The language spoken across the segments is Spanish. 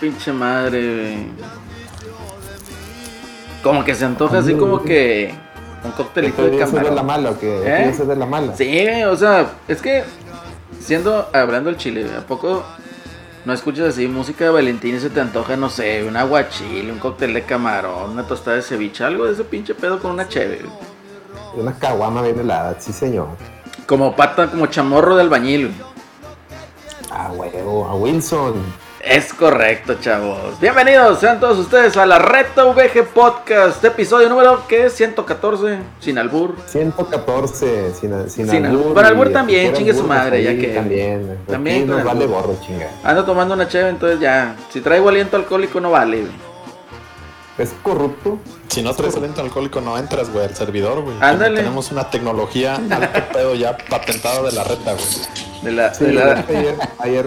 pinche madre, güey. Como que se antoja así como que un coctelito de ¿Eso es de la camarón. mala o qué? ¿Eh? ¿Eso es de la mala? Sí, o sea, es que siendo hablando el chile, ¿a poco no escuchas así música de Valentín y se te antoja, no sé, un aguachile, un cóctel de camarón, una tostada de ceviche, algo de ese pinche pedo con una cheve? güey? Una caguama bien helada, sí señor. Como pata, como chamorro de albañil. güey. Ah, huevo, a Wilson. Es correcto, chavos. Bienvenidos sean todos ustedes a la Reta VG Podcast, episodio número que es 114, sin albur. 114, sin, sin, Sin albur. Para albur también, chingue su madre, ya que- También, también nos vale albur. gorro, chinga. Ando tomando una cheve, entonces ya, si traigo aliento alcohólico no vale. güey. Es corrupto. Si no traes aliento alcohólico, no entras, güey, al servidor, güey. Ándale. Tenemos una tecnología alto pedo ya patentada de la reta, güey. De la, Sí, de la- ayer, ayer,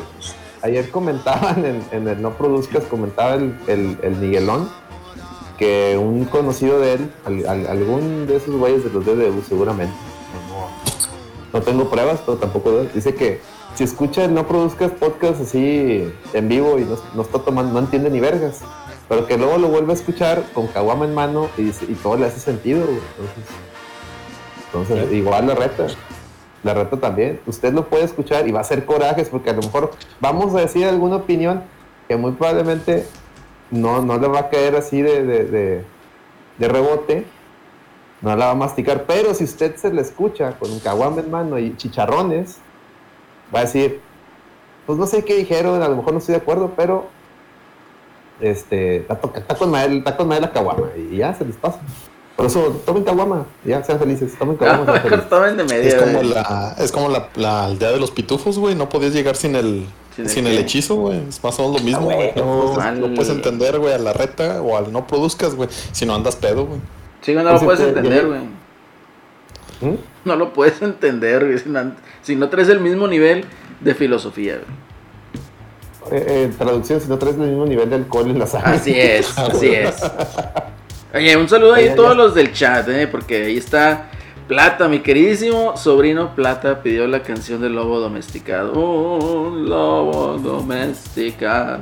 ayer comentaban en, en el No Produzcas, comentaba el, el, el Miguelón que un conocido de él, al- al- algún de esos güeyes de los DDU seguramente, no, no tengo pruebas, pero tampoco de él, dice que si escucha el No Produzcas podcast así en vivo y no, no está tomando, no entiende ni vergas, pero que luego lo vuelve a escuchar con caguama en mano y, y todo le hace sentido, güey. Entonces, entonces igual la reta. La reta también. Usted lo puede escuchar y va a hacer corajes porque a lo mejor vamos a decir alguna opinión que muy probablemente no, no le va a caer así de, de, de- rebote. No la va a masticar. Pero si usted se la escucha con un caguama en mano y chicharrones, va a decir, pues no sé qué dijeron, a lo mejor no estoy de acuerdo, pero este, está con madre, está con madre la caguama y ya se les pasa. Por eso tomen caguama, ya sean felices, tomen No, caguama. mejor felices. tomen de media. Es como la, es como la, la aldea de los pitufos, güey. No podías llegar sin el, ¿Sin sin, el hechizo, güey. Es más o menos lo mismo, Ah, güey. güey, No, no, puedes- no puedes entender, güey, a la reta o al no produzcas, güey. Si no andas pedo, güey. Sí, no lo Pues, puedes este, entender, güey. ¿Mm? No lo puedes entender, güey. Si no, si no traes el mismo nivel de filosofía, güey. Eh, en traducción, si no traes el mismo nivel de alcohol en la sangre. Así es, así es. Oye, un saludo ahí a todos los del chat, ¿eh? Porque ahí está Plata, mi queridísimo sobrino Plata pidió la canción del lobo domesticado. Un lobo domesticado.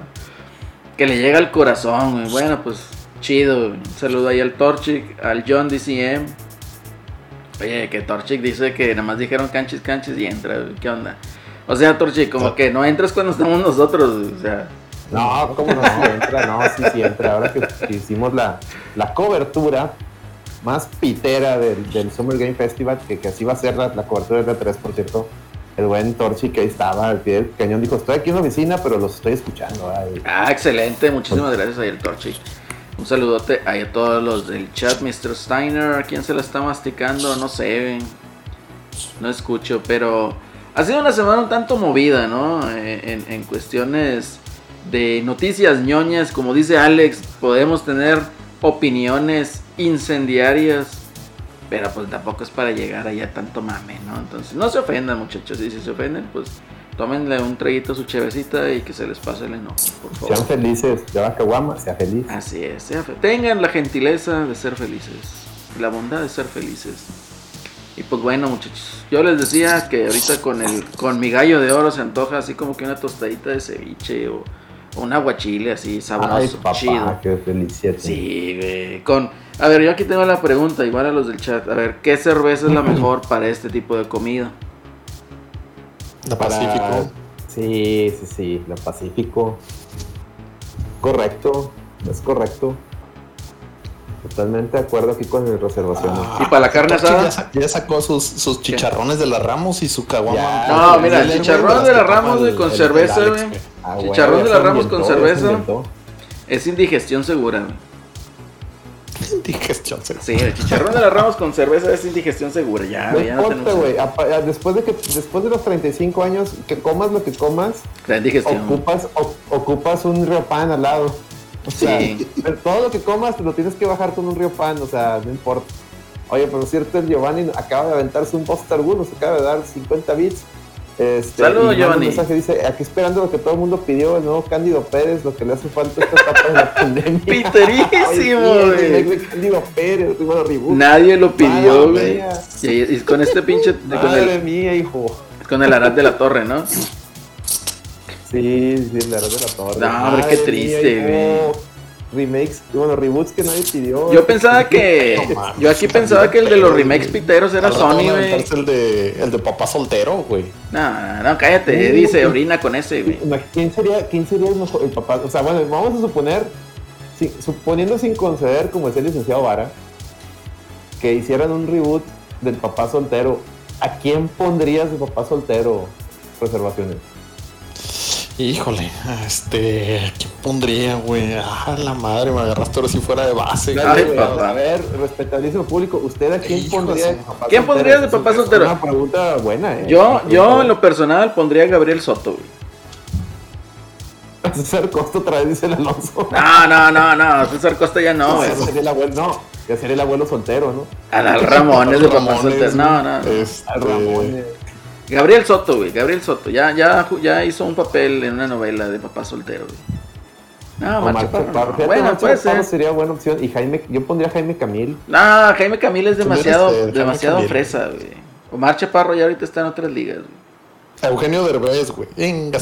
Que le llega al corazón, güey. Bueno, pues chido. Un saludo ahí al Torchic, al John DCM. Oye, que Torchic dice que nada más dijeron canchis, canchis y entra. güey. ¿Qué onda? O sea, Torchic, como que no entras cuando estamos nosotros. güey. O sea, No, ¿cómo no? Entra, no, sí, sí entra. Ahora que, que hicimos la, la cobertura más pitera del, del Summer Game Festival, que, que así va a ser la, la cobertura de 3 por cierto. El buen Torchi que ahí estaba al pie del cañón dijo, estoy aquí en la oficina, pero los estoy escuchando. ay". Ah, excelente, muchísimas gracias ahí el Torchic. Un saludote ahí a todos los del chat, Mr. Steiner, quién se la está masticando, no sé, no escucho, pero ha sido una semana un tanto movida, ¿no? Eh, En, en cuestiones de noticias ñoñas, como dice Alex, podemos tener opiniones incendiarias, pero pues tampoco es para llegar allá tanto mame, ¿no? Entonces, no se ofendan muchachos, y si se ofenden, pues tómenle un traguito a su chevecita y que se les pase el enojo, por favor. Sean felices, ya va Caguama, sea feliz. Así es, sea fe- tengan la gentileza de ser felices, la bondad de ser felices. Y pues bueno, muchachos, yo les decía que ahorita con el con mi gallo de oro se antoja así como que una tostadita de ceviche o un aguachile así sabroso, Ay, papá, chido. qué felicidad. Sí, güey, con A ver, yo aquí tengo la pregunta, igual a los del chat. A ver, ¿qué cerveza es la mejor para este tipo de comida? La Para- Pacífico. Sí, sí, sí, la Pacífico. Correcto, es correcto. Totalmente de acuerdo aquí con el reservación. ¿Y para la carne asada? Ya, sa- ya sacó sus, sus chicharrones de la Ramos y su caguama. Ya. No, el mira, dealer, chicharrón de las la Ramos, el- con el- el cerveza, güey. Ah, Chicharrón de la Ramos con cerveza. Es indigestión segura, güey. Digestión, sí. Sí, el chicharrón de la Ramos con cerveza es indigestión segura. Ya, No güey, ya no importa, tenemos. güey. apa- Después de que después de los 35 años, que comas lo que comas, La indigestión. ocupas, o- ocupas un río pan al lado. O sea, Sí. todo lo que comas te lo tienes que bajar con un río pan, o sea, no importa. Oye, por cierto, el Giovanni acaba de aventarse un Buster Bull, nos acaba de dar 50 bits. Este, Saludos, Giovanni. Un mensaje dice, aquí esperando lo que todo el mundo pidió, el nuevo Cándido Pérez, lo que le hace falta a esta etapa de la pandemia. Piterísimo, güey. Cándido Pérez, bueno, reboot. Nadie lo pidió, güey. Y, y con este pinche. Con Madre el, mía, hijo. con el Arad de la Torre, ¿no? Sí, sí, la verdad de la torre. No, hombre, qué triste, hijo. Remakes, bueno, reboots que nadie pidió. Yo pensaba que. No Yo aquí pensaba que el de los remakes piteros era Sony, güey. El de, el de papá soltero, güey. No, no, cállate. Sí, Dice, orina con ese, güey. ¿Quién sería, ¿Quién sería el mejor? El papá. O sea, bueno, vamos a suponer, si- suponiendo sin conceder, como es el licenciado Vara, que hicieran un reboot del papá soltero. ¿A quién pondrías de papá soltero reservaciones? Híjole, este. ¿Qué pondría, güey? Ah, la madre, me agarraste ahora si fuera de base. Güey. A ver, respetabilísimo público, ¿usted a quién pondría su- de papá ¿Quién soltero? pondrías de papá Es soltero? Una pregunta buena, ¿eh? Yo, yo en lo personal pondría a Gabriel Soto, güey. César Costa otra vez dice el Alonso. No, no, no, no. César Costa ya no, güey. ya sería el abuelo, no, ya sería el abuelo soltero, ¿no? Al, Ramones de papá Ramones, soltero. No, no. no. Este, Al Ramón. Gabriel Soto, güey. Gabriel Soto. Ya, ya, ya hizo un papel en una novela de papá soltero, güey. No, Chaparro. Parro. Bueno, puede ser. sería buena opción. Y Jaime, yo pondría a Jaime Camil. No, Jaime Camil es demasiado, Jaime demasiado Camil. fresa, güey. Omar Chaparro ya ahorita está en otras ligas, güey. Eugenio Derbez, güey.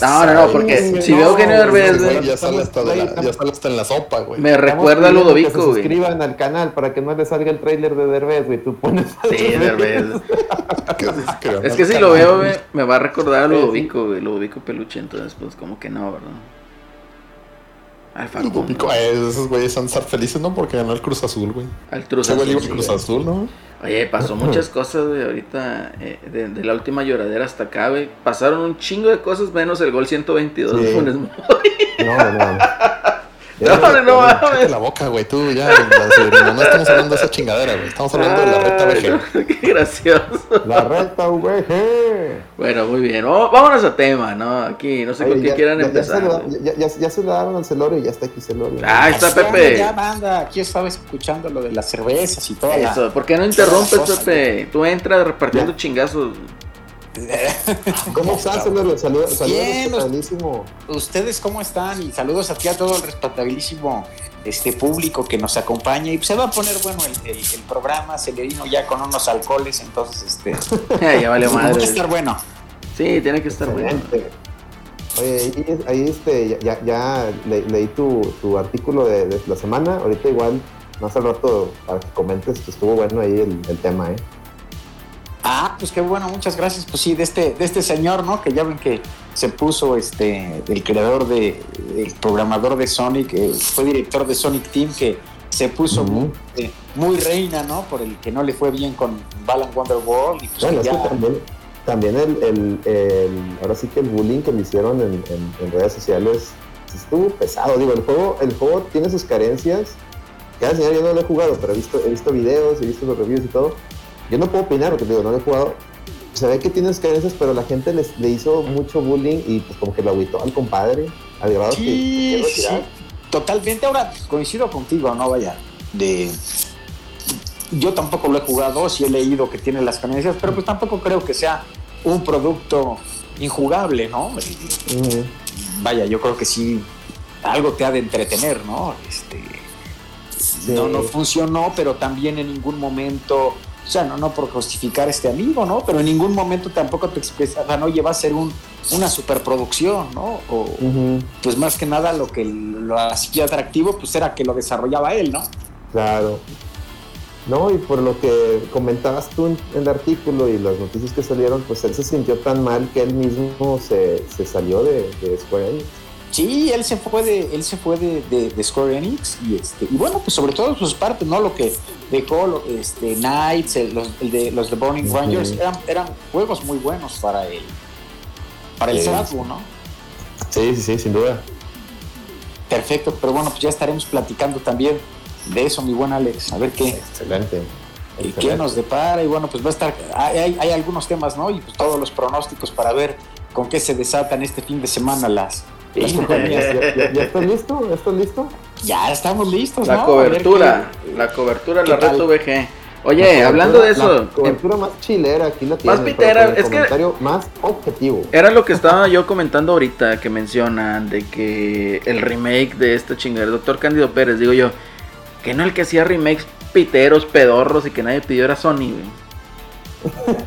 No, no, no, porque si veo Eugenio güey, Derbez, güey, güey, ya sale, hasta de la- estamos- ya sale hasta en la sopa, güey. me recuerda a Ludovico, Que se güey. suscriban al canal para que no les salga el tráiler de Derbez, güey. Tú pones. Sí, Derbez. Es que si canal. lo veo, güey, me va a recordar a Ludovico, güey. Ludovico Peluche, entonces, pues, como que no, ¿verdad? Al Facundo. Eh, Esos güeyes van a estar felices, ¿no? Porque ganó el Cruz Azul, güey. Al Cruz güey Azul, Cruz güey. Azul, ¿no? Oye, pasó muchas cosas, güey, ahorita, eh, de, de la última lloradera hasta acá, güey. Pasaron un chingo de cosas menos el gol 122 de Sí. Funes Mori. No, no, no. No, no, mames. la boca, güey. Tú ya, la no estamos hablando de esa chingadera, güey. Estamos hablando de la reta Ay, VG. no, Qué gracioso. La reta VG. Bueno, muy bien. Oh, vámonos a tema, ¿no? Aquí, no sé con qué quieran ya- empezar. Ya, se güey. lo- ya, ya, ya se lo daron al Celorio y ya está aquí Celorio. Ah, está Pepe. Ya, banda, aquí estaba escuchando lo de las cervezas y todo. Eso, ¿por qué no interrumpes, Cosa, Pepe? Tú entras repartiendo Ya. chingazos. ¿Cómo estás? Saludos, saludos, respetabilísimo. ¿Ustedes cómo están? Y saludos aquí a todo el respetabilísimo este público que nos acompaña. Y pues se va a poner bueno el, el- el programa, Celerino ya con unos alcoholes, entonces este ya vale va a madre. estar bueno. Sí, tiene que estar bueno. Oye, ahí, ahí, este, ya, ya le- leí tu, tu artículo de, de la semana. Ahorita igual, más al rato, para que comentes que estuvo bueno ahí el, el tema, ¿eh? Ah, pues qué bueno, muchas gracias. Pues sí, de este, de este señor, ¿no? Que ya ven que se puso este, el creador de, el programador de Sonic, eh, fue director de Sonic Team, que se puso muy, eh, muy reina, ¿no? Por el que no le fue bien con Balan Wonderworld. Y pues Bueno, que es que ya- también, también el, el, el- ahora sí que el bullying que le hicieron en, en- en redes sociales sí estuvo pesado. Digo, el juego, el juego tiene sus carencias. Cada señor yo no lo he jugado, pero he visto, he visto videos, he visto los reviews y todo. Yo no puedo opinar porque digo, no lo he jugado. Se ve que tiene sus carencias, pero la gente les, le hizo mucho bullying y pues como que lo agüitó al compadre, al grado que Sí, totalmente. Ahora coincido contigo, no vaya. De yo tampoco lo he jugado, sí he leído que tiene las carencias, pero pues tampoco creo que sea un producto injugable, ¿no? Vaya, yo creo que sí algo te ha de entretener, ¿no? Este, No, no funcionó, pero también en ningún momento, o sea, no, no por justificar este amigo, ¿no? Pero en ningún momento tampoco te expresaban, oye, va a ser un, una superproducción, ¿no? O, pues más que nada lo que lo hacía atractivo, pues era que lo desarrollaba él, ¿no? Claro. No, y por lo que comentabas tú en, en el artículo y las noticias que salieron, pues él se sintió tan mal que él mismo se, se salió de, de Square Enix. Sí, él se fue de, él se fue de, de- de Square Enix y este, y bueno, pues sobre todo sus partes, ¿no? Lo que dejó lo- este Knights, el, los, el de los de Burning. Rangers, eran, eran juegos muy buenos para el para el. Saturn, ¿no? Sí, sí, sí, sin duda. Perfecto, pero bueno, pues ya estaremos platicando también de eso, mi buen Alex. A ver qué, Excelente. eh, qué nos depara. Y bueno, pues va a estar. Hay- hay algunos temas, ¿no? Y pues todos los pronósticos para ver con qué se desatan este fin de semana las, compañías. ¿Ya, ya- ya estás listo? ¿Ya estás listo? Ya estamos listos, La cobertura, qué- la cobertura de ¿qué la? Red VG. Oye, hablando de eso, La cobertura más chilera aquí la tienen. Más pitera, es que- más objetivo. Era lo que estaba yo comentando ahorita que mencionan de que el remake de esta chingadera, Doctor Cándido Pérez, digo yo, que no el que hacía remakes piteros, pedorros y que nadie pidió era Sony, güey.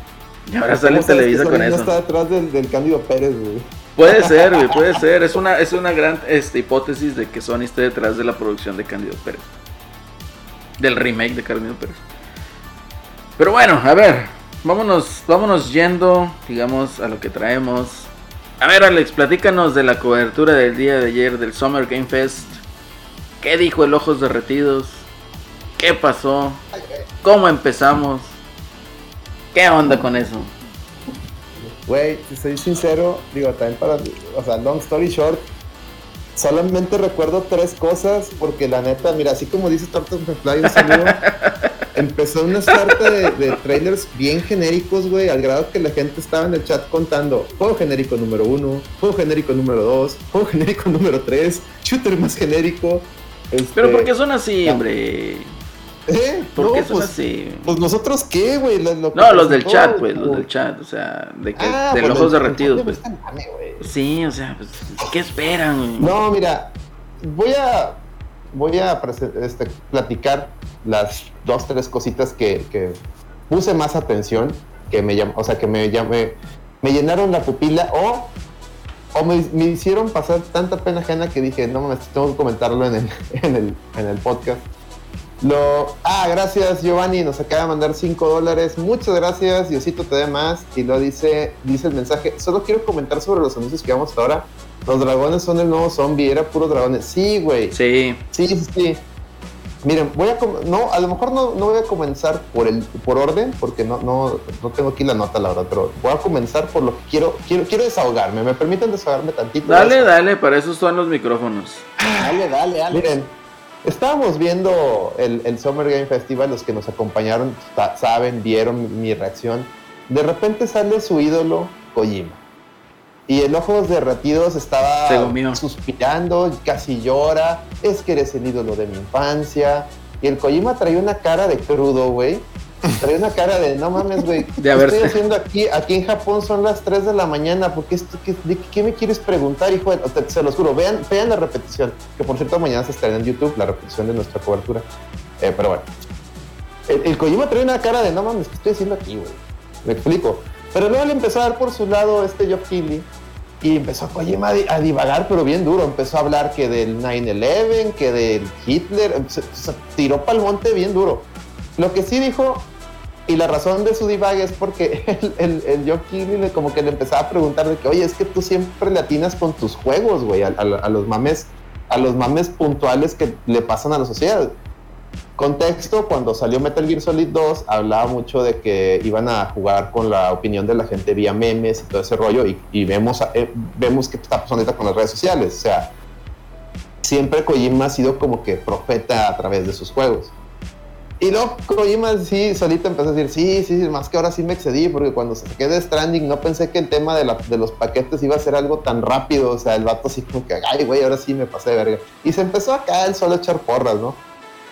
Y ahora sale en ¿Cómo sabes que Televisa con no eso. está detrás del, del Cándido Pérez, güey. Puede ser, puede ser. Es una, es una gran este, hipótesis de que Sony esté detrás de la producción de Cándido Pérez. Del remake de Cándido Pérez. Pero bueno, a ver, vámonos, vámonos yendo, digamos, a lo que traemos. A ver, Alex, platícanos de la cobertura del día de ayer del Summer Game Fest. ¿Qué dijo el Ojos Derretidos? ¿Qué pasó? ¿Cómo empezamos? ¿Qué onda con eso? Güey, si soy sincero, digo, también para, o sea, long story short, solamente recuerdo tres cosas, porque la neta, mira, así como dice Torto Fly, un saludo, empezó una suerte de, de trailers bien genéricos, güey, al grado que la gente estaba en el chat contando, juego genérico número uno, juego genérico número dos, juego genérico número tres, shooter más genérico. este, Pero ¿por qué son así, ya. hombre? ¿Eh? ¿Por No, qué pues, así? Pues nosotros qué, güey. Lo- No, los del chat, pues, como- los del chat, o sea, de que, Ah, de pues, los ojos derretidos, del pues. güey. Sí, o sea, pues, ¿qué esperan, güey? No, mira, voy a voy a este, platicar las dos, tres cositas que, que puse más atención, que me llam- o sea, que me llamé, me llenaron la pupila o, o me, me hicieron pasar tanta pena ajena que dije, no mames, tengo que comentarlo en el, en el, en el podcast. Lo, ah, gracias Giovanni, nos acaba de mandar 5 dólares. Muchas gracias, Diosito te dé más. Y lo dice, dice el mensaje. Solo quiero comentar sobre los anuncios que vamos hasta ahora. Los dragones son el nuevo zombie, era puro dragones. Sí, güey. Sí, Sí, sí, sí. Miren, voy a com- no, a lo mejor no, no voy a comenzar por el por orden, porque no, no, no tengo aquí la nota, la verdad, pero voy a comenzar por lo que quiero, quiero, quiero desahogarme. ¿Me permiten desahogarme tantito? dale, dale, para eso son los micrófonos. Dale, dale, dale. Miren, estábamos viendo el, el Summer Game Festival, los que nos acompañaron sa- saben, vieron mi reacción. De repente sale su ídolo, Kojima. Y el Ojos Derretidos estaba suspirando, casi llora. Es que eres el ídolo de mi infancia. Y el Kojima traía una cara de crudo, güey. Traía una cara de, no mames, güey. ¿Qué haberse- estoy haciendo aquí? Aquí en Japón son las 3 de la mañana. ¿Por qué, esto- qué, qué me quieres preguntar, hijo? de- te- se los juro, vean, vean la repetición. Que por cierto, mañana se estará en YouTube la repetición de nuestra cobertura. Eh, pero bueno. El, el Kojima trae una cara de, no mames, ¿qué estoy haciendo aquí, güey? Me explico. Pero luego le empezó a dar por su lado este Geoff Keighley y empezó Kojima a di- a divagar, pero bien duro. Empezó a hablar que del 9-11, que del Hitler. Se, se tiró pa'l monte bien duro. Lo que sí dijo, y la razón de su divague es porque el, el, Geoff Keighley le- como que le empezaba a preguntar de que, oye, es que tú siempre le atinas con tus juegos, güey, a, los mames, a los mames puntuales que le pasan a la sociedad. Contexto, cuando salió Metal Gear Solid 2, hablaba mucho de que iban a jugar con la opinión de la gente vía memes y todo ese rollo, y, vemos, eh, vemos que está pasando con las redes sociales. O sea, siempre Kojima ha sido como que profeta a través de sus juegos. Y luego Kojima sí, solito empezó a decir, sí, sí, más que ahora sí me excedí, porque cuando se quedó de Stranding no pensé que el tema de, la- de los paquetes iba a ser algo tan rápido, o sea, el vato así como que, ay, güey, ahora sí me pasé de verga. Y se empezó acá él solo a echar porras, ¿no?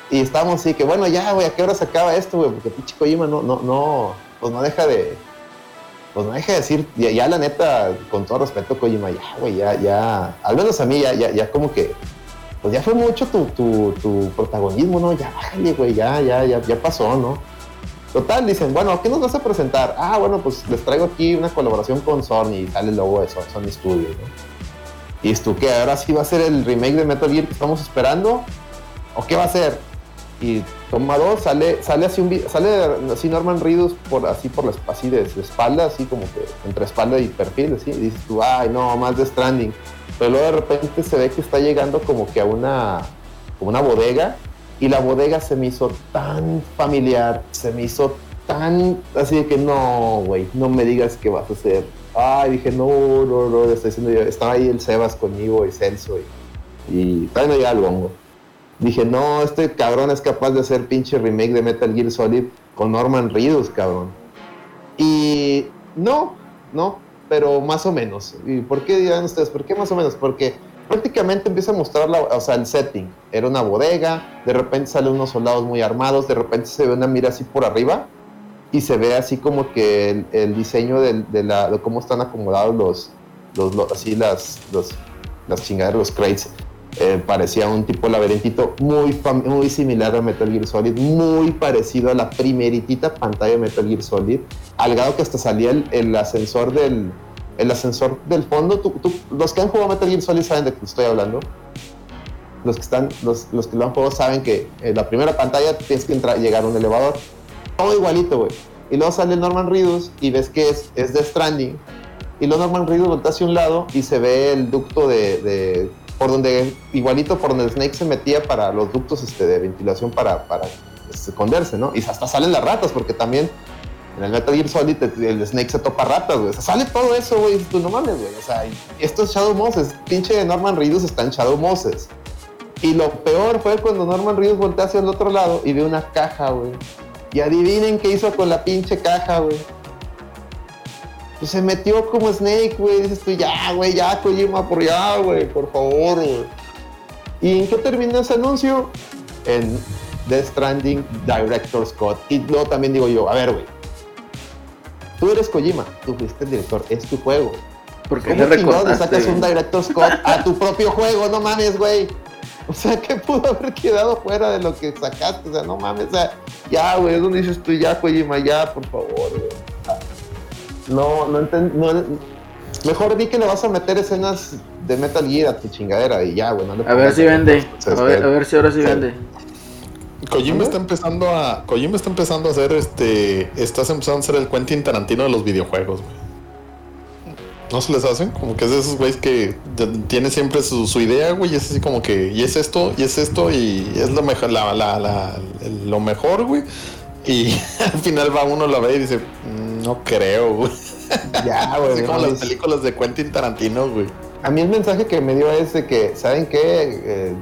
Y estábamos así que, bueno, ya, güey, ¿a qué hora se acaba esto, güey? Porque pinche Kojima no, no, no, pues no deja de, pues no deja de decir, ya, ya la neta, con todo respeto, Kojima, ya, güey, ya, ya, al menos a mí, ya, ya, ya como que, pues ya fue mucho tu, tu, tu protagonismo, ¿no? Ya bájale, güey, ya, ya, ya, ya pasó, ¿no? Total, dicen, bueno, ¿qué nos vas a presentar? Ah, bueno, pues les traigo aquí una colaboración con Sony sale el logo de Sony, Studios, ¿no? Y tú que ahora sí va a ser el remake de Metal Gear que estamos esperando, ¿o qué va a ser? y toma dos, sale, sale así un sale así Norman Reedus por así por la así de, de espalda, así como que entre espalda y perfil, así, y dices tú, ay no, más de Stranding. Pero luego de repente se ve que está llegando como que a una, como una bodega, y la bodega se me hizo tan familiar, se me hizo tan así de que no, güey, no me digas qué vas a hacer. Ay, dije, no, no, no, le estoy diciendo yo. Estaba ahí el Sebas conmigo y Celso y, y todavía no el bongo. Dije, no, este cabrón es capaz de hacer pinche remake de Metal Gear Solid con Norman Reedus, cabrón. Y no, no, pero más o menos. ¿Y por qué dirán ustedes? ¿Por qué más o menos? Porque prácticamente empieza a mostrar o sea, el setting. Era una bodega, de repente salen unos soldados muy armados, de repente se ve una mira así por arriba y se ve así como que el, diseño de, la, cómo están acomodados los, los, así las, las chingaderas, los crates. Eh, parecía un tipo laberintito muy, muy similar a Metal Gear Solid, muy parecido a la primeritita pantalla de Metal Gear Solid, al grado que hasta salía el, el ascensor del el ascensor del fondo. Tú- tú- los que han jugado Metal Gear Solid saben de qué estoy hablando. Los que están, los, los que lo han jugado saben que en la primera pantalla tienes que entrar, llegar a un elevador. Todo igualito, güey. Y luego sale Norman Reedus y ves que es, es de Stranding. Y luego Norman Reedus voltea hacia un lado y se ve el ducto de, de- por donde, igualito por donde Snake se metía para los ductos este, de ventilación para, para esconderse, ¿no? Y hasta salen las ratas, porque también en el Metal Gear Solid el, Snake se topa ratas, güey. O sea, sale todo eso, güey. Tú no mames, güey. O sea, y esto es Shadow Moses. Pinche Norman Reedus está en Shadow Moses. Y lo peor fue cuando Norman Reedus voltea hacia el otro lado y ve una caja, güey. Y adivinen qué hizo con la pinche caja, güey. Pues se metió como Snake, güey. Dices tú, ya, güey, ya, Kojima, por ya, güey, por favor, güey. ¿Y en qué terminó ese anuncio? En Death Stranding Director Scott. Y luego también digo yo, a ver, güey. Tú eres Kojima, tú fuiste el director, es tu juego. Porque ¿Cómo chingados sacas un Director Scott a tu propio juego? No mames, güey. O sea, que pudo haber quedado fuera de lo que sacaste. O sea, no mames. O sea, ya, güey, es donde dices tú, ya, Kojima, ya, por favor, güey. No, no entiendo. mejor di que le vas a meter escenas de Metal Gear a tu chingadera y ya, güey. No le A ver si vende. O sea, es A ver, que- a ver si ahora sí Sí. vende. Kojima está empezando a. Kojima está empezando a hacer este. Estás empezando a ser el Quentin Tarantino de los videojuegos, güey. ¿No se les hacen? Como que es de esos güeyes que tiene siempre su, su idea, güey. Y es así como que. Y es esto, y es esto, y es lo mejor, la, la, la- lo mejor, güey. Y al final va uno, lo ve y dice, "Mm, no creo, güey. Ya, güey. Así como no, las películas de Quentin Tarantino, güey. A mí el mensaje que me dio es de que, ¿saben qué? Eh,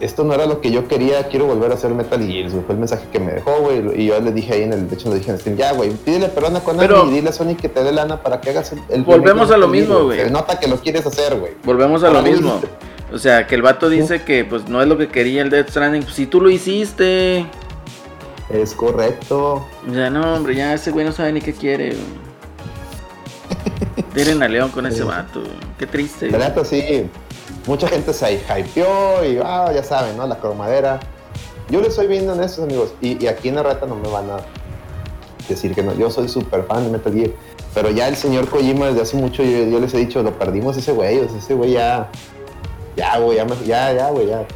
esto no era lo que yo quería, quiero volver a hacer Metal Gear. Fue el mensaje que me dejó, güey. Y yo le dije ahí en el, de hecho le dije en el stream, ya, güey, pídele perdón a Konami Pero- y dile a Sony que te dé lana para que hagas el, el Volvemos a lo mismo, güey. Se nota que lo quieres hacer, güey. Volvemos a lo mismo. O sea, que el vato dice que pues no es lo que quería el Death Stranding. Pues si tú lo hiciste. Es correcto. Sea, no, hombre, ya ese güey no sabe ni qué quiere. Tienen a León con ese vato. Qué triste. La neta, sí. Mucha gente se hypeó y, ah, ya saben, ¿no? La cromadera. Yo les soy bien honestos, amigos. Y, y aquí en la reta no me van a decir que no. Yo soy súper fan de Metal Gear. Pero ya el señor Kojima desde hace mucho, yo, yo les he dicho, lo perdimos ese güey. O sea, ese güey ya. Ya, güey, ya, ya, ya, güey, ya.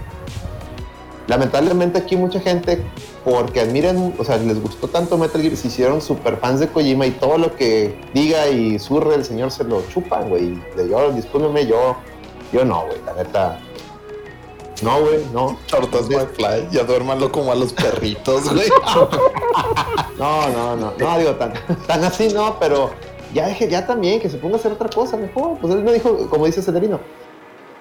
Lamentablemente aquí mucha gente, porque admiran, o sea, les gustó tanto Metal Gear, se hicieron super fans de Kojima y todo lo que diga y surre el señor se lo chupan, güey. Y Yo, discúlpeme, yo, yo no, güey, la neta. No, güey, no. Tortas McFly, ya duérmanlo como a los perritos, güey. No, no, no, no, digo, tan, tan así no, pero ya dije, ya también, que se ponga a hacer otra cosa mejor. Pues él me dijo, como dice Celerino,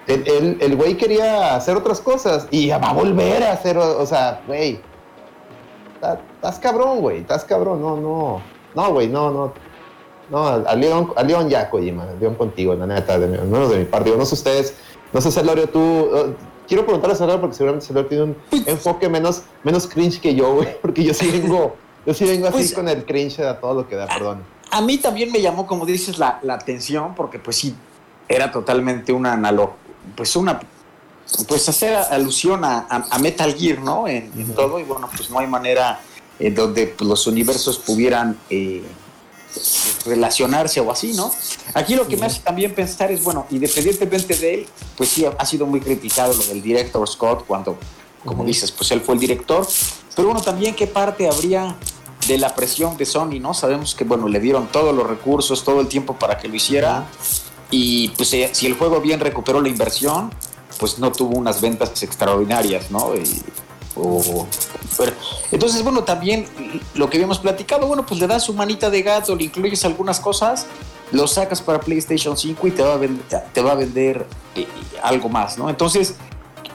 el, el, el güey quería hacer otras cosas y va a volver a hacer, o, sea, güey, estás cabrón, güey, estás cabrón, no, no, no, güey, no, no. No, a León, a León ya, Kojima, a León contigo, la neta, de, mi- al menos de mi parte. Digo, no sé ustedes, no sé, Celorio, tú, eh, quiero preguntarle a Celorio porque seguramente Celorio tiene un enfoque menos, menos cringe que yo, güey, porque yo sí vengo, yo sí vengo así Pues- con el cringe a todo lo que da, perdón. A mí también me llamó, como dices, la, la atención, porque pues sí, era totalmente una analogía, pues una, pues hacer alusión a, a- a Metal Gear, ¿no? En, todo, y bueno, pues no hay manera en donde pues, los universos pudieran eh, relacionarse o así, ¿no? Aquí lo que me hace también pensar es, bueno, independientemente de él, pues sí, ha sido muy criticado lo del director Scott cuando como dices, pues él fue el director. Pero bueno, también qué parte habría de la presión de Sony, ¿no? Sabemos que, bueno, le dieron todos los recursos, todo el tiempo para que lo hiciera. Y pues eh, si el juego bien recuperó la inversión, pues no tuvo unas ventas extraordinarias, ¿no? O- pero- entonces, bueno, también lo que habíamos platicado, bueno, pues le das su manita de gato, le incluyes algunas cosas, lo sacas para PlayStation 5 y te va a te va a vender eh, algo más, ¿no? Entonces,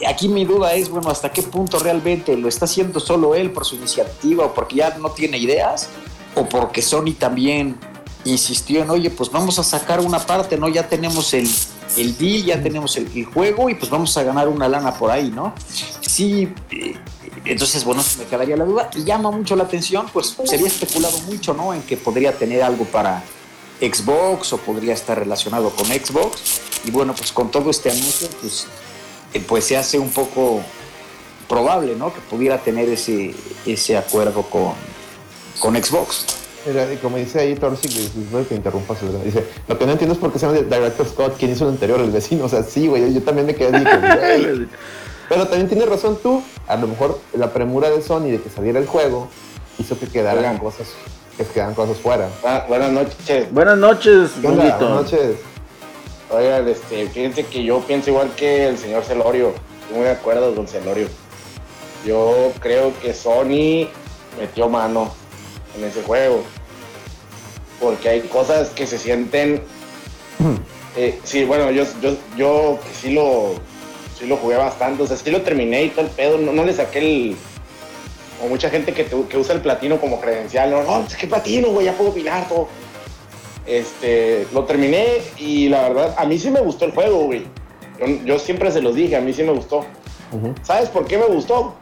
aquí mi duda es, bueno, ¿hasta qué punto realmente lo está haciendo solo él por su iniciativa o porque ya no tiene ideas? ¿O porque Sony también insistió en, oye, pues vamos a sacar una parte, ¿no? Ya tenemos el, el deal, ya tenemos el, juego y pues vamos a ganar una lana por ahí, ¿no? Sí, eh, entonces, bueno, me quedaría la duda. Y llama mucho la atención, pues sería especulado mucho, ¿no? En que podría tener algo para Xbox o podría estar relacionado con Xbox. Y bueno, pues con todo este anuncio, pues, eh, pues se hace un poco probable, ¿no? Que pudiera tener ese, ese acuerdo con, con Xbox. Mira, y como dice ahí Torsi, que que interrumpas, ¿verdad? dice, lo que no entiendo es por qué se llama Director Scott, ¿quién hizo el anterior? El vecino, o sea, sí, güey, yo también me quedé güey. Pero también tienes razón tú, a lo mejor la premura de Sony de que saliera el juego hizo que quedaran Oigan. cosas, que quedaran cosas fuera. Ah, buenas noches. Buenas noches. Buenas noches. Oigan, este, fíjense que yo pienso igual que el señor Celorio. Estoy muy de acuerdo con Celorio. Yo creo que Sony metió mano en ese juego. Porque hay cosas que se sienten. eh, sí, bueno, yo, yo, yo sí lo, sí lo jugué bastante. O sea, sí lo terminé y todo el pedo. No, no le saqué el. O mucha gente que, te- que usa el platino como credencial. No, no, es que platino, güey, ya puedo opinar todo. Este, lo terminé y la verdad, a mí sí me gustó el juego, güey. Yo, yo siempre se los dije, a mí sí me gustó. ¿Sabes por qué me gustó?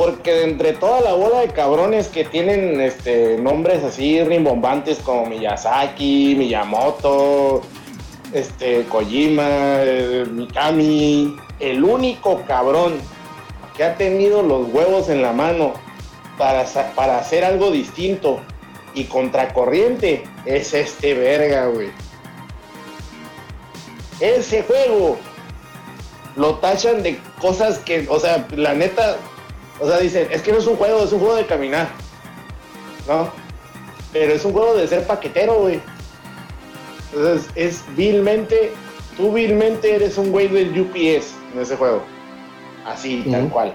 Porque de entre toda la bola de cabrones que tienen este, nombres así rimbombantes como Miyazaki, Miyamoto, este, Kojima, eh, Mikami, el único cabrón que ha tenido los huevos en la mano para, para hacer algo distinto y contracorriente es este verga, güey. Ese juego lo tachan de cosas que, o sea, la neta, o sea, dicen, es que no es un juego, es un juego de caminar, ¿no? Pero es un juego de ser paquetero, güey. Entonces, es vilmente, tú vilmente eres un güey del UPS en ese juego. Así, tal cual.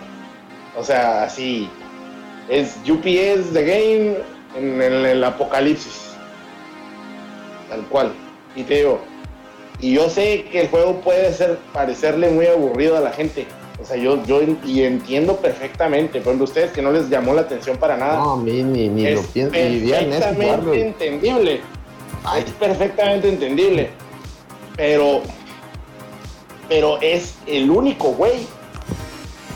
O sea, así. Es UPS The Game en el, el apocalipsis. Tal cual. Y te digo, y yo sé que el juego puede ser parecerle muy aburrido a la gente. O sea, yo, yo y entiendo perfectamente. Por ejemplo, ustedes que no les llamó la atención para nada. No, a mí ni, ni lo es pienso, ni eso, jugarlo. perfectamente entendible. Es perfectamente entendible. Pero, pero es el único güey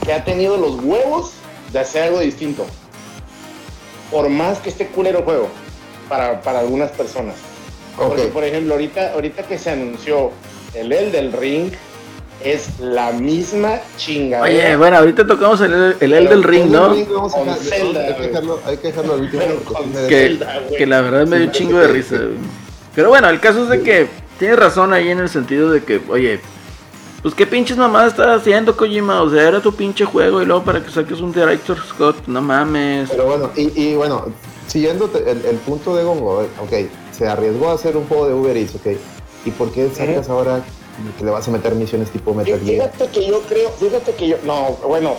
que ha tenido los huevos de hacer algo distinto. Por más que esté culero juego para, para algunas personas. Porque, por ejemplo, ahorita, ahorita que se anunció el El del Ring, es la misma chingadera. Oye, bueno, ahorita tocamos el, el, el del ring, ¿no? Elden Ring, vamos a Zelda, hay, que dejarlo, hay que dejarlo al último. Pero Que, Zelda, güey. que la verdad me dio un chingo de risa. güey. Pero bueno, el caso es de que tienes razón ahí en el sentido de que, oye, pues qué pinches mamadas estás haciendo, Kojima. O sea, era tu pinche juego y luego para que saques un Director Scott, no mames. Pero bueno, y, y bueno, siguiendo el, el punto de Gongo, ok, se arriesgó a hacer un juego de Uber Eats, ok. ¿Y por qué sacas ahora que le vas a meter misiones tipo Metal Gear? Fíjate que yo creo, fíjate que yo, no, bueno,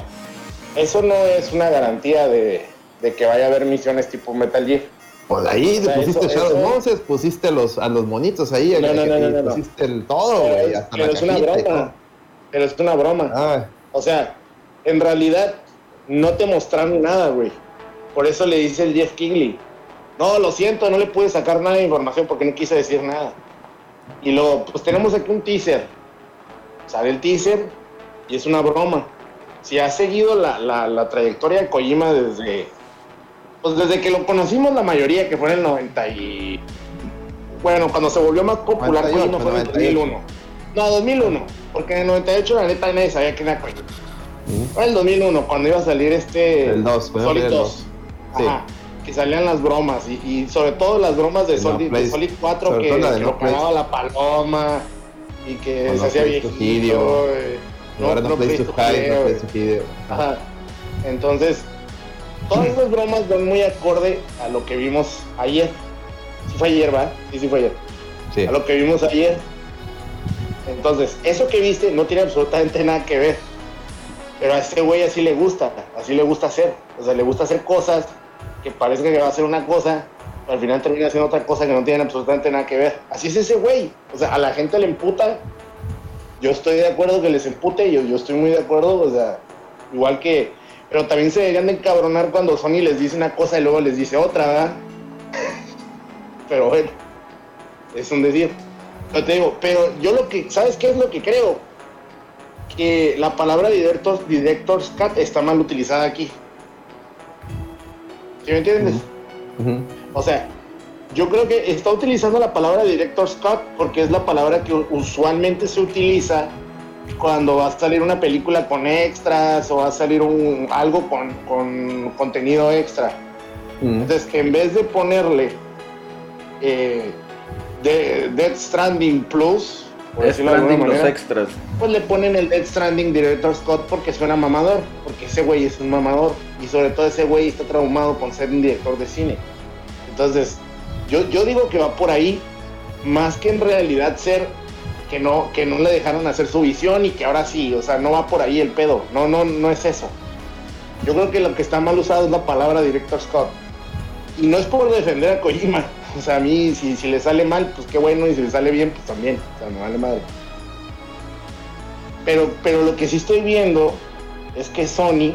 eso no es una garantía de, de que vaya a haber misiones tipo Metal Gear. Pues ahí O sea, pusiste eso- Shadow eso- Monsters, pusiste a los, a los monitos ahí, No, no, no, no, pusiste el todo, güey, hasta pero la es una broma, pero es una broma. Ah, O sea, en realidad no te mostraron nada, güey. Por eso le dice el Jeff Kingley. No, lo siento, no le pude sacar nada de información porque no quise decir nada. Y luego, pues tenemos aquí un teaser. Sale el teaser y es una broma. Si has seguido la, la- la trayectoria de Kojima desde. Pues desde que lo conocimos la mayoría, que fue en el 90 y. Bueno, cuando se volvió más popular 98, Kojima fue en el 98. 2001. No, 2001. Porque en el 98 la neta nadie sabía quién era Kojima. Fue en el 2001, cuando iba a salir este. El 2, cuando iba a Solid salir el 2. Sí. Ajá. Que salían las bromas. Y, y sobre todo las bromas de Solid, de Place. Solid 4 Sobre que, que no lo cagaba la paloma. Y que se no hacía viejito. Studio. eh, Y no, plays to hide, no plays to hide. Ajá. Entonces, todas esas bromas van muy acorde a lo que vimos ayer. Sí fue ayer, ¿va? Sí, sí fue ayer. Sí. A lo que vimos ayer. Entonces, eso que viste no tiene absolutamente nada que ver. Pero a este güey así le gusta, así le gusta hacer. O sea, le gusta hacer cosas que parece que va a hacer una cosa, pero al final termina haciendo otra cosa que no tiene absolutamente nada que ver. Así es ese güey. O sea, a la gente le emputa. Yo estoy de acuerdo que les empute, yo, yo estoy muy de acuerdo, o sea, igual que... Pero también se deberían de encabronar cuando Sony les dice una cosa y luego les dice otra, ¿verdad? pero bueno, es un decir. Pero te digo, pero yo lo que, ¿sabes qué es lo que creo? Que la palabra director, director's cut está mal utilizada aquí. ¿Sí me entiendes? O sea, yo creo que está utilizando la palabra director's cut porque es la palabra que usualmente se utiliza cuando va a salir una película con extras o va a salir un, algo con, con contenido extra. Entonces, en vez de ponerle eh, de Dead Stranding Plus, por decirlo de alguna Stranding los manera, extras. pues le ponen el Dead Stranding Director Scott porque suena mamador, porque ese güey es un mamador y sobre todo ese güey está traumado con ser un director de cine. Entonces, yo, yo digo que va por ahí, más que en realidad ser que no, que no le dejaron hacer su visión y que ahora sí, o sea, no va por ahí el pedo, no, no, no es eso. Yo creo que lo que está mal usado es la palabra Director Scott. Y no es por defender a Kojima, o sea, a mí si, si le sale mal, pues qué bueno, y si le sale bien, pues también, o sea, me vale madre. Pero, pero lo que sí estoy viendo es que Sony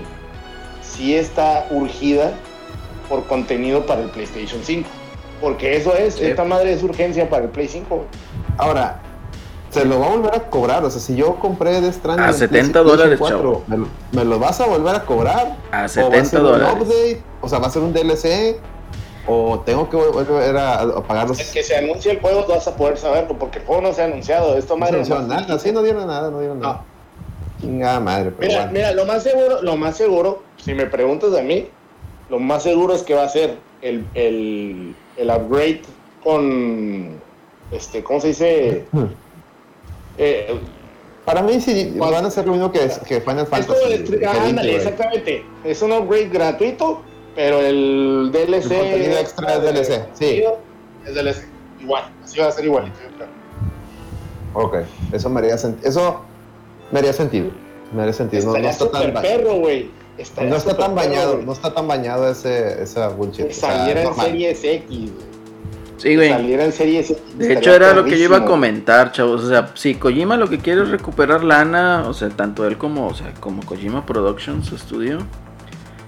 sí está urgida por contenido para el PlayStation 5. Porque eso es, Sí. esta madre es urgencia para el Play 5. Ahora, se lo va a volver a cobrar. O sea, si yo compré de Stranding A en 70 PlayStation dólares, 4, chavo. ¿me, lo- me lo vas a volver a cobrar? A ¿O va a 70 ser un dólares. update? O sea, ¿va a ser un DLC? ¿O tengo que volver a, a pagar los... Es que se anuncia el juego, vas a poder saberlo, porque el juego no se ha anunciado. Esto No madre se nomás- nada, sí, no dieron nada, no dieron nada. Chingada madre, pero Mira, bueno. mira, lo más seguro, lo más seguro, si me preguntas de mí, lo más seguro es que va a ser el, el, el upgrade con este, ¿cómo se dice? Eh, Para mí sí ¿Cuál? van a ser lo mismo que, que Final es Fantasy. el, que ah, ándale, exactamente. Es un upgrade gratuito, pero el DLC. El contenido extra es DLC, sí. Es DLC. Igual, así va a ser igual. yo creo. Ok, eso me haría, sent- eso me haría sentido. Me haría sentido. No, no está tan, perro, güey. No está tan bañado, no está tan bañado ese, esa bullshit. Que o sea, saliera en. Series X, güey. Sí, güey. Saliera en Series X. De hecho, era lo que yo iba a comentar, chavos. O sea, si Kojima lo que quiere es recuperar lana, o sea, tanto él como, o sea, como Kojima Productions, su estudio,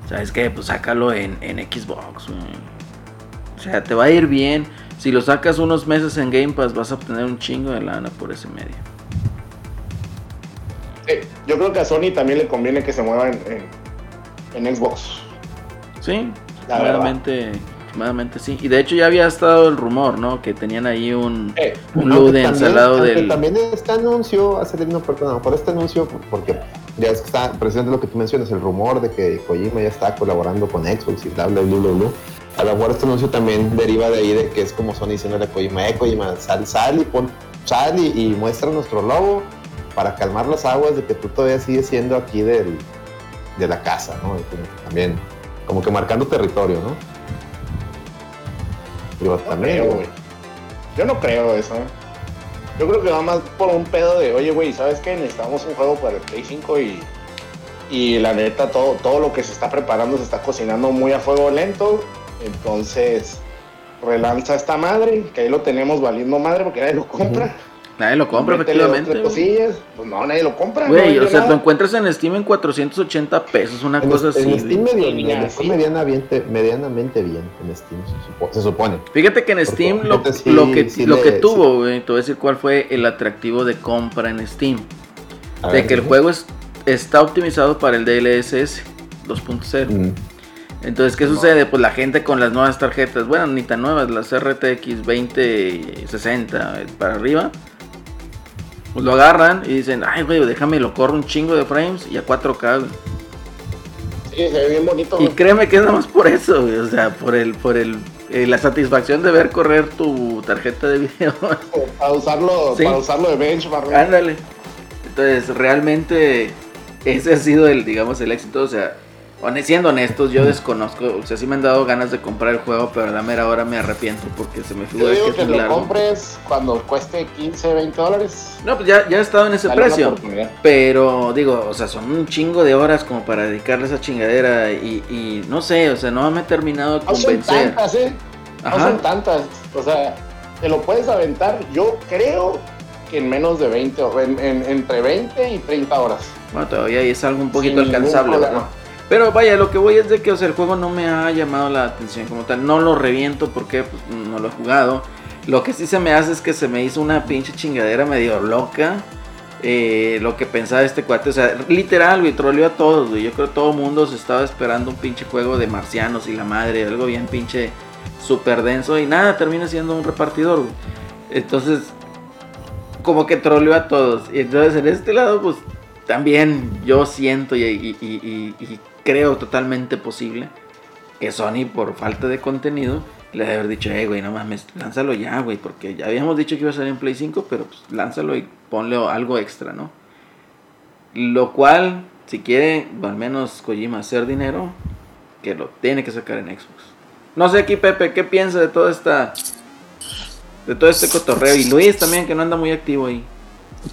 ¿sabes qué? Pues sácalo en, en Xbox, güey. O sea, te va a ir bien. Si lo sacas unos meses en Game Pass, vas a obtener un chingo de lana por ese medio. Yo creo que a Sony también le conviene que se mueva en, en, en Xbox. Sí, últimamente, últimamente sí. Y de hecho ya había estado el rumor, ¿no? Que tenían ahí un, Eh, un Ludens también- al lado del... También este anuncio, hace no, perdón, por este anuncio, porque ya es que está precisamente lo que tú mencionas, el rumor de que Kojima ya está colaborando con Xbox y bla, bla, bla, bla, bla. A lo mejor este anuncio también deriva de ahí de que es como Sony diciéndole a Kojima, eh, Kojima, sal, sal y pon, sal y, y muestra nuestro logo para calmar las aguas de que tú todavía sigues siendo aquí del, de la casa, ¿no? Como que también, como que marcando territorio, ¿no? Digo, no también, creo, güey. Yo no creo eso. ¿eh? Yo creo que va más por un pedo de, oye, güey, ¿sabes qué? Necesitamos un juego para el Play 5 y, y la neta, todo, todo lo que se está preparando se está cocinando muy a fuego lento. Entonces, relanza esta madre, que ahí lo tenemos valiendo madre porque nadie lo compra. Nadie lo compra, efectivamente. cosillas. Pues no, nadie lo compra. Güey, o sea, nada. lo encuentras en Steam en 480 pesos, una En, cosa en así. Steam Sí, fue sí. medianamente, medianamente bien en Steam, se, supo- se supone. Fíjate que en Porque Steam lo, obviamente sí- lo que, sí lo le- que sí. tuvo, güey, te voy a decir cuál fue el atractivo de compra en Steam. A de ver, que el juego es- está optimizado para el DLSS 2.0. Mm, Entonces, ¿qué sucede? Pues la gente con las nuevas tarjetas, bueno, ni tan nuevas, las RTX 2060 para arriba, pues lo agarran y dicen, ay, güey, déjame lo corro un chingo de frames y a 4K, güey. Sí, se ve bien bonito. Y güey. créeme que es nada más por eso, güey, o sea, por el, por el, eh, la satisfacción de ver correr tu tarjeta de video. Para usarlo, Sí. para usarlo de benchmark. Ándale. Entonces, realmente ese ha sido el, digamos, el éxito. O sea, siendo honestos, yo desconozco. O sea, sí me han dado ganas de comprar el juego, pero a la mera hora me arrepiento porque se me figura que digo es que muy lo largo. compres cuando cueste 15, 20 dólares. No, pues ya, ya he estado en ese Dale precio. Pero digo, o sea, son un chingo de horas como para dedicarle a esa chingadera y, y no sé, o sea, no me he terminado de No son convencer. tantas, ¿eh? No son tantas. O sea, te lo puedes aventar, yo creo que en menos de 20, o en- en- entre 20 y 30 horas. Bueno, todavía es algo un poquito Sin alcanzable, problema. Pero vaya, lo que voy es de que, o sea, el juego no me ha llamado la atención como tal. No lo reviento porque pues, no lo he jugado. Lo que sí se me hace es que se me hizo una pinche chingadera medio loca. eh, lo que pensaba este cuate, o sea, literal, güey, troleó a todos, güey. Yo creo que todo el mundo se estaba esperando un pinche juego de marcianos y la madre, algo bien pinche súper denso. Y nada, termina siendo un repartidor. Entonces, como que troleó a todos. Y entonces en este lado, pues también yo siento y creo totalmente posible que Sony, por falta de contenido, le debe haber dicho, eh, güey, no mames, lánzalo ya, güey, porque ya habíamos dicho que iba a salir en Play 5, pero pues lánzalo y ponle algo extra, ¿no? Lo cual, si quiere, al menos Kojima hacer dinero, que lo tiene que sacar en Xbox. No sé aquí, Pepe, ¿qué piensa de toda esta... De todo este cotorreo. Y Luis también, que no anda muy activo ahí.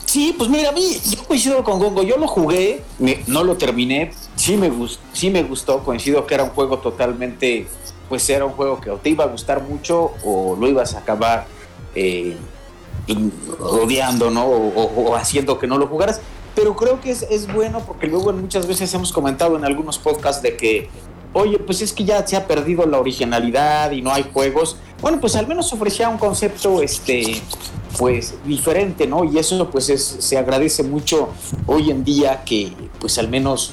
Sí, pues mira, a mí, yo coincido con Gongo, yo lo jugué, no lo terminé, sí me, gustó, sí me gustó, coincido que era un juego totalmente, pues era un juego que o te iba a gustar mucho o lo ibas a acabar eh, odiando, ¿no? O haciendo que no lo jugaras. Pero creo que es, es bueno porque luego muchas veces hemos comentado en algunos podcasts de que, oye, pues es que ya se ha perdido la originalidad y no hay juegos. Bueno, pues al menos ofrecía un concepto, este, pues diferente, ¿no? Y eso pues es, se agradece mucho hoy en día que pues al menos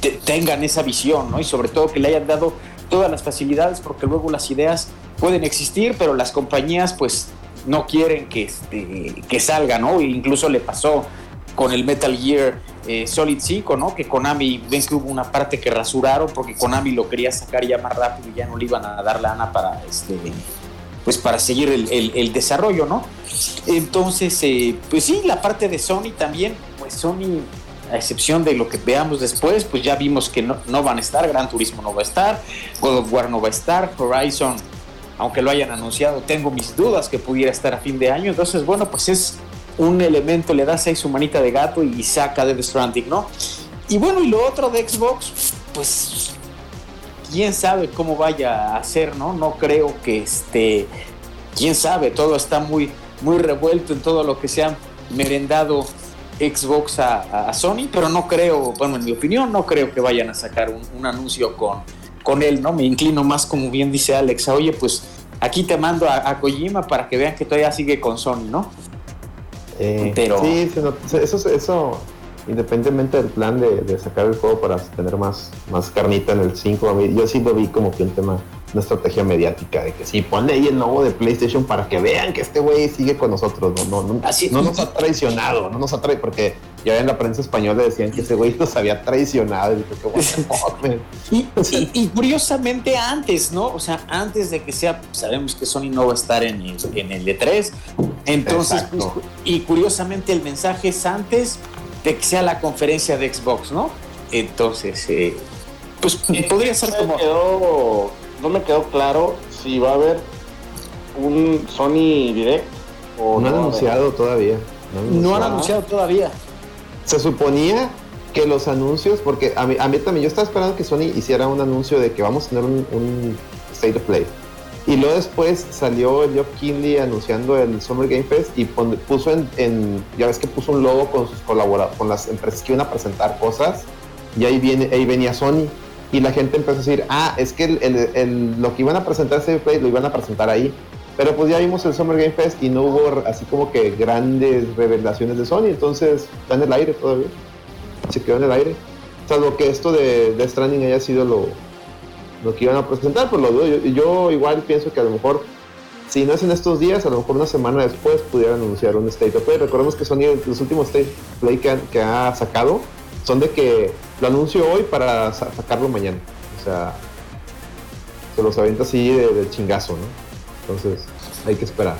te- tengan esa visión, ¿no? Y sobre todo que le hayan dado todas las facilidades porque luego las ideas pueden existir, pero las compañías pues no quieren que, este, que salga, ¿no? E incluso le pasó con el Metal Gear eh, Solid 5, ¿no? Que Konami, ven que hubo una parte que rasuraron porque Konami lo quería sacar ya más rápido y ya no le iban a dar lana para, este, pues para seguir el, el- desarrollo, ¿no? Entonces, eh, pues sí, la parte de Sony también, pues Sony, a excepción de lo que veamos después, pues ya vimos que no, no van a estar, Gran Turismo no va a estar, God of War no va a estar, Horizon, aunque lo hayan anunciado, tengo mis dudas que pudiera estar a fin de año, entonces, bueno, pues es un elemento, le das ahí su manita de gato y saca Death Stranding, ¿no? Y bueno, y lo otro de Xbox, pues quién sabe cómo vaya a ser, ¿no? No creo que este, quién sabe, todo está muy, muy revuelto en todo lo que se ha merendado Xbox a, Sony, pero no creo, bueno, en mi opinión, no creo que vayan a sacar un, un anuncio con, con él, ¿no? Me inclino más, como bien dice Alex, a, oye, pues aquí te mando a, a Kojima para que vean que todavía sigue con Sony, ¿no? Eh, Pero- Sí, not- eso, eso, independientemente del plan de, de sacar el juego para tener más, más carnita en el 5, a mí- yo sí lo vi como que un tema, una estrategia mediática, de que sí, ponle ahí el logo de PlayStation para que vean que este güey sigue con nosotros, no, no, no, Así- no nos ha traicionado, no nos ha traicionado, porque ya en la prensa española decían que ese güey nos había traicionado, y dije. Y, y- y curiosamente antes, ¿no? O sea, antes de que sea, sabemos que Sony no va a estar en el, en el E3. Entonces, pues, y curiosamente el mensaje es antes de que sea la conferencia de Xbox, ¿no? Entonces, eh, pues podría ser No como... me quedó, no me quedó claro si va a haber un Sony Direct o No han a haber. anunciado todavía. no han No han anunciado. anunciado todavía. Se suponía que los anuncios, porque a mí, a mí también, yo estaba esperando que Sony hiciera un anuncio de que vamos a tener un, un State of Play. Y luego después salió Geoff Keighley anunciando el Summer Game Fest y puso en, ya ves que puso un logo con sus colaboradores, con las empresas que iban a presentar cosas. Y ahí, viene, ahí venía Sony. Y la gente empezó a decir, ah, es que el- lo que iban a presentar of Play lo iban a presentar ahí. Pero pues ya vimos el Summer Game Fest y no hubo así como que grandes revelaciones de Sony, entonces está en el aire todavía. Se quedó en el aire. Salvo que esto de, de Stranding haya sido lo, lo que iban a presentar, pues lo dudo. Yo, igual pienso que a lo mejor, si no es en estos días, a lo mejor una semana después pudieran anunciar un State of Play. Recordemos que Sony, los últimos State Play que, que ha sacado, son de que lo anuncio hoy para sa- sacarlo mañana. O sea, se los avienta así de, de chingazo, ¿no? Entonces, hay que esperar.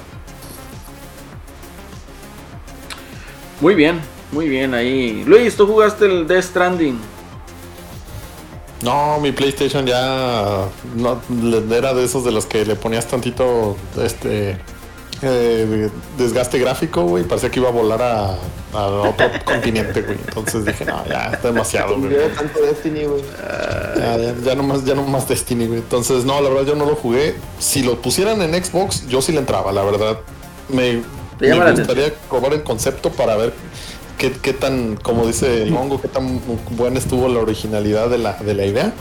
Muy bien. Muy bien ahí. Luis, ¿tú jugaste el Death Stranding? No, mi PlayStation ya no, era de esos de los que le ponías tantito este eh, desgaste gráfico, güey. Parecía que iba a volar a, a otro continente, güey. Entonces dije, no, ya es demasiado, güey. Yo tanto Destiny, güey. Ya, ya, ya no más, ya no más Destiny, güey. Entonces, no, la verdad yo no lo jugué. Si lo pusieran en Xbox, yo sí le entraba, la verdad. Me, me gustaría probar el concepto para ver qué, qué tan, como dice el hongo, qué tan buena estuvo la originalidad de la, de la idea.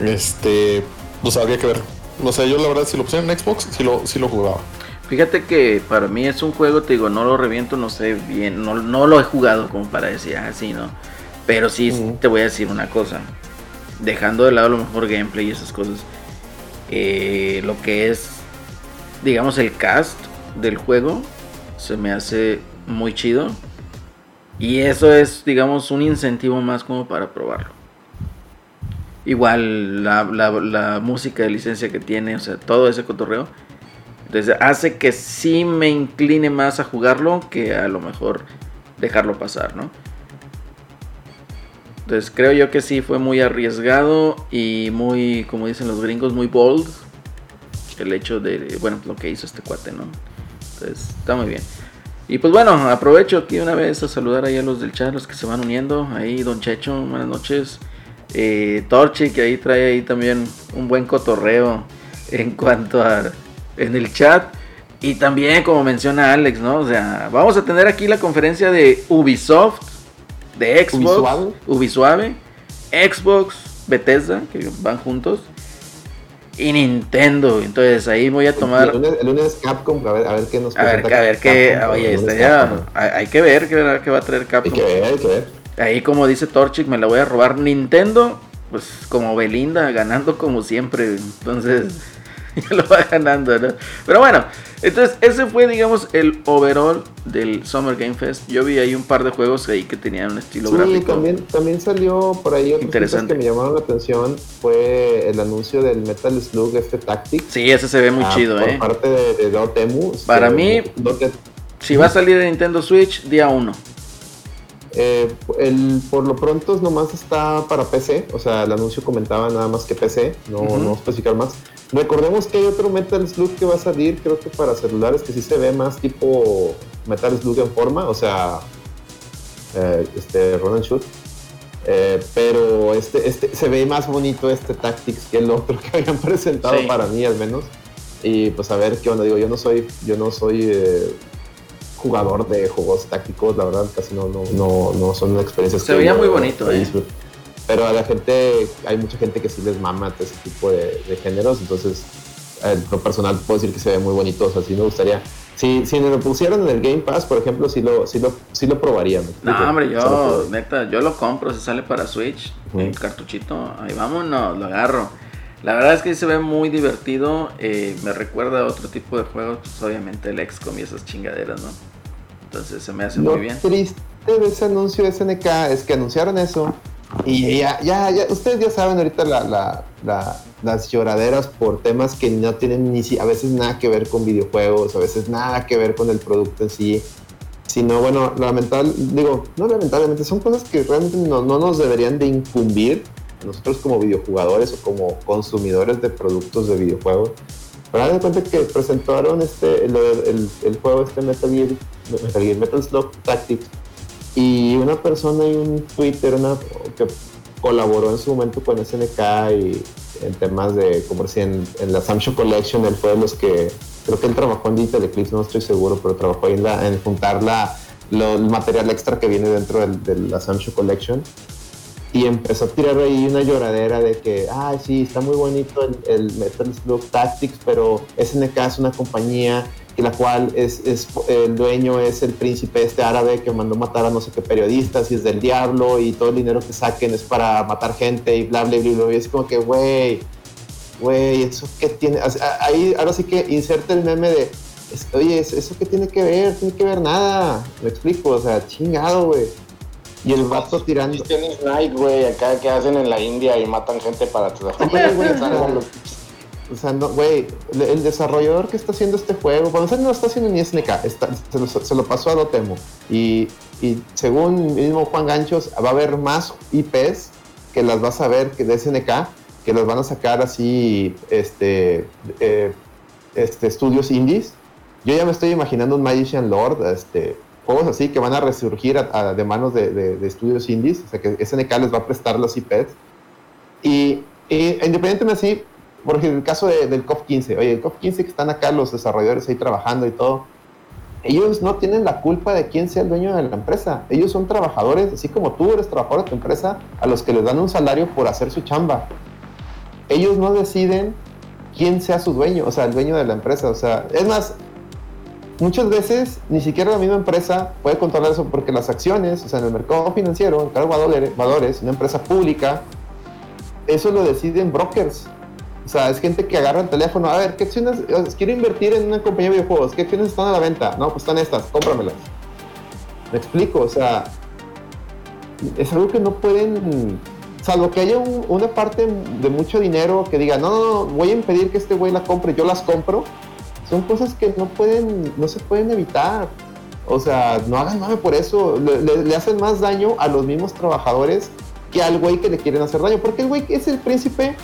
Este, pues habría que ver. O sea, yo la verdad, si lo pusieran en Xbox, sí lo, sí lo jugaba. Fíjate que para mí es un juego, te digo, no lo reviento, no sé bien, no, no lo he jugado como para decir así, ¿no? Pero sí te voy a decir una cosa, dejando de lado a lo mejor gameplay y esas cosas, eh, lo que es, digamos, el cast del juego se me hace muy chido. Y eso es, digamos, un incentivo más como para probarlo. Igual la, la- música de licencia que tiene, o sea, todo ese cotorreo. Entonces hace que sí me incline más a jugarlo que a lo mejor dejarlo pasar, ¿no? Entonces creo yo que sí fue muy arriesgado y muy, como dicen los gringos, muy bold. El hecho de, bueno, lo que hizo este cuate, ¿no? Entonces está muy bien. Y pues bueno, aprovecho aquí una vez a saludar ahí a los del chat, los que se van uniendo. Ahí, Don Checho, buenas noches. Eh, Torchi, que ahí trae ahí también un buen cotorreo en cuanto a en el chat. Y también, como menciona Alex, ¿no? O sea, vamos a tener aquí la conferencia de Ubisoft, de Xbox, Ubisuave. Ubisuave, Xbox, Bethesda, que van juntos, y Nintendo. Entonces ahí voy a tomar. El lunes, el lunes Capcom, a ver, a ver qué nos A ver, a ver qué. Capcom, Oye. Capcom. Hay, hay que ver qué, va a traer Hay Capcom. que ver, hay que ver. Ahí, como dice Torchic, me la voy a robar Nintendo. Pues como Belinda, ganando como siempre. Entonces, ya lo va ganando, ¿no? Pero bueno, entonces ese fue, digamos, el overall del Summer Game Fest. Yo vi ahí un par de juegos ahí que tenían un estilo Sí, gráfico. también, también salió por ahí otras que me llamaron la atención. Fue el anuncio del Metal Slug, este Tactics. Sí, ese se ve muy ah, chido, por ¿eh? parte de, de Dotemu. Para mí- Si va a salir de Nintendo Switch, día 1. Eh, el, por lo pronto nomás está para PC, o sea, el anuncio comentaba nada más que PC, no, no especificar más. Recordemos que hay otro Metal Slug que va a salir, creo que para celulares, que sí se ve más tipo Metal Slug en forma, o sea, eh, este Run and Shoot. Eh, pero este, este se ve más bonito este Tactics que el otro que habían presentado Sí. para mí al menos. Y pues a ver qué onda, digo, yo no soy, yo no soy jugador de juegos tácticos, la verdad casi no, no, no, no son experiencias Se veía muy bonito, eh. Pero a la gente, hay mucha gente que sí les mama ese tipo de, de géneros, entonces eh, lo personal puedo decir que se ve muy bonito, o sea, sí me gustaría. Si, si me lo pusieran en el Game Pass, por ejemplo, sí lo, sí lo, sí lo probaría. No, hombre, yo, neta, yo lo compro, se sale para Switch, Ujú. el cartuchito, ahí vámonos, lo agarro. La verdad es que se ve muy divertido, eh, me recuerda a otro tipo de juegos, pues obviamente el XCOM y esas chingaderas, ¿no? Entonces se me hace Lo muy bien. triste de ese anuncio de SNK es que anunciaron eso y ya, ya, ya, ustedes ya saben ahorita la, la- la- las lloraderas por temas que no tienen ni a veces nada que ver con videojuegos, a veces nada que ver con el producto en sí, sino bueno, lamentable, digo, no lamentablemente, son cosas que realmente no, no nos deberían de incumbir nosotros como videojugadores o como consumidores de productos de videojuegos. Pero de cuenta que presentaron este, el, el- el juego este Metal Gear, Metal Tactics, y una persona y un Twitter una, que colaboró en su momento con SNK y en temas de, como decía, en, en la Samsung Collection, él fue de los que, creo que él trabajó en Digital Eclipse, no estoy seguro, pero trabajó ahí en, la, en juntar la, el material extra que viene dentro de la Samsung Collection y empezó a tirar ahí una lloradera de que, ay, sí, está muy bonito el, Metal Slug Tactics, pero SNK es una compañía y la cual es, es el dueño es el príncipe este árabe que mandó matar a no sé qué periodistas y es del diablo y todo el dinero que saquen es para matar gente y bla, bla, bla, bla. Y es como que, güey, güey, eso que tiene, ahí ahora sí que inserta el meme de, oye, ¿eso- ¿eso qué tiene que ver? Tiene que ver nada, me explico, o sea, chingado, güey. Y el vato tirando... Night, güey, acá que hacen en la India y matan gente para o sea, no, güey, el- desarrollador que está haciendo este juego, bueno, o sea, no lo está haciendo ni SNK, está- se, lo, se lo pasó a Dotemu. Y, y según mismo Juan Ganchos, va a haber más IPs que las vas a ver que de SNK, que las van a sacar así, este, eh, este, estudios indies. Yo ya me estoy imaginando un Magician Lord, este, juegos así que van a resurgir a- a- de manos de, de- de estudios indies, o sea que SNK les va a prestar los IPs. Y, y independientemente así, por ejemplo, el caso de- del COP 15, oye, el COP 15 que están acá los desarrolladores ahí trabajando y todo, ellos no tienen la culpa de quién sea el dueño de la empresa. Ellos son trabajadores, así como tú eres trabajador de tu empresa, a los que les dan un salario por hacer su chamba. Ellos no deciden quién sea su dueño, o sea, el dueño de la empresa. O sea, es más, muchas veces ni siquiera la misma empresa puede controlar eso porque las acciones, o sea, en el mercado financiero, en cada valores, valores, una empresa pública, eso lo deciden brokers. O sea, es gente que agarra el teléfono, a ver, ¿qué acciones? eh, Quiero invertir en una compañía de videojuegos, ¿qué acciones están a la venta? No, pues están estas, cómpramelas. Me explico, o sea, es algo que no pueden, salvo que haya un- una parte de mucho dinero que diga, no, no, no, voy a impedir que este güey la compre, yo las compro. Son cosas que no pueden, no se pueden evitar. O sea, no hagan nada por eso. Le, le- le hacen más daño a los mismos trabajadores que al güey que le quieren hacer daño. Porque el güey es el príncipe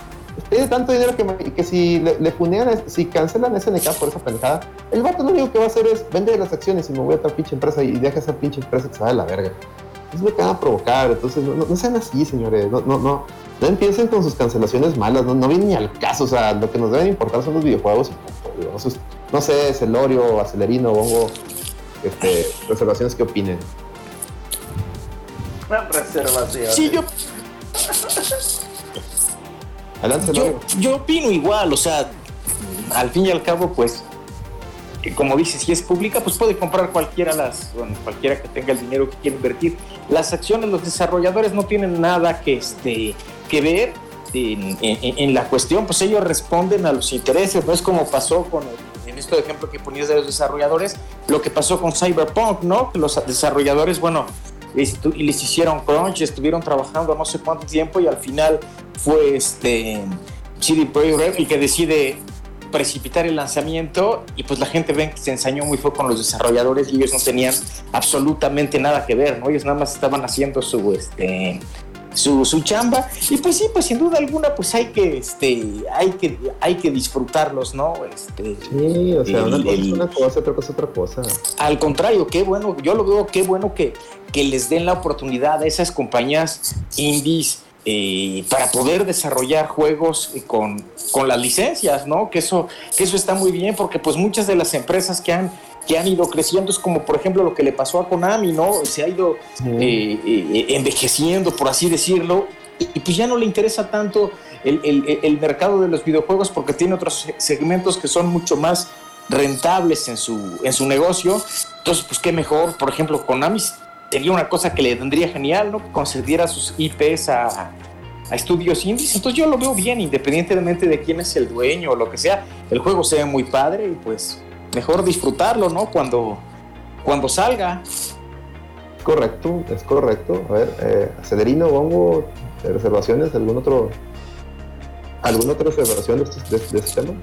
tiene tanto dinero que, que si le, le funean, si cancelan SNK por esa pendejada, el vato lo único que va a hacer es vender las acciones y me voy a otra pinche empresa y deja esa pinche empresa que se va de la verga. Es lo que van a provocar. Entonces, no- no sean así, señores. No, no, no. No empiecen con sus cancelaciones malas. No, no vienen ni al caso. O sea, lo que nos deben importar son los videojuegos. y punto, digo. Entonces, no sé, Celorio, Acelerino, Bongo, este, reservaciones que opinen. Reservación. Sí, yo, Adelante, yo, yo opino igual, o sea, al fin y al cabo, pues, como dices, si es pública, pues puede comprar cualquiera las, bueno, cualquiera que tenga el dinero que quiera invertir. Las acciones, los desarrolladores no tienen nada que, este, que ver en, la cuestión, pues ellos responden a los intereses, no es como pasó con el, en esto ejemplo que ponías de los desarrolladores, lo que pasó con Cyberpunk, ¿no? Los desarrolladores, bueno, y les hicieron crunch, estuvieron trabajando no sé cuánto tiempo y al final fue este CD Projekt Red el que decide precipitar el lanzamiento y pues la gente ven que se ensañó muy fue con los desarrolladores y ellos no tenían absolutamente nada que ver, ¿no? Ellos nada más estaban haciendo su este su, su chamba y pues sí, pues sin duda alguna pues hay que este hay que hay que disfrutarlos, ¿no? Este Sí, o sea, una cosa es el- una cosa, otra cosa otra cosa. al contrario, qué bueno, yo lo veo, qué bueno que, que les den la oportunidad a esas compañías indies eh, para poder desarrollar juegos eh, con, con las licencias, ¿no? Que eso, que eso está muy bien, porque pues muchas de las empresas que han, que han ido creciendo es como por ejemplo lo que le pasó a Konami, ¿no? Se ha ido eh, eh, envejeciendo, por así decirlo, y, y pues ya no le interesa tanto el, el- el mercado de los videojuegos porque tiene otros segmentos que son mucho más rentables en su, en su negocio. Entonces, pues qué mejor, por ejemplo, Konami sería una cosa que le tendría genial, ¿no? Que concediera sus IPs a, a estudios indies. Entonces yo lo veo bien, independientemente de quién es el dueño o lo que sea. El juego se ve muy padre y pues mejor disfrutarlo, ¿no? Cuando, cuando salga. Correcto, es correcto. A ver, eh, Acelerino, Bongo, reservaciones, algún otro, alguna otra reservación de este, de- de este tema.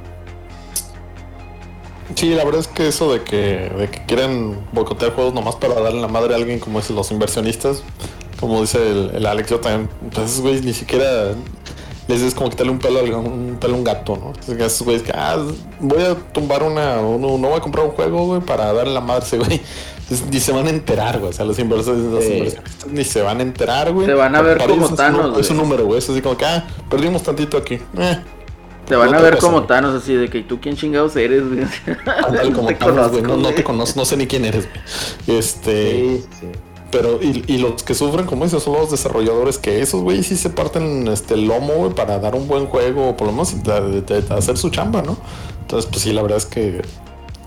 Sí, la verdad es que eso de que, de que quieren boicotear juegos nomás para darle la madre a alguien como dicen los inversionistas, como dice el, el Alex, yo también, pues güeyes ni siquiera les es como quitarle un pelo, un pelo a un gato, ¿no? Entonces, esos güeyes que, ah, voy a tumbar una, uno, no voy a comprar un juego, güey, para darle la madre güey. Entonces, ni se van a enterar, güey. O sea, los inversores, los ni se van a enterar, güey. Te van a ver Para como ellos es Thanos, un- Es un número, güey. Es así como que, ah, perdimos tantito aquí. Eh, Te van a ver cosa, como güey. Thanos, así de que tú quién chingados eres, güey. Ándale, No como te Thanos, güey. No, conozco, no te conozco, no sé ni quién eres, güey. Este. Sí, sí. Pero, y, y los que sufren, como dices, son los desarrolladores que esos güey sí se parten este el lomo, güey, para dar un buen juego, o por lo menos de- de- de hacer su chamba, ¿no? Entonces, pues sí, la verdad es que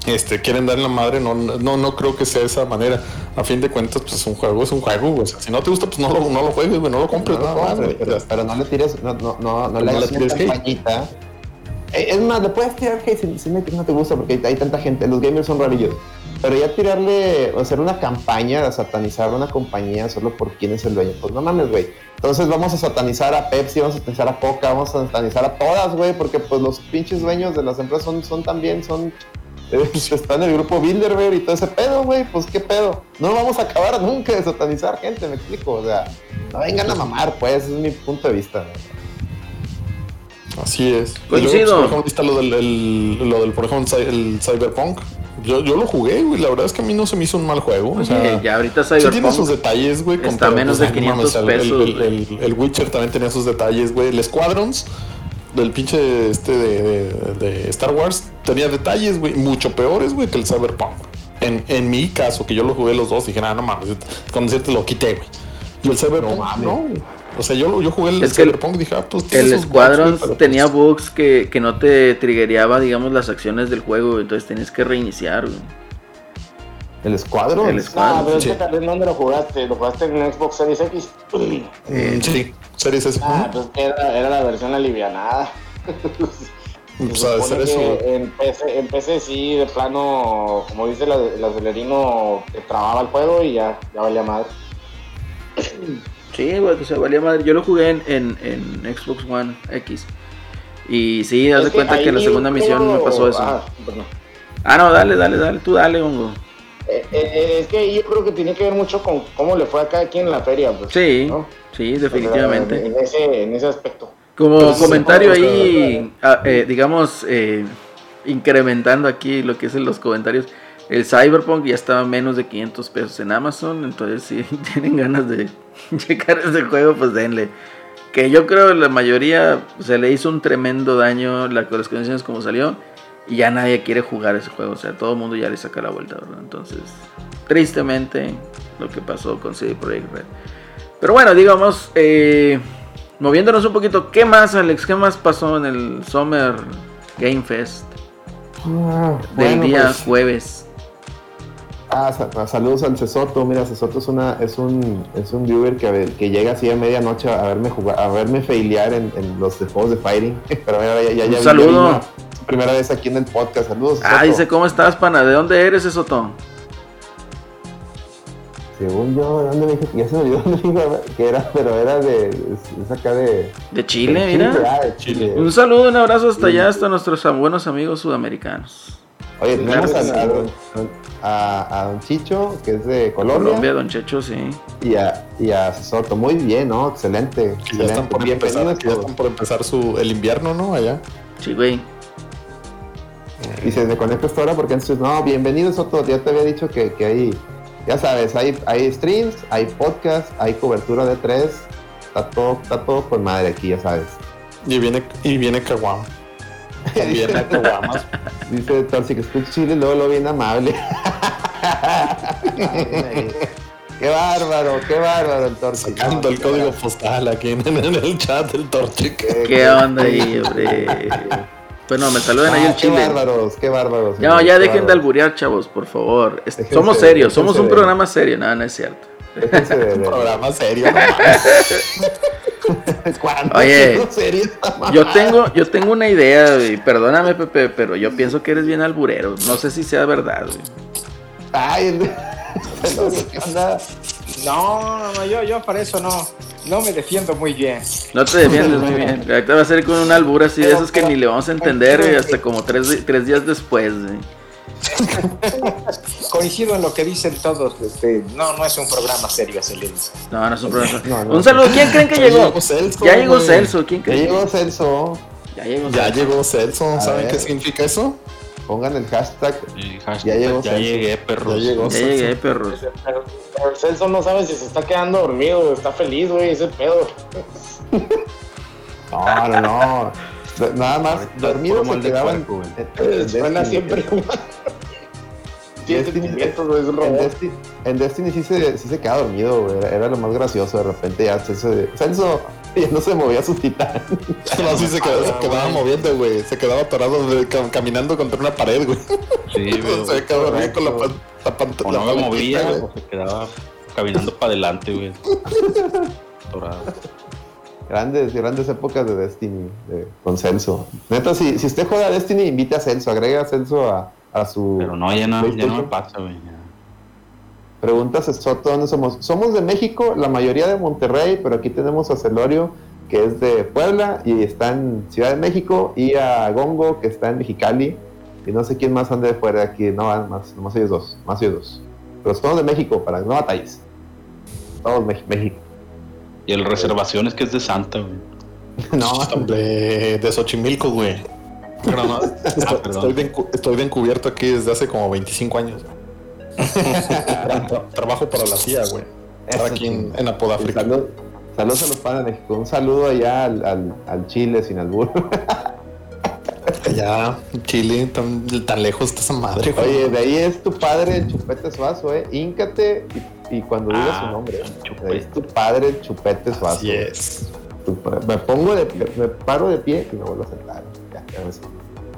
este quieren dar la madre, no, no, no creo que sea de esa manera. A fin de cuentas, pues un juego es un juego, güey. O sea, si no te gusta, pues no lo, no lo juegues, güey, no lo compres, No, no, pero, pero- no le tires, no, no, no, le hagas tires campañita. Eh, Es más, le puedes tirar hate si, no te gusta porque hay tanta gente, los gamers son rarillos. Pero ya tirarle, o hacer una campaña de satanizar una compañía solo por quién es el dueño, pues no mames, güey. Entonces vamos a satanizar a Pepsi, vamos a satanizar a Coca, vamos a satanizar a todas, güey, porque pues los pinches dueños de las empresas son, son también, son, eh, están en el grupo Bilderberg y todo ese pedo, güey, pues qué pedo. No vamos a acabar nunca de satanizar gente, me explico, o sea, no vengan a mamar, pues, ese es mi punto de vista. güey. Así es. Y Coincido. luego, pues, por ejemplo, está lo del, el- lo del, por ejemplo, el Cyberpunk. Yo, yo lo jugué, güey. La verdad es que a mí no se me hizo un mal juego. O sea, ya ahorita sí tiene Cyberpunk sus detalles, güey. está menos pues, de ay, no mames, 500 el- pesos, El, el- el Witcher también tenía sus detalles, güey. El Squadrons del pinche este de, de- de Star Wars tenía detalles, güey, mucho peores, güey, que el Cyberpunk. En, en mi caso, que yo lo jugué los dos, dije, ah, no mames, con decirte lo quité, güey. Y el Cyberpunk, no, güey. O sea, yo, yo jugué el Es Cyberpunk y dije, ah, pues El bugs, Squadron tenía pues, bugs que, que no te triggereaba, digamos, las acciones del juego, entonces tenías que reiniciar, güey. El escuadro. El No, Squadron. pero es Sí. que tal vez ¿dónde lo jugaste? ¿Lo jugaste en Xbox Series X? mm, sí, series S. Ah, pues era, era la versión alivianada. Pues supone ser eso. En PC, en PC sí, de plano, como dice la- el acelerino, te trababa el juego y ya, ya valía madre. Sí, güey, que se valía madre. Yo lo jugué en, en, en Xbox One X. Y sí, haz de cuenta que en la segunda misión me pasó eso. Ah, perdón. Ah, no, dale, dale, dale, tú dale, hongo. Eh, eh, es que yo creo que tiene que ver mucho con cómo le fue a cada quien en la feria. Pues, Sí, ¿no? sí, O sea, definitivamente. En ese, en ese aspecto. Como comentario sí, ahí, ah, eh, digamos, eh, incrementando aquí lo que es en los comentarios, el Cyberpunk ya estaba a menos de 500 pesos en Amazon, entonces si tienen ganas de checar ese juego, pues denle. Que yo creo la mayoría se le hizo un tremendo daño la, las condiciones como salió y ya nadie quiere jugar ese juego, o sea, todo el mundo ya le saca la vuelta, ¿verdad? Entonces, tristemente lo que pasó con CD Projekt Red. Pero bueno, digamos, eh, moviéndonos un poquito, ¿qué más, Alex? ¿Qué más pasó en el Summer Game Fest Ah, del bueno, día pues, jueves? Ah, sa- saludos al Cesoto. Mira, Cesoto es una, es un, es un viewer que, que llega así a medianoche a verme jugar, a verme failear en, en los de juegos de fighting. Pero ya, ya, Un ya, saludo. primera vez aquí en el podcast. Saludos. Ah, Cesoto. dice, ¿cómo estás, pana? ¿De dónde eres, Soto? Según yo, ¿dónde me dijo? Ya se me olvidó dónde que era, pero era de, es, es acá de, De Chile, de mira. ah, de Chile. Un saludo, un abrazo hasta allá, hasta nuestros buenos amigos sudamericanos. Oye, tenemos a, don- a- a don Chicho, que es de Colombia, Colombia, Don Checho, sí. y a, y a Cesoto. Muy bien, ¿no? Excelente. Que ya están excelente. por empezar, Bienvenidos ya están por empezar su, el invierno, ¿no? Allá. Sí, güey. Y se desconecta esta hora porque antes, no, bienvenido Soto, ya te había dicho que, que hay, ya sabes, hay, hay streams, hay podcast, hay cobertura de tres, está todo, está todo con madre aquí, ya sabes. Y viene, y viene Caguama. También a Caguamas. Dice que escucha Chile, luego lo bien amable. qué bárbaro, qué bárbaro el Torsi. Sacando No, el qué código bárbaro. postal aquí en, en el chat del Torchic. ¿Qué onda ahí, hombre? Bueno, me saluden ahí Ah, el qué Chile. bárbaros, qué bárbaros. No, ya qué dejen de alburear, chavos, por favor. Déjense somos serios, somos un programa serio, nada, no es cierto. Déjense de- Un programa serio. Oye, ¿En serio? Yo tengo, yo tengo una idea, y perdóname, Pepe, pero yo pienso que eres bien alburero. No sé si sea verdad, güey. Ay. No, no, no, yo, yo para eso no, no me defiendo muy bien. No te defiendes muy bien. Ahorita va a ser con un albur así de esos que pero- ni le vamos a entender, hasta como tres, tres días después, güey. Coincido en lo que dicen todos. Este, no, no es un programa serio, dice. No, no es un. No, no. Un saludo. ¿Quién creen que Ya llegó? llegó Celso, Ya llegó. Celso. ¿Quién Ya creen? llegó Celso. Ya llegó Ya Celso. llegó Celso. ¿Saben qué significa eso? Pongan el hashtag. Hashtag, Ya llegó ya Celso. llegué, perros. Ya llegó Ya llegué, perros. Pero, pero el Celso no sabe si se está quedando dormido, está feliz, güey, ese pedo. No, no, no. Nada más dormido se quedaban. Suena siempre igual. Destiny- es un En. Destiny, en Destiny sí se, sí se queda dormido, güey. Era, lo más gracioso. De repente ya Celso, Celso ya no se movía su titán. No, sí se, quedaba, se quedaba moviendo, güey. Se quedaba atorado de- caminando contra una pared, güey. Sí, güey. se quedaba dormido con la, la, pan- O la no me palanquita, movía, güey. o se quedaba caminando para adelante, güey. Atorado. Grandes, grandes épocas de Destiny de- con Celso. Neta, si, si usted juega a Destiny, invite a Celso, agrega a Celso a, a su Pero no, ya no, ya no me pasa, güey. Preguntas Soto, ¿dónde somos? Somos de México, la mayoría de Monterrey, pero aquí tenemos a Celorio, que es de Puebla y está en Ciudad de México, y a Gongo, que está en Mexicali, y no sé quién más anda de fuera de aquí, no van más, nomás ellos dos, más ellos dos. Pero somos de México, para que no batalles. Todos México. Y el reservaciones que es de Santa, güey. no, de Xochimilco, güey. Pero no, estoy, Ah, estoy encu- estoy de encubierto aquí desde hace como 25 años. Tra- trabajo para la CIA, güey. Eso aquí en, en Apodáfrica. salud- saludos a los México. Un saludo allá al, al, al Chile sin albur. Allá, Chile, tan, tan lejos está esa madre, güey. Oye, de ahí es tu padre el Chupete Suazo, ¿eh? Íncate y, y cuando digas Ah, su nombre. ¿eh? Chupete. De ahí es tu padre el Chupete Suazo. Así es. Me pongo de pie, me paro de pie y me vuelvo a sentar.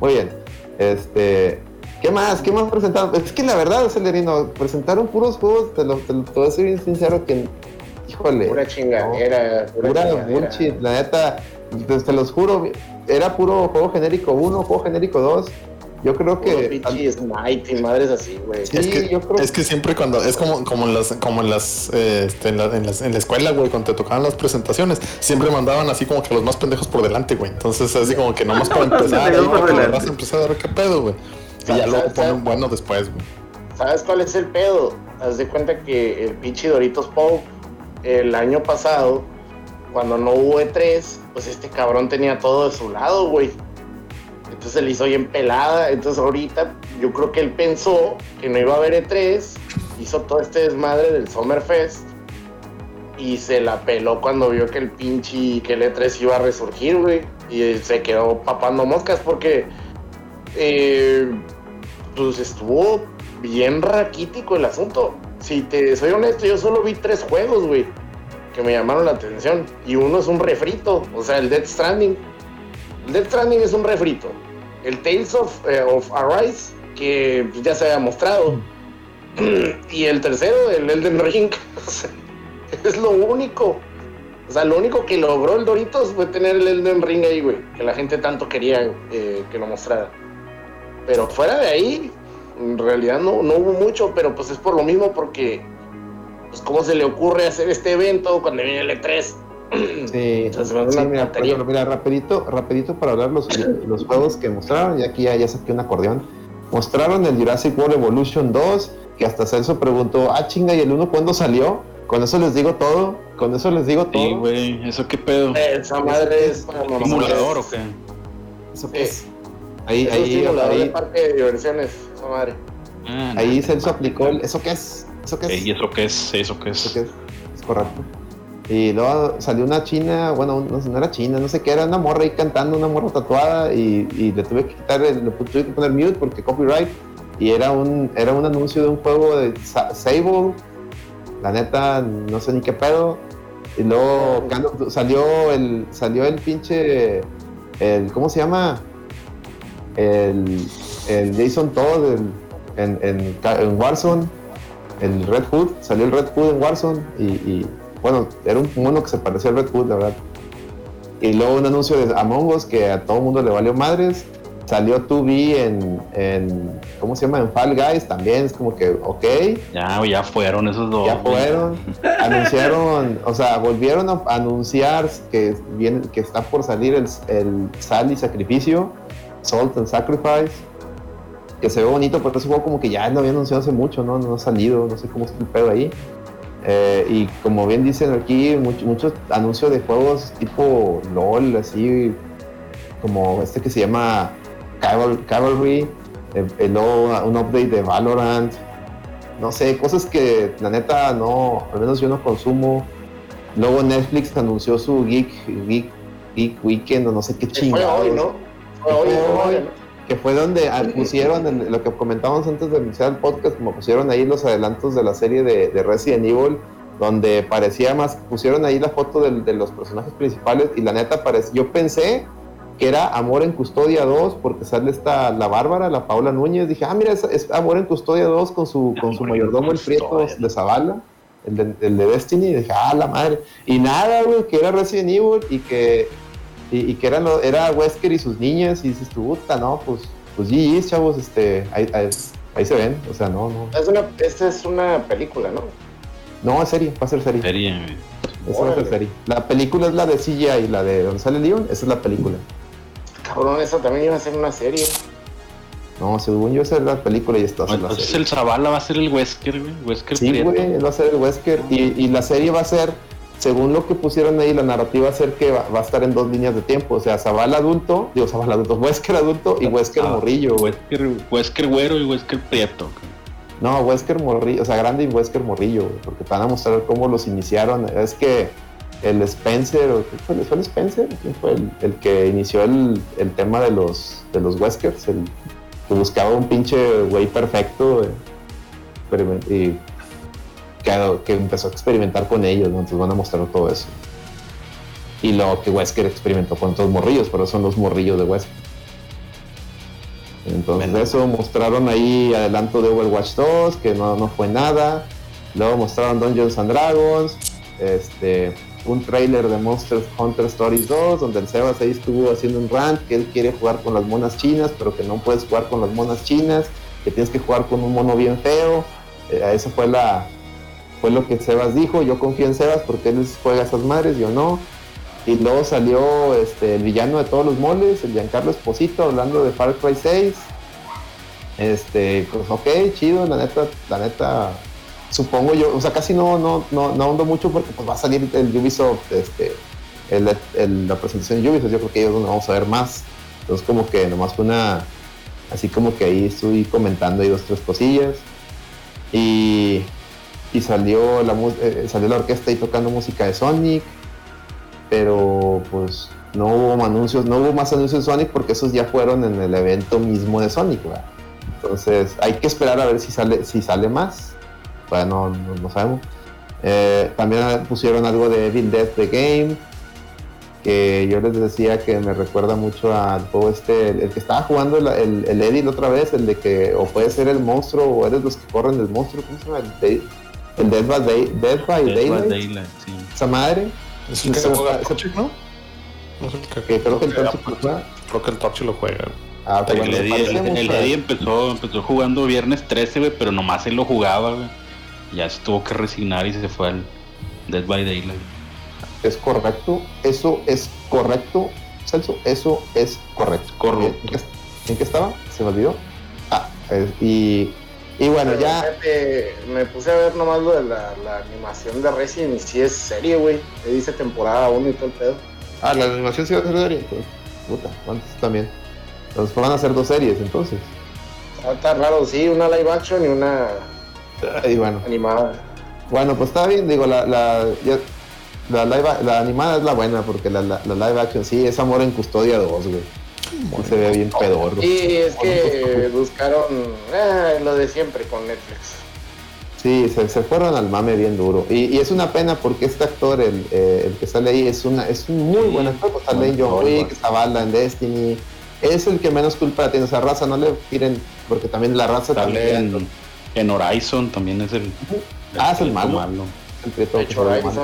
Muy bien. Este. ¿Qué más? ¿Qué más presentaron? Es que la verdad, Celerino, presentaron puros juegos, te lo, te lo- te voy a ser bien sincero que. Híjole. Pura chingadera. Pura, Pura chingadera. bullshit, la neta, pues, te los juro, era puro juego genérico 1, juego genérico 2. Yo creo que. pinche Smite y madres así, güey. Sí, es, que, yo creo es que siempre cuando es como, como en las como en las, eh, este, en, la, en las en la escuela, güey, cuando te tocaban las presentaciones, siempre mandaban así como que los más pendejos por delante, güey. Entonces así como que nomás para empezar, ahí, para que la delante. raza empiece a ver qué pedo, güey. Y ya ¿Sabes- luego sabes- ponen bueno después, güey. ¿Sabes cuál es el pedo? Haz de cuenta que el pinche Doritos Pope el año pasado, cuando no hubo E3, pues este cabrón tenía todo de su lado, güey. Entonces se le hizo bien pelada. Entonces ahorita yo creo que él pensó que no iba a haber E3, hizo todo este desmadre del Summerfest y se la peló cuando vio que el pinche, que el E3 iba a resurgir, güey. Y se quedó papando moscas porque eh, pues estuvo bien raquítico el asunto. Si te soy honesto, yo solo vi tres juegos, güey, que me llamaron la atención. Y uno es un refrito, o sea, el Dead Stranding. El Dead Stranding es un refrito. El Tales of, eh, of Arise, que ya se había mostrado. y el tercero, el Elden Ring. Es lo único. O sea, lo único que logró el Doritos fue tener el Elden Ring ahí, güey. Que la gente tanto quería eh, que lo mostrara. Pero fuera de ahí, en realidad no, no hubo mucho, pero pues es por lo mismo porque, pues cómo se le ocurre hacer este evento cuando viene el E3. Sí, Entonces, me hace sí, mira, mira, rapidito, rapidito para hablar los, los juegos que mostraron, y aquí ya, ya saqué un acordeón. Mostraron el Jurassic World Evolution 2, que hasta Celso preguntó, ah chinga, ¿y el 1 cuándo salió? Con eso les digo todo, con eso les digo todo. Sí, güey, ¿eso qué pedo? Esa madre es para. ¿Simulador o qué? Eso qué es. Ahí, Es un ahí, de ahí, parque de diversiones, esa madre. Ah, ahí no. Celso aplicó el, ¿eso qué es? ¿Eso qué es? ¿Y eso qué es? ¿Eso qué ¿Eso es? qué es? Es correcto. Y luego salió una china, bueno, no, no era china, no sé qué, era una morra ahí cantando, una morra tatuada, y, y le tuve que quitar, el, le tuve que poner mute porque copyright, y era un, era un anuncio de un juego de Sa- Sable, la neta, no sé ni qué pedo, y luego salió el, salió el pinche, el, ¿cómo se llama? El, el Jason Todd el- en, en, en Warzone, el Red Hood, salió el Red Hood en Warzone y, y, bueno, era un mono que se parecía al Red Hood, la verdad. Y luego un anuncio de Among Us que a todo el mundo le valió madres. Salió 2B en, en, ¿cómo se llama? En Fall Guys también, es como que, ok, Ya, ya fueron esos dos. ya fueron. Anunciaron, o sea, volvieron a anunciar que, viene, que está por salir el, el Sal y Sacrificio, Salt and Sacrifice, que se ve bonito, pero ese juego como que ya lo había anunciado hace mucho, ¿no? No ha salido, no sé cómo está el pedo ahí. Eh, y como bien dicen aquí, muchos anuncios de juegos tipo LOL, así como este que se llama Caval- Cavalry, eh, eh, luego un update de Valorant, no sé, cosas que la neta no, al menos yo no consumo. Luego Netflix anunció su Geek, Geek, Geek Weekend o no sé qué Que Fue hoy, ¿no? Fue hoy, Fue hoy, hoy. Que fue donde pusieron en lo que comentábamos antes de iniciar el podcast, como pusieron ahí los adelantos de la serie de, de Resident Evil, donde parecía más, pusieron ahí la foto de, los personajes principales y la neta parecía, yo pensé que era Amor en Custodia 2 porque sale esta, la Bárbara, la Paula Núñez, dije, ah, mira, es, es Amor en Custodia 2 con su, con su mayordomo el Prieto de Zavala, el de, el de Destiny, y dije, ah, la madre, y nada, güey, que era Resident Evil y que y, y que eran, lo- era Wesker y sus niñas, y dices tú, puta, no, pues, pues GG's, chavos, este, ahí, ahí, ahí se ven, o sea, no, no, Es una, esta es una película, ¿no? no, es serie, va a ser serie. Serie, güey. Esa va a ser serie. La película es la de CGI, la de donde sale Leon, esa es la película. Cabrón, esa también iba a ser una serie. No, según yo esa es la película y a ser la Entonces serie. el Zavala va a ser el Wesker, güey. Wesker Sí, güey, él va a ser el Wesker. Y, y la serie va a ser, según lo que pusieron ahí, la narrativa va a ser que va, va a estar en dos líneas de tiempo. O sea, Zavala adulto, digo Zavala adulto, Wesker adulto y Wesker Ah, morrillo. Wesker, Wesker güero y Wesker Prieto. No, Wesker morrillo, o sea, grande y Wesker morrillo, güey, porque te van a mostrar cómo los iniciaron. Es que el Spencer, ¿o qué fue, ¿Fue el Spencer? ¿Quién fue el, el que inició el, el tema de los, de los Weskers? El que buscaba un pinche güey perfecto güey, y que, que empezó a experimentar con ellos, ¿no? entonces van a mostrar todo eso. Y lo que Wesker experimentó con otros morrillos, pero son los morrillos de Wesker. Entonces Bueno. eso mostraron ahí adelanto de Overwatch 2, que no, no fue nada. Luego mostraron Dungeons and Dragons, este, un trailer de Monster Hunter Stories 2, donde el Sebas ahí estuvo haciendo un rant que él quiere jugar con las monas chinas, pero que no puedes jugar con las monas chinas, que tienes que jugar con un mono bien feo. Eh, eso fue la fue lo que Sebas dijo. Yo confío en Sebas porque él juega esas madres, yo no. Y luego salió este, el villano de todos los moles, el Giancarlo Esposito, hablando de Far Cry 6. Este, pues ok, chido, la neta, la neta, supongo yo, o sea, casi no, no, no, no ahondo mucho porque pues va a salir el Ubisoft, este, el, el- la presentación de Ubisoft, yo creo que ellos no vamos a ver más. Entonces como que nomás fue una, así como que ahí estoy comentando ahí dos, tres cosillas. Y, y salió la, mu- eh, salió la orquesta ahí tocando música de Sonic pero pues no hubo anuncios, no hubo más anuncios de Sonic porque esos ya fueron en el evento mismo de Sonic. Entonces hay que esperar a ver si sale, si sale más. Todavía no, sabemos. Eh, también pusieron algo de Evil Dead The Game, que yo les decía que me recuerda mucho al juego este, el, que estaba jugando el, el, la otra vez, el de que o puede ser el monstruo o eres los que corren del monstruo, ¿cómo se llama? El Dead by, Day, Dead by Dead by Daylight, Daylight, sí. esa madre. Es el que juega Torchic, ¿no? No es el que, que creo que el creo Torchic lo juega. creo que el Torchic lo juega. Ah, ok, El, Eddie, el- el empezó, empezó jugando viernes 13, güey, pero nomás él lo jugaba, güey. Ya se tuvo que resignar y se fue al Dead by Daylight. Es correcto, eso es correcto, Celso, eso es correcto. Correcto. ¿En qué, en qué estaba? Se me olvidó. Ah, y, y bueno, Pero ya. fíjate, me puse a ver nomás lo de la, la animación de Resident y sí es serie, güey. Dice temporada 1 y todo el pedo. Ah, la animación sí va a ser serie. Entonces, puta, antes también. Entonces van a ser dos series, entonces. Está, está raro, sí, una live action y una Y bueno, animada. bueno, pues está bien, digo, la, la, ya- la, live, la animada es la buena, porque la, la, la live action sí es amor en custodia 2, güey. Sí se ve bien pedorro. Y es que buscaron eh, lo de siempre con Netflix. Sí, se, se fueron al mame bien duro. Y, y es una pena porque este actor, el, eh, el que sale ahí, es una es un muy buen actor. pues, Sale en John Wick, Zavala en Destiny. Es el que menos culpa tiene. O sea, raza, no le tiren, porque también la raza Sale también. en, en Horizon, también es el. Ah, es el malo. entre todos, De hecho, el malo.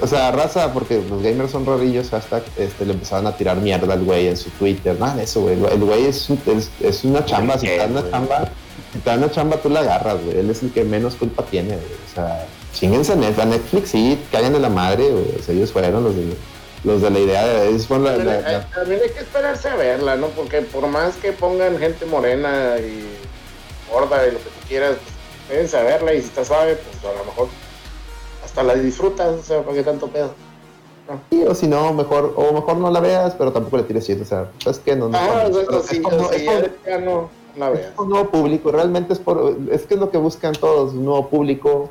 O sea, raza, porque los gamers son rarillos, hasta este, le empezaban a tirar mierda al güey en su Twitter. Nada de eso, güey. El güey es, es, es una chamba. Si te dan una chamba, si te dan una chamba, tú la agarras, güey. Él es el que menos culpa tiene, güey. O sea, chinguense a Netflix, a Netflix sí, caigan de la madre, güey. O sea, ellos fueron los de, los de la idea de. ellos fueron la- También, la- la- hay- también hay que esperarse a verla, ¿no? Porque por más que pongan gente morena y gorda y lo que tú quieras, pues, deben saberla y si está suave, pues a lo mejor hasta la disfrutas, o sea, ¿para qué tanto pedo? sí, o si no, mejor, o mejor no la veas, pero tampoco le tires shit. O sea, ¿sabes qué? No, no, Ah, no, pero sí, como- es ya no la veas. Es un nuevo público, realmente es por, es que es lo que buscan todos, un nuevo público.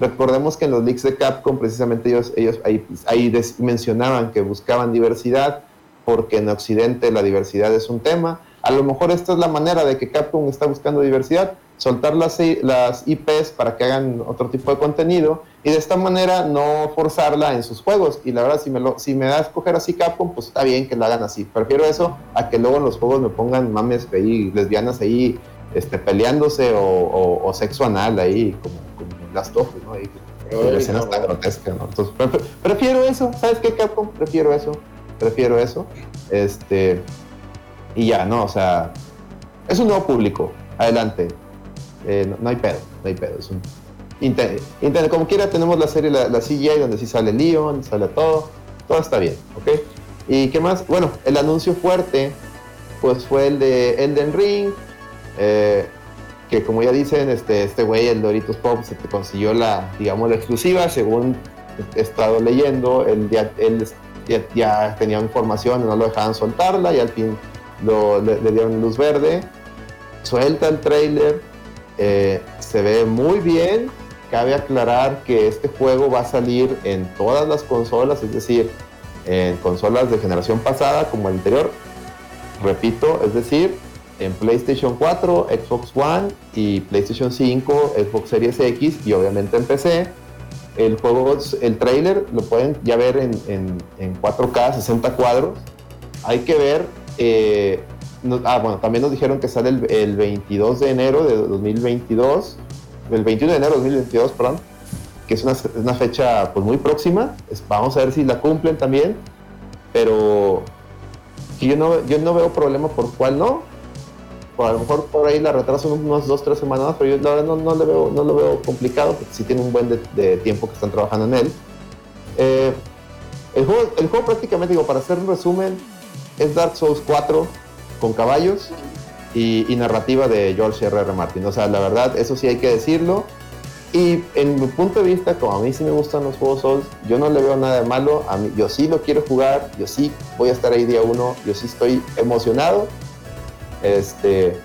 Recordemos que en los leaks de Capcom, precisamente ellos, ellos ahí, ahí mencionaban que buscaban diversidad, porque en Occidente la diversidad es un tema. A lo mejor esta es la manera de que Capcom está buscando diversidad, soltar las, las IPs para que hagan otro tipo de contenido y de esta manera no forzarla en sus juegos. Y la verdad, si me, lo, si me da a escoger así Capcom, pues está bien que la hagan así. Prefiero eso a que luego en los juegos me pongan mames ahí, lesbianas ahí este, peleándose o, o- o sexo anal ahí, como, como las ¿no? Ahí, Ay, escenas tan cabrón. grotescas, ¿no? Entonces, pre- pre- prefiero eso, ¿sabes qué, Capcom? Prefiero eso. prefiero eso. Este, y ya, no, o sea, es un nuevo público, adelante. Eh, no, no hay pedo, no hay pedo. Es un, Como quiera, tenemos la serie, la, la CGI, donde sí sale Leon, sale todo, todo está bien, ¿ok? ¿Y qué más? Bueno, el anuncio fuerte, pues fue el de Elden Ring, eh, que como ya dicen, este este güey, el Doritos Pop, se te consiguió la, digamos, la exclusiva, según he estado leyendo, él ya, tenía información no lo dejaban soltarla, y al fin le, le dieron luz verde, suelta el trailer, eh, se ve muy bien, cabe aclarar que este juego va a salir en todas las consolas, es decir, en consolas de generación pasada como el anterior, repito, es decir, en PlayStation 4, Xbox One y PlayStation 5, Xbox Series X y obviamente en PC. El juego, el trailer lo pueden ya ver en, en- en 4K, 60 cuadros. Hay que ver. eh, ah, bueno, también nos dijeron que sale el, el 22 de enero de 2022, el 21 de enero de 2022, perdón, que es una, fecha pues, muy próxima. Vamos a ver si la cumplen también, pero yo no, yo no veo problema por cuál no. Por a lo mejor por ahí la retraso unos dos, tres semanas más, pero yo la verdad no, no le veo, no lo veo complicado porque sí tiene un buen de, de tiempo que están trabajando en él. Eh, el, juego, el juego prácticamente, digo, para hacer un resumen, es Dark Souls 4 con caballos y, narrativa de George R. R. Martin. O sea, la verdad, eso sí hay que decirlo. Y en mi punto de vista, como a mí sí me gustan los juegos Souls, yo no le veo nada de malo. A yo sí lo quiero jugar, yo sí voy a estar ahí día uno, yo sí estoy emocionado. Este,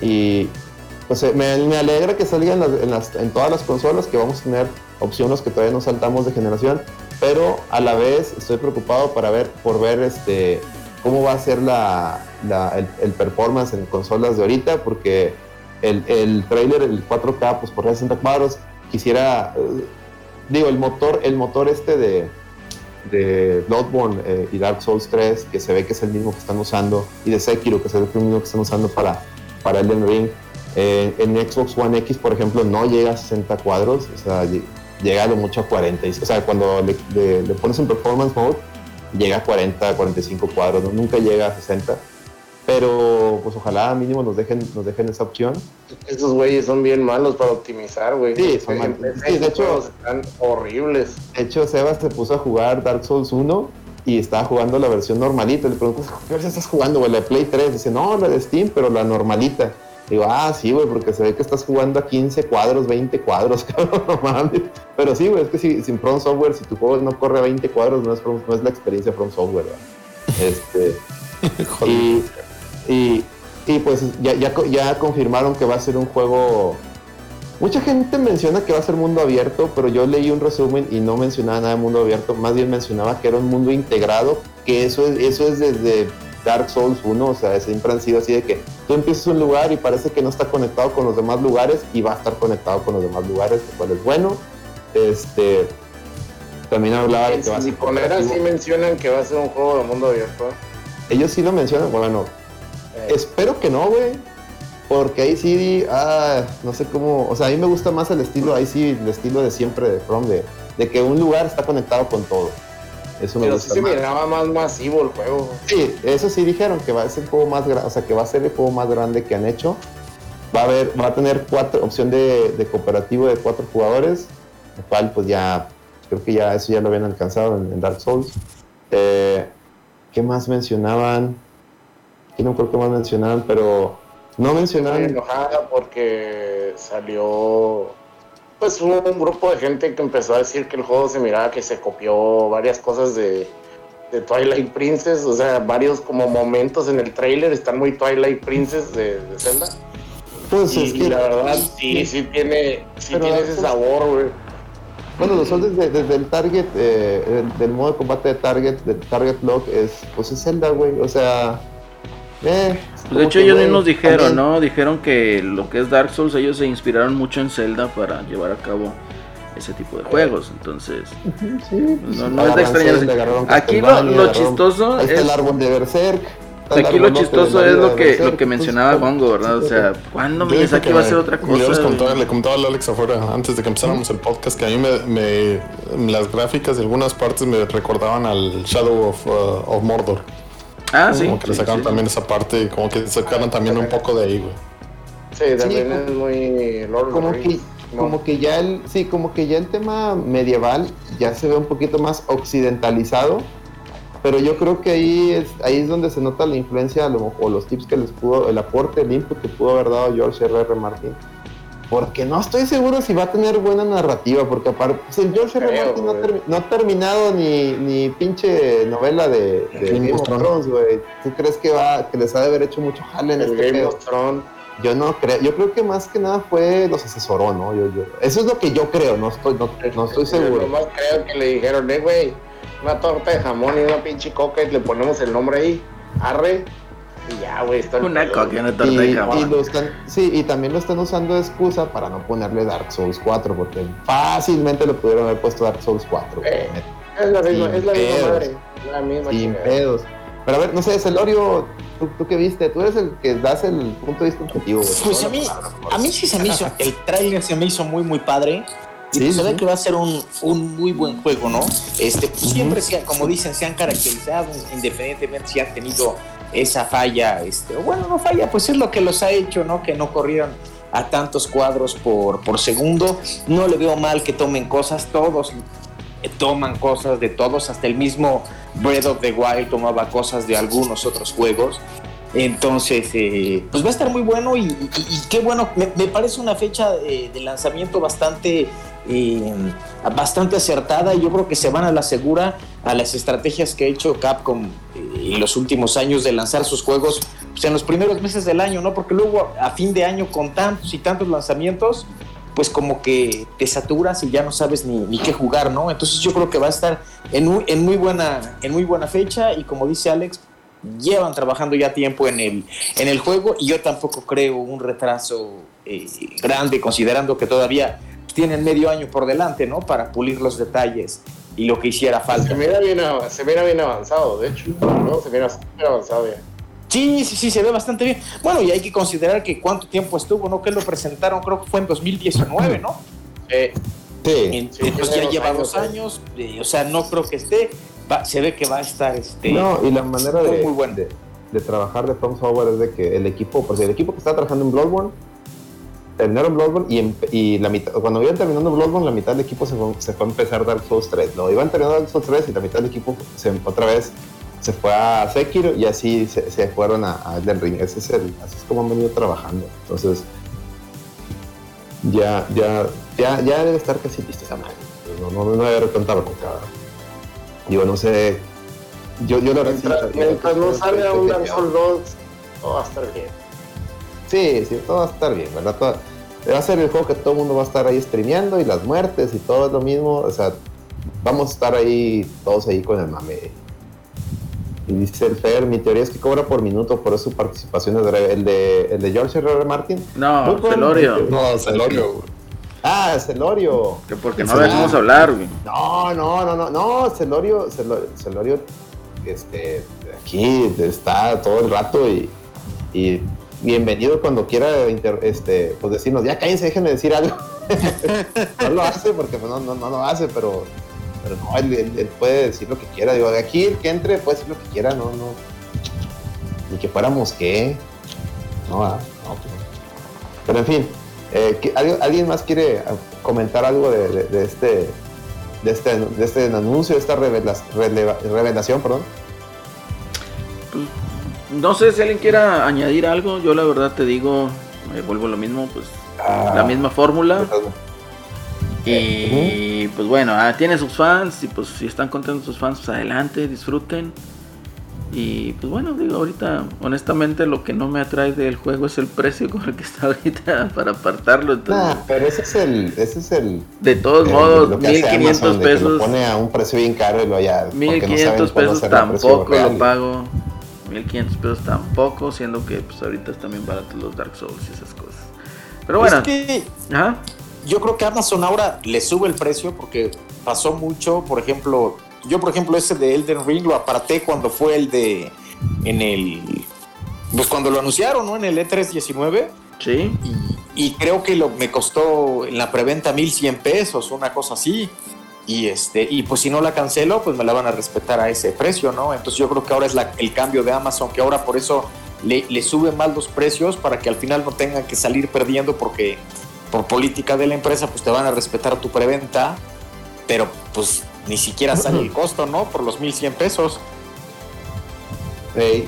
y pues eh, me, alegra que salgan en todas las consolas, que vamos a tener opciones que todavía no saltamos de generación, pero a la vez estoy preocupado para ver, por ver este, cómo va a ser la, el, performance en consolas de ahorita, porque el, el trailer, el 4K, pues por 60 cuadros, quisiera, eh, digo, el motor, el motor este de, de Bloodborne eh, y Dark Souls 3, que se ve que es el mismo que están usando, y de Sekiro, que es el mismo que están usando para, para Elden Ring. Eh, en Xbox One X, por ejemplo, no llega a 60 cuadros, o sea, lle- llega lo mucho a 40. y- O sea, cuando le pones en performance mode, llega a 40, 45 cuadros, ¿no? nunca llega a 60. Pero, pues ojalá mínimo nos dejen, nos dejen esa opción. Esos güeyes son bien malos para optimizar, güey. Sí, son En mal- PC sí, de hecho- están horribles. De hecho, Sebas se puso a jugar Dark Souls 1 y estaba jugando la versión normalita. Le pregunto, ¿qué versión estás jugando, güey? La de Play 3. Dice, no, la de Steam, pero la normalita. Digo, ah, sí, güey, porque se ve que estás jugando a 15 cuadros, 20 cuadros, cabrón, no mames. Pero sí, güey, es que si, sin From Software, si tu juego no corre a 20 cuadros, no es, From- no es la experiencia From Software, ¿verdad? Este, y, y, y, pues ya, ya, ya confirmaron que va a ser un juego. Mucha gente menciona que va a ser mundo abierto, pero yo leí un resumen y no mencionaba nada de mundo abierto, más bien mencionaba que era un mundo integrado, que eso es, eso es desde Dark Souls 1, o sea, siempre han sido así de que tú empiezas un lugar y parece que no está conectado con los demás lugares y va a estar conectado con los demás lugares, lo cual es bueno. Este, también hablaba de que va a ser sí mencionan que va a ser un juego de mundo abierto. Ellos sí lo mencionan, bueno, Eh, Espero que no, güey. Porque ahí sí, ah, no sé cómo. O sea, a mí me gusta más el estilo, ahí sí, el estilo de siempre de From, de, de que un lugar está conectado con todo. Eso me pero sí se más. miraba más masivo el juego. Sí, eso sí dijeron que va a ser el juego más grande, o sea, que va a ser el juego más grande que han hecho. Va a haber, va a tener cuatro, opción de, de cooperativo de cuatro jugadores, lo cual pues ya, creo que ya eso ya lo habían alcanzado en, en Dark Souls. Eh, ¿Qué más mencionaban? No creo que más mencionaban, pero no Estoy mencionaban. enojada porque salió pues un, un grupo de gente que empezó a decir que el juego se miraba que se copió varias cosas de, de Twilight Princess, o sea, varios como momentos en el trailer están muy Twilight Princess de, de Zelda. Pues Y, es y que, la verdad sí, sí tiene, sí tiene ese sabor, güey. bueno, los soles desde, desde el target, eh, el- del modo de combate de target, de target lock, es, pues es Zelda, güey. O sea, eh, Pues de hecho ellos mismos dijeron, también- ¿no? Dijeron que lo que es Dark Souls ellos se inspiraron mucho en Zelda para llevar a cabo ese tipo de juegos. Entonces, Sí, pues, no, no es de agarraron Aquí lo, lo chistoso Ahí está es... el árbol de Berserk. Aquí lo chistoso es lo que, lo que pues, mencionaba pues, Gongo, ¿verdad? O sea, ¿cuándo que va a ser me- otra yo les cosa? contaba- le comentaba al Alex afuera, antes de que empezáramos el podcast, que a mí me, me- las gráficas de algunas partes me recordaban al Shadow of, uh, of Mordor. Ah, sí. como que le sacaron sí. también esa parte y como que sacaron también un poco de ahí, güey. Sí, también como- es muy Lord of the como que como que ya el sí como que ya el tema medieval ya se ve un poquito más occidentalizado pero yo creo que ahí es ahí es donde se nota la influencia a lo mejor, o los tips que les pudo el aporte el input que pudo haber dado George R. R. Martin porque no estoy seguro si va a tener buena narrativa porque aparte pues, el George R. Martin no, termi- no ha terminado ni, ni pinche novela de, de Game Game of Thrones. Güey ¿tú crees que va que les ha de haber hecho mucho jale en el este Game pedo? of Thrones. Yo no creo, yo creo que más que nada fue los asesoró, ¿no? Yo, yo, eso es lo que yo creo, no estoy, no, no estoy Yo seguro. nomás creo que le dijeron, eh, güey, una torta de jamón y una pinche coca y le ponemos el nombre ahí, arre, y ya, güey, está Una coca y una Y, torta de y jamón. lo están, sí, y también lo están usando de excusa para no ponerle Dark Souls 4, porque fácilmente le pudieron haber puesto Dark Souls 4. güey, Eh, Es la misma, Sin es la misma pedos. madre, es la misma sin pedos. Pero a ver, no sé, Celorio, ¿tú, tú qué viste? Tú eres el que das el punto de vista objetivo. güey. Pues a mí, a mí sí se me hizo, el tráiler se me hizo muy, muy padre. Y Sí, se ve sí. que va a ser un, un muy buen juego, ¿no? Este, pues siempre, se como dicen, se han caracterizado, independientemente si han tenido esa falla, este, bueno, no falla, pues es lo que los ha hecho, ¿no? Que no corrieron a tantos cuadros por, por segundo. No le veo mal que tomen cosas, todos toman cosas de todos, hasta el mismo Breath of the Wild tomaba cosas de algunos otros juegos. Entonces, eh, pues va a estar muy bueno y, qué bueno, me, parece una fecha de lanzamiento bastante, eh, bastante acertada y yo creo que se van a la segura a las estrategias que ha hecho Capcom en los últimos años de lanzar sus juegos pues, en los primeros meses del año, ¿no? Porque luego a fin de año con tantos y tantos lanzamientos, pues como que te saturas y ya no sabes ni, qué jugar, ¿no? Entonces yo creo que va a estar en, muy- en, muy buena, en muy buena fecha y como dice Alex, llevan trabajando ya tiempo en el, en el juego y yo tampoco creo un retraso eh, grande considerando que todavía tienen medio año por delante, ¿no? Para pulir los detalles y lo que hiciera falta. Se mira bien, se mira bien avanzado, de hecho, ¿no? Se mira súper avanzado ya. Sí, sí, sí, se ve bastante bien. Bueno, y hay que considerar que cuánto tiempo estuvo, ¿no? Que lo presentaron, creo que fue en 2019, ¿no? Eh, Sí, Entonces tiene ya lleva años, dos años, eh, o sea, no creo que esté, va- se ve que va a estar, este... No, y la manera de, muy bueno. de, de trabajar de From Software es de que el equipo, pues el equipo que estaba trabajando en Bloodborne, terminaron Bloodborne y, y la mitad, cuando iban terminando Bloodborne, la mitad del equipo se fue, se fue a empezar Dark Souls 3. Lo iban terminando Dark Souls 3 y la mitad del equipo se, otra vez se fue a Sekiro y así se, se fueron a, a Elden Ring. Ese es el, así es como han venido trabajando. Entonces, ya, ya, ya, ya debe estar casi listo esa madre. No, no, no debe haber tanta bronca. Digo, no sé. Yo, yo la verdad mientras, mientras no salga un Dark Souls 2, todo va a estar bien. Sí, sí, todo va a estar bien, ¿verdad? Todo- va a ser el juego que todo el mundo va a estar ahí streameando y las muertes y todo es lo mismo. O sea, vamos a estar ahí, todos ahí con el mame. Y dice el Fer, mi teoría es que cobra por minuto, por eso su participación es. El de, el de George R. R. Martin. No. Celorio. No, Celorio, güey. Ah, Celorio. Que porque no dejamos hablar, güey. No, no, no, no, no, Celorio, Celorio, Celorio, este, aquí está todo el rato y, y bienvenido cuando quiera, inter- este, pues decirnos, ya cállense, déjenme decir algo. no lo hace porque pues, no, no, no lo hace, pero, pero no, él, él- él puede decir lo que quiera. Digo, de aquí el que entre puede decir lo que quiera, no, no. Ni que fuéramos qué. No, ah, no, no. Pero en fin, eh, ¿qué- ¿alguien, más quiere ah, comentar algo de, de- de este de este, de este anuncio, de esta revela- releva- revelación, perdón? No sé si alguien quiera añadir algo. Yo la verdad te digo, me vuelvo lo mismo, pues la misma fórmula. Y pues bueno, ah, tiene sus fans y pues si están contentos sus fans, pues adelante, disfruten. Y pues bueno, digo, ahorita honestamente lo que no me atrae del juego es el precio con el que está ahorita para apartarlo. Entonces, Nah, pero ese es el, ese es el de todos modos, lo que hace 1500 Amazon, que Lo pesos. pone a un precio bien caro y lo ya. porque no saben 1500 cuál va a pesos tampoco lo pago. 1500 pesos tampoco, siendo que pues ahorita están bien baratos los Dark Souls y esas cosas. Pero bueno, Es que ajá. yo creo que Amazon ahora le sube el precio porque pasó mucho, por ejemplo, yo por ejemplo ese de Elden Ring lo aparté cuando fue el de en el pues cuando lo anunciaron, ¿no? En el E3 19. Sí. Y, y creo que lo, me costó en la preventa 1100 pesos, una cosa así. Y este, y pues si no la cancelo, pues me la van a respetar a ese precio, ¿no? Entonces yo creo que ahora es la- el cambio de Amazon, que ahora por eso le, le suben más los precios para que al final no tengan que salir perdiendo porque por política de la empresa, pues te van a respetar tu preventa, pero pues ni siquiera sale el costo, ¿no? Por los 1100 pesos. Ey.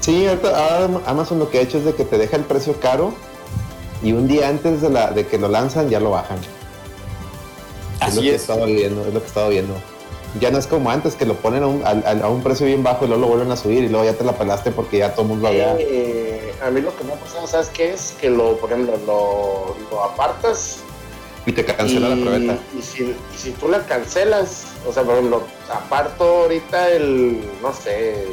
Sí, Amazon lo que ha hecho es de que te deja el precio caro y un día antes de, la, de que lo lanzan ya lo bajan. Es lo que he es. estado viendo, es lo que he estado viendo. Ya no es como antes que lo ponen a un, a un precio bien bajo y luego lo vuelven a subir y luego ya te la pelaste porque ya todo el mundo había. Eh, a mí lo que me ha pasado, ¿sabes qué es? Que lo, por ejemplo, lo, lo apartas Y te cancela la preventa. Y si, y si tú la cancelas, o sea, por ejemplo, aparto ahorita el, no sé,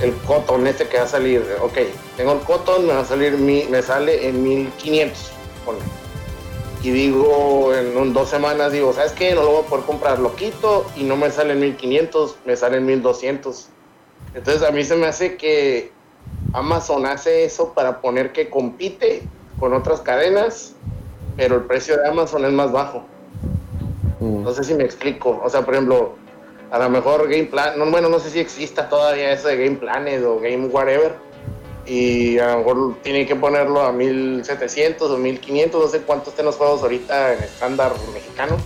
el cotton este que va a salir. Ok, tengo el cotton, me va a salir, mi, me sale en 1500, ponle. Y digo, en un, dos semanas, digo, ¿sabes qué? No lo voy a poder comprar, lo quito y no me sale en 1500, me sale en 1200. Entonces a mí se me hace que Amazon hace eso para poner que compite con otras cadenas pero el precio de Amazon es más bajo. Mm. No sé si me explico. O sea, por ejemplo, a lo mejor Game Plan, no, bueno, no sé si exista todavía eso de Game Planet o Game Whatever. Y a lo mejor tienen que ponerlo a 1700 o 1500, no sé cuántos estén los juegos ahorita en estándar mexicano.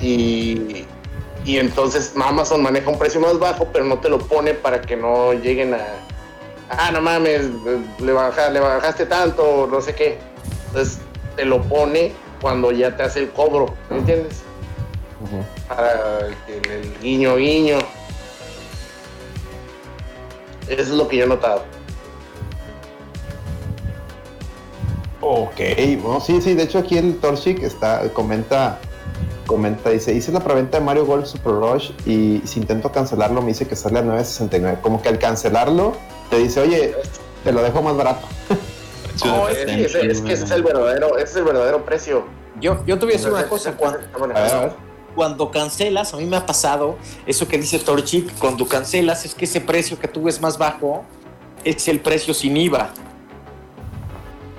Y, y entonces Amazon maneja un precio más bajo, pero no te lo pone para que no lleguen a. Ah, no mames, le, baja- le bajaste tanto, no sé qué. Entonces te lo pone cuando ya te hace el cobro, ¿me entiendes? Para el, el guiño guiño. Eso es lo que yo he notado. Ok, bueno, sí, sí, de hecho aquí el Torchic está, comenta, comenta, dice, hice la preventa de Mario Golf Super Rush y si intento cancelarlo me dice que sale a 9.69. Como que al cancelarlo te dice, oye, te lo dejo más barato. No, es, que ese, es que ese es el verdadero, ese es el verdadero precio. Yo, yo te voy a decir una cosa, cuando, precio está manejado. A ver, a ver. cuando cancelas, a mí me ha pasado eso que dice Torchic, cuando cancelas es que ese precio que tú ves más bajo es el precio sin IVA.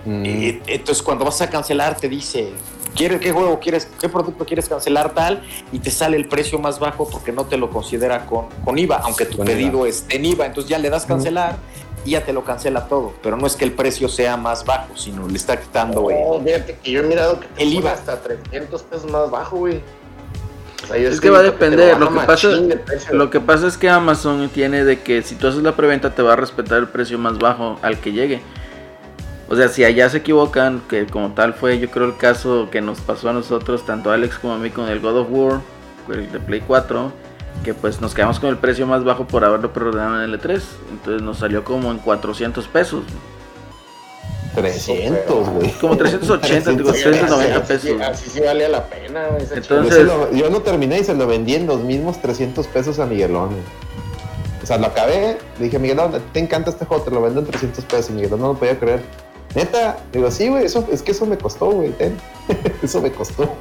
Mm, Eh, Entonces cuando vas a cancelar te dice, ¿quieres qué juego quieres, qué producto quieres cancelar tal? Y te sale el precio más bajo porque no te lo considera con, con IVA, aunque tu Con pedido esté en IVA. Entonces ya le das cancelar y ya te lo cancela todo. Pero no es que el precio sea más bajo, sino le está quitando No, fíjate que yo he mirado que te El IVA. hasta 300 pesos más bajo, güey. O sea, yo Es que va a depender. Lo que, pasa, precio. lo que pasa es que Amazon tiene de que si tú haces la preventa te va a respetar el precio más bajo al que llegue. O sea, si allá se equivocan, que como tal fue yo creo el caso que nos pasó a nosotros, tanto a Alex como a mí con el God of War, el de Play 4, que pues nos quedamos con el precio más bajo por haberlo preordenado en el E3. Entonces nos salió como en 400 pesos. 300, güey. Como 380, digo, Sí, 390 así sí- pesos. Así sí valía la pena, güey. Entonces- Yo, se lo- yo no terminé y se lo vendí en los mismos 300 pesos a Miguelón. O sea, lo acabé, le dije, Miguelón, te encanta este juego, te lo vendo en 300 pesos. Y Miguelón no lo podía creer. Neta, digo, sí, güey, eso, es que eso me costó, güey, ten. eso me costó.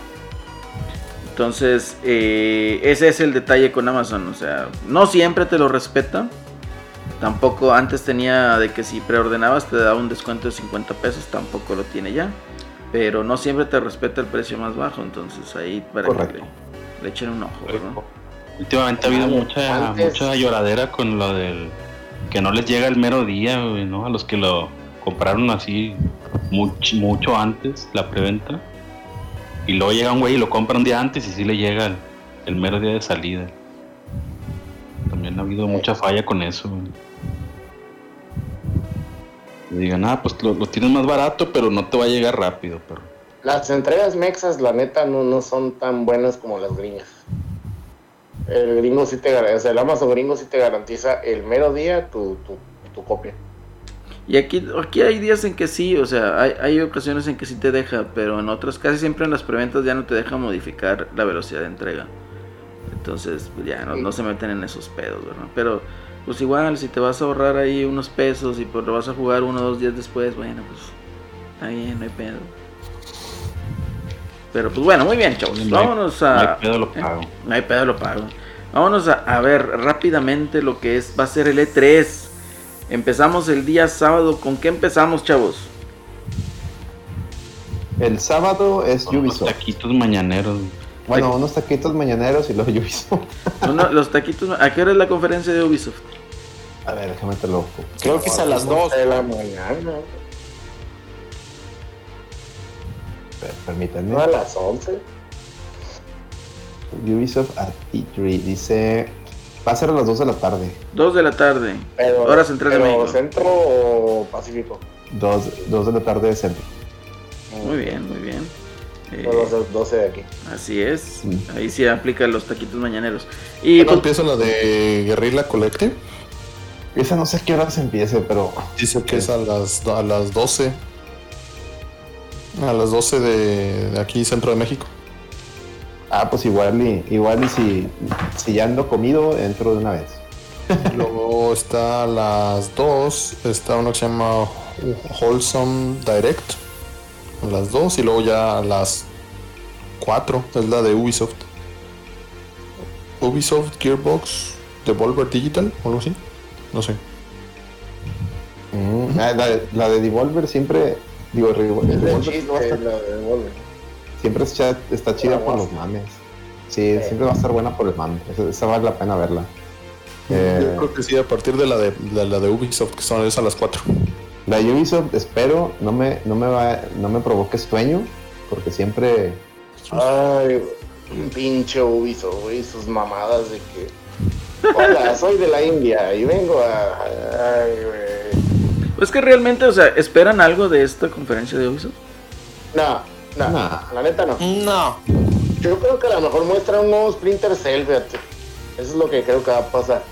Entonces, eh, ese es el detalle con Amazon. O sea, no siempre te lo respeta. Tampoco antes tenía de que si preordenabas te daba un descuento de 50 pesos. Tampoco lo tiene ya. Pero no siempre te respeta el precio más bajo. Entonces ahí para Correcto. que le, le echen un ojo. ¿no? Últimamente ha habido mucha, antes- mucha lloradera con lo del que no les llega el mero día, güey, ¿no? A los que lo compraron así mucho, mucho antes, la preventa. Y luego llega un güey y lo compra un día antes y sí le llega el, el mero día de salida. También ha habido mucha falla con eso. Y digan, ah, pues lo, lo tienes más barato, pero no te va a llegar rápido, pero Las entregas mexas, la neta, no, no son tan buenas como las gringas. El gringo sí te garantiza, o sea, el Amazon gringo sí te garantiza el mero día tu, tu, tu copia. Y aquí, aquí hay días en que sí, o sea, hay, hay ocasiones en que sí te deja, pero en otras, casi siempre en las preventas ya no te deja modificar la velocidad de entrega. Entonces, pues ya no, no se meten en esos pedos, ¿verdad? Pero, pues igual, si te vas a ahorrar ahí unos pesos y pues lo vas a jugar uno o dos días después, bueno, pues está bien, no hay pedo. Pero pues bueno, muy bien, chavos. No hay- Vámonos no a. hay pedo, lo ¿eh? pago. No hay pedo, lo pago. Vámonos a, a ver rápidamente lo que es va a ser el E3. Empezamos el día sábado. ¿Con qué empezamos, chavos? El sábado es Con unos Ubisoft. taquitos mañaneros. Bueno, unos taquitos mañaneros y luego Ubisoft. Los taquitos. ¿A qué hora es la conferencia de Ubisoft? A ver, déjame te lo. Creo que es a las 2. de la mañana. per- Permítanme. No a las 11. Ubisoft at E3 dice. Va a ser a las 2 de la tarde. 2 de la tarde. Pero, Hora central de México. ¿Centro o Pacífico? 2, de la tarde de centro. Muy bien, muy bien. Eh, las 12 de aquí. así es. Mm. Ahí sí aplica los taquitos mañaneros. Y Bueno, pues, empieza la de Guerrilla Collective. Esa no sé a qué hora se empiece, pero. Dice que es a las, a las 12. A las 12 de, de aquí, centro de México. Ah, pues igual y, igual y si, si ya ando comido, entro de una vez. Luego está a las 2. Está uno que se llama Wholesome Direct. A las 2. Y luego ya a las 4. Es la de Ubisoft. Ubisoft Gearbox Devolver Digital o algo así. No sé. Mm, ah, la, de- la de Devolver siempre. Digo, Revol- Es de Devolver chiste, va a estar- la de Devolver. Siempre está, está chida por los mames. Sí, siempre va a estar buena por el mame. Esa, esa vale la pena verla. Eh, Yo creo que sí, a partir de la de, de la de Ubisoft, que son es a las 4. la de Ubisoft, espero, no me, no me va, no me provoque sueño, porque siempre. Ay, un pinche Ubisoft, güey, sus mamadas de que. Hola, soy de la India y vengo a. Ay, güey. pues que realmente, o sea, ¿esperan algo de esta conferencia de Ubisoft? No, no, Nah. la neta no. No. Yo creo que a lo mejor muestra un nuevo Splinter Cell, fíjate. Eso es lo que creo que va a pasar.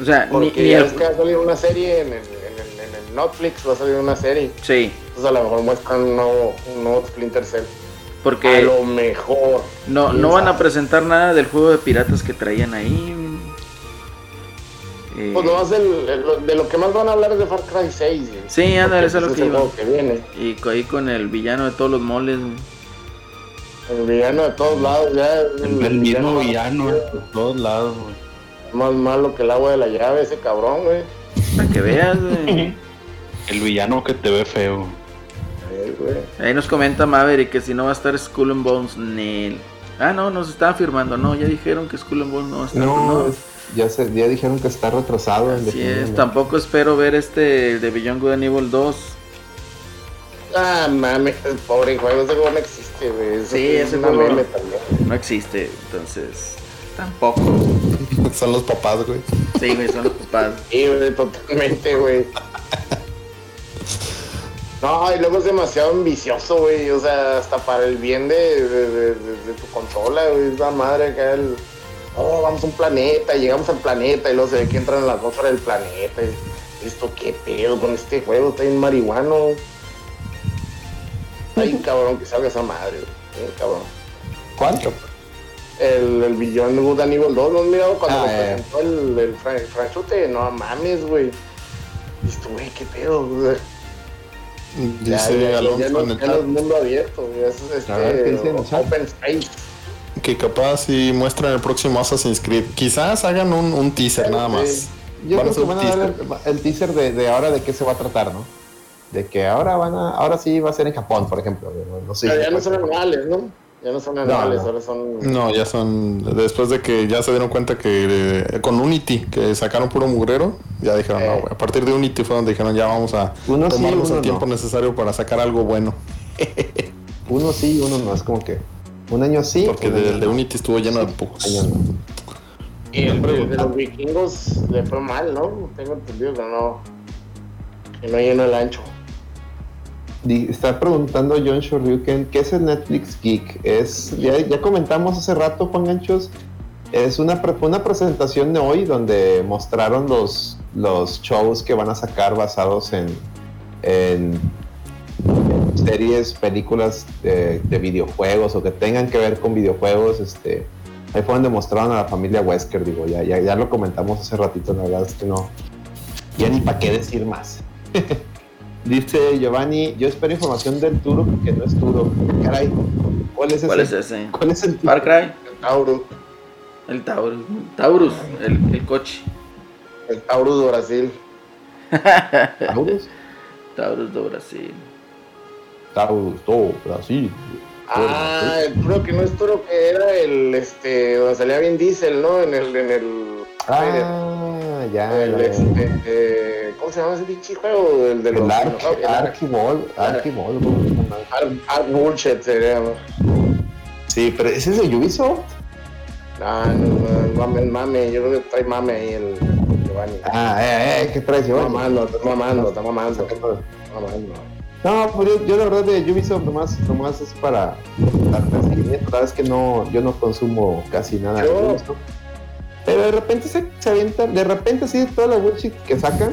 O sea, ni, Porque ni ya el- ves que va a salir una serie en el, en, el, en el Netflix, va a salir una serie. Sí, Entonces a lo mejor muestran un nuevo, un nuevo Splinter Cell. A porque lo mejor. no, no van a presentar nada del juego de piratas que traían ahí. Eh, Pues nomás del- el- de lo que más van a hablar es de Far Cry 6. güey. Sí, ándale, eso es lo Porque que iba. viene. Y ahí con el villano de todos los moles. güey. El villano de todos lados ya. El, el mismo más- villano por todos lados, güey. Más malo que el agua de la llave, ese cabrón, güey. Para que veas, güey. El villano que te ve feo. Güey. Ahí nos comenta Maverick que si no va a estar Skull and Bones, Nel. Ah, no, nos estaban firmando. No, ya dijeron que Skull and Bones no va a estar. No, es- ya, se, ya dijeron que está retrasado. Así es, tampoco espero ver este de Beyond Good and Evil 2. Ah, mames, el pobre juego, ese juego no existe, güey. Eso Sí, es ese juego- meme también. No existe, entonces tampoco. Son los papás, güey. Sí, güey, son los papás. Sí, güey, totalmente, güey. No, y luego es demasiado ambicioso, güey. O sea, hasta para el bien de, de, de- de- de tu consola, güey. Es la madre acá el. Oh, vamos a un planeta, llegamos al planeta y luego se ve que entran en la atmósfera del planeta. Esto qué pedo con este juego, está bien marihuano. Ay, cabrón, que salga esa madre, güey. Bien cabrón. ¿Cuál? El, el Beyond Good and Evil 2, ¿no has mirado cuando Ah, ya, ya. presentó el, el, fran- el franchute? No mames, güey. Tú, güey, qué pedo, güey. Dice ya, ya, Alonso ya no, el ya no chat mundo abierto, güey. Es A ver, ¿qué dice este, el open space. Que capaz si muestran el próximo Assassin's Creed. Quizás hagan un, un teaser nada más. Yo Van creo que van a dar el, el teaser de, de ahora de qué se va a tratar, ¿no? De que ahora van a, ahora sí va a ser en Japón, por ejemplo. No, no sé. Pero ya no son anuales, ¿no? Ya no son anuales, no. ahora son. No, ya son. Después de que ya se dieron cuenta que eh, con Unity, que sacaron puro mugrero, ya dijeron, Eh. no, güey. A partir de Unity fue donde dijeron, ya vamos a Uno tomarnos el tiempo no. necesario para sacar algo bueno. Uno sí, uno no. Es como que un año sí. Porque de- año de. Unity estuvo lleno de no. Y el de, de los vikingos le fue mal, ¿no? Tengo entendido que no. Que no llenó el ancho. Está preguntando John Shoryuken, ¿qué es el Netflix Geek? Es, ya, ya comentamos hace rato, Juan Ganchos, es una, pre- fue una presentación de hoy donde mostraron los, los shows que van a sacar basados en, en series, películas de, de videojuegos o que tengan que ver con videojuegos. Este, ahí fue donde mostraron a la familia Wesker, digo, ya, ya, ya lo comentamos hace ratito, la verdad es que no, ya ni para qué decir más. Dice Giovanni, yo espero información del Turo porque no es Turo. Caray, ¿cuál es ese? ¿Cuál es ese? ¿Cuál es el? Far Cry. Centauro. El Taurus. Taurus, el, el coche. El Taurus de Brasil. Taurus. Taurus de Brasil. Todo, Brasil. Ah, el que no es toro que era el este donde salía bien Diesel, ¿no? En el, en el, Ah, ya. el, este, eh, ¿cómo se llama ese pinche juego? El de los El el. Archibald, Archibald, Bullshit se llama. Sí, pero ese es de Ubisoft. Ah, no, mame, mame, yo creo que trae mame ahí el Giovanni. Ah, eh, eh, qué Está Giovanni? mamando, está mamando, está mamando, está mamando. No, pues yo, yo la verdad de Ubisoft nomás, nomás es para darle seguimiento. La verdad es que no, yo no consumo casi nada de Yo- Ubisoft. Pero de repente se, se avientan, de repente sí, toda la bullshit que sacan,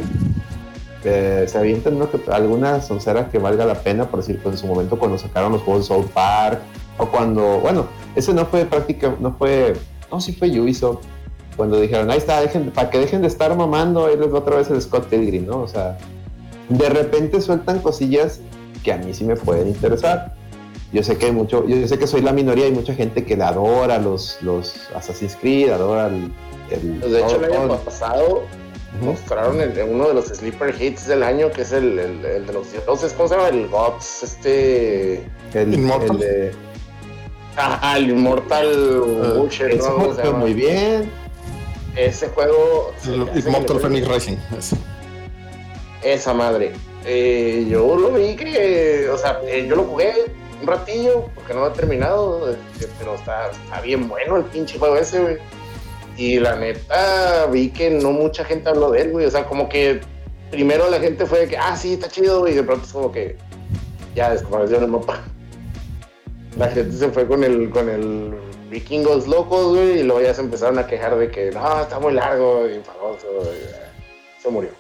eh, se avientan ¿no? que- alguna soncera que valga la pena, por decir, pues en su momento cuando sacaron los juegos de South Park, o cuando, bueno, ese no fue práctica, no fue, no, sí fue Ubisoft, cuando dijeron, ahí está, dejen, para que dejen de estar mamando, ahí les va otra vez el Scott Pilgrim, ¿no? O sea, de repente sueltan cosillas que a mí sí me pueden interesar. Yo sé que hay mucho, yo sé que soy la minoría, hay mucha gente que le adora los, los Assassin's Creed, adora el... el- Pues de hecho, el año pasado mostraron el- uno de los sleeper hits del año, que es el, el, el de los dioses, ¿cómo se llama? El Gods, este... el, Immortal. el Ah, el Immortal Bullshit, ese ¿no? juego ¿Cómo se quedó llama? muy bien. Ese juego... El Immortal Phoenix Racing. ese. Esa madre. Eh, yo lo vi que, o sea, eh, yo lo jugué un ratillo porque no lo terminado, este, pero está, bien bueno el pinche juego ese, güey. Y la neta vi que no mucha gente habló de él, güey. O sea, como que primero la gente fue de que, ah, sí, está chido, güey. Y de pronto es como que ya desapareció el mapa. La gente se fue con el, con el vikingos locos, güey, y luego ya se empezaron a quejar de que, no, está muy largo y enfadoso. y se murió.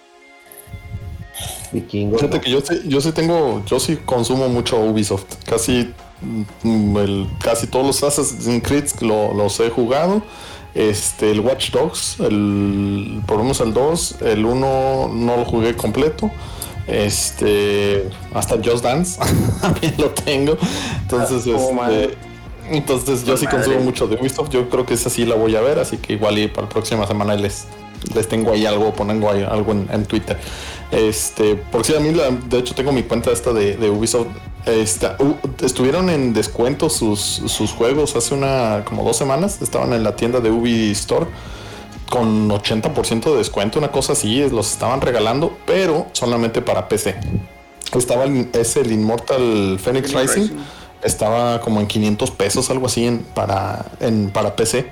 Vikingo. Fíjate que yo sí, yo sí tengo, yo sí consumo mucho Ubisoft. Casi, mm, el, casi todos los Assassin's Creed lo- los he jugado. Este, el Watch Dogs, el, por lo menos el 2, el 1 no lo jugué completo. Este, hasta Just Dance, también lo tengo. Entonces, Ah, oh, este, entonces yo sí Madre. consumo mucho de Ubisoft. Yo creo que esa sí la voy a ver, así que igual y para la próxima semana les, les tengo ahí algo, pongo ahí algo en, en Twitter. Este, porque sí, a mí, la- de hecho, tengo mi cuenta esta de, de Ubisoft. Esta, estuvieron en descuento sus, sus juegos hace una, como dos semanas. Estaban en la tienda de Ubi Store con 80% de descuento, una cosa así, los estaban regalando, pero solamente para PC. Estaba el, es el Immortal Phoenix Phoenix Rising, Rising. estaba como en 500 pesos, algo así, en, para, en, para PC.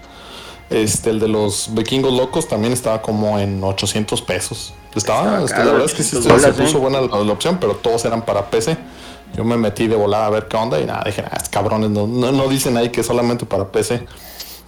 Este, el de los vikingos locos también estaba como en 800 pesos. Estaba, Estaba este, la verdad es que sí 800 se, puso buena la, la opción, pero todos eran para PC. Yo me metí de volada a ver qué onda y nada, dije, ah, cabrones no, no, no dicen ahí que es solamente para PC.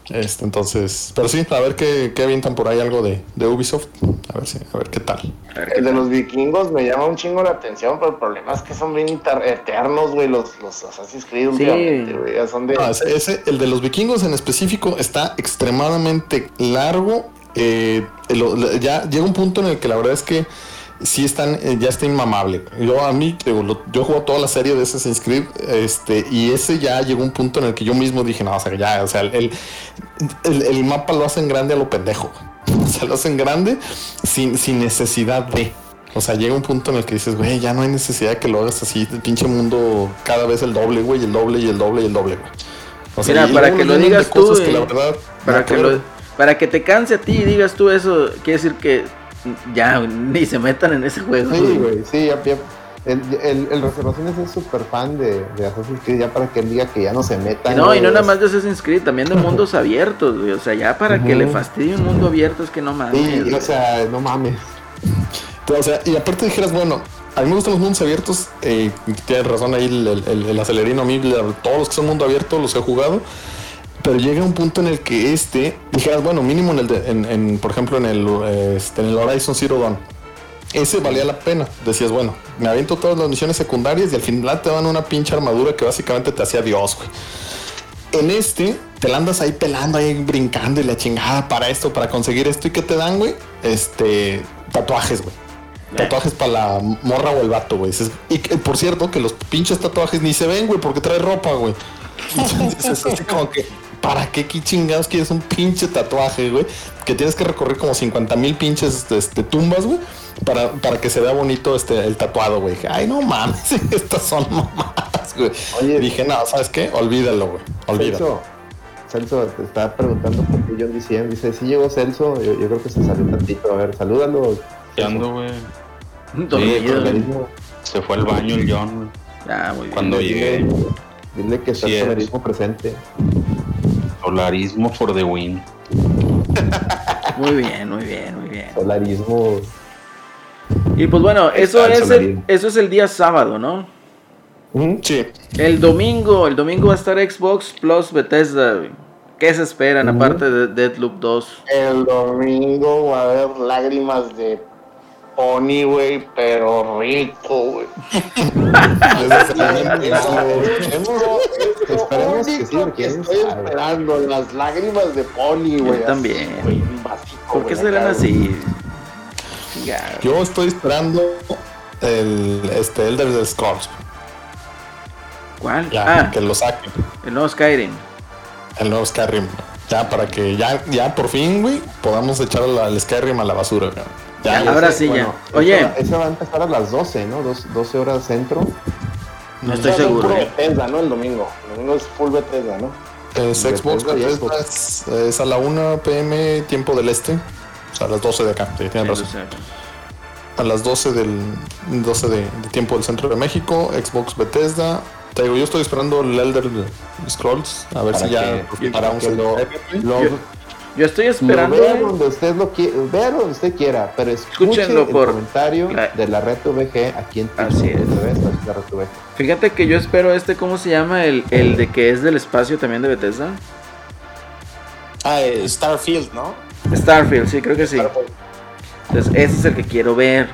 Este, entonces, pero sí, a ver qué, qué avientan por ahí algo de, de Ubisoft. A ver si, a ver qué tal. Ver El de los vikingos me llama un chingo la atención, pero el problema es que son bien eternos, güey, los, los Assassin's Creed Sí. últimamente, güey. Ya son de. No, ese, ese- el de los vikingos en específico está extremadamente largo. eh, el- ya llega un punto en el que la verdad es que sí están, eh, ya está inmamable. Yo a mí, digo, yo juego toda la serie de Assassin's Creed, este, y ese ya llegó un punto en el que yo mismo dije, no, o sea, ya, o sea, el, el, el mapa lo hacen grande a lo pendejo. O sea, lo hacen grande sin, sin necesidad de. O sea, llega un punto en el que dices, güey, ya no hay necesidad de que lo hagas así, el pinche mundo cada vez el doble, güey, el doble y el doble y el doble, güey. O Mira, y para luego que lo digas tú, que la eh, verdad, Para que, lo, para que te canse a ti y digas tú eso, quiere decir que ya ni se metan en ese juego. Sí, güey. sí, ya, ya- El, el, el Reservaciones es súper fan de, de Assassin's Creed, ya para que él diga que ya no se meta. No, y no nada más de Assassin's Creed, también de mundos abiertos, güey. O sea, ya para que le fastidie un mundo abierto es que no mames. Sí, güey. o sea, no mames. O sea, y aparte dijeras, bueno, a mí me gustan los mundos abiertos. Eh, tienes razón ahí el, el, el- el acelerino. A mí, todos los que son mundo abierto los he jugado. Pero llega un punto en el que este, dijeras, bueno, mínimo en el, de- en, en, por ejemplo, en el, eh, este, en el Horizon Zero Dawn. Ese valía la pena. Decías, bueno, me aviento todas las misiones secundarias y al final te dan una pinche armadura que básicamente te hacía Dios, güey. En este, te la andas ahí pelando, ahí brincando y la chingada para esto, para conseguir esto. ¿Y qué te dan, güey? Este, tatuajes, güey. Tatuajes para la morra o el vato, güey. Y por cierto, que los pinches tatuajes ni se ven, güey, porque trae ropa, güey. Entonces, es así como que, ¿para qué qué chingados quieres un pinche tatuaje, güey? Que tienes que recorrer como 50 mil pinches este, tumbas, güey, para, para que se vea bonito este, el tatuado, güey. Dije, Ay, no mames, estas son mamadas, güey. Oye. Dije, no, ¿sabes qué? Olvídalo, güey. Olvídalo. Celso, Celso, te estaba preguntando por qué John diciendo, dice, si llegó Celso, yo, yo creo que se salió tantito, a ver, salúdalo. ¿Qué ando, güey? Solerismo. Se fue al baño el John, güey. Ah, muy bien. Cuando llegué, Dile que está Sí el es. presente. Solarismo for the win. Muy bien, muy bien, muy bien. Solarismo. Y pues bueno, eso el es el, eso es el día sábado, ¿no? Ujú. Sí. El domingo, el domingo va a estar Xbox Plus Bethesda. ¿Qué se esperan aparte de Deadloop 2? El domingo va a haber lágrimas de pony, güey, pero rico, güey. Esperemos que sí, porque estoy sabe. esperando, las lágrimas de pony, güey. también. güey, un vasito, ¿Por qué serán así? Yo estoy esperando el este Elder Scrolls. ¿Cuál? Ya, ah, que lo saquen. el nuevo Skyrim. El nuevo Skyrim. Ya, para que ya, ya por fin, güey, podamos echar al Skyrim a la basura, güey. Ya, Ya, ahora sí, Bueno, ya. Oye, Esa, esa va a empezar a las 12, ¿no? Dos- 12 horas centro. no estoy seguro. ¿eh? Bethesda, ¿no? El domingo. El domingo es full Bethesda, ¿no? Es Bethesda Xbox, Bethesda Xbox. es, es a la 1 pm tiempo del este. O sea, a las 12 de acá, sí, tienes razón. A las 12 del 12 de, de tiempo del centro de México, Xbox Bethesda. Te digo, yo estoy esperando el Elder Scrolls, a ver si ya que- por fin paramos que el lo- Lo, Yo- estoy lo esperando. vea güey. donde usted lo quiera, vea donde usted quiera, pero escuche Escúchenlo el por comentario la- de la red VG aquí en Así es. La red VG. Fíjate que yo espero este, ¿cómo se llama? El, el de que es del espacio también de Bethesda. Ah, eh, Starfield, ¿no? Starfield, sí, creo que sí. Entonces, ese es el que quiero ver.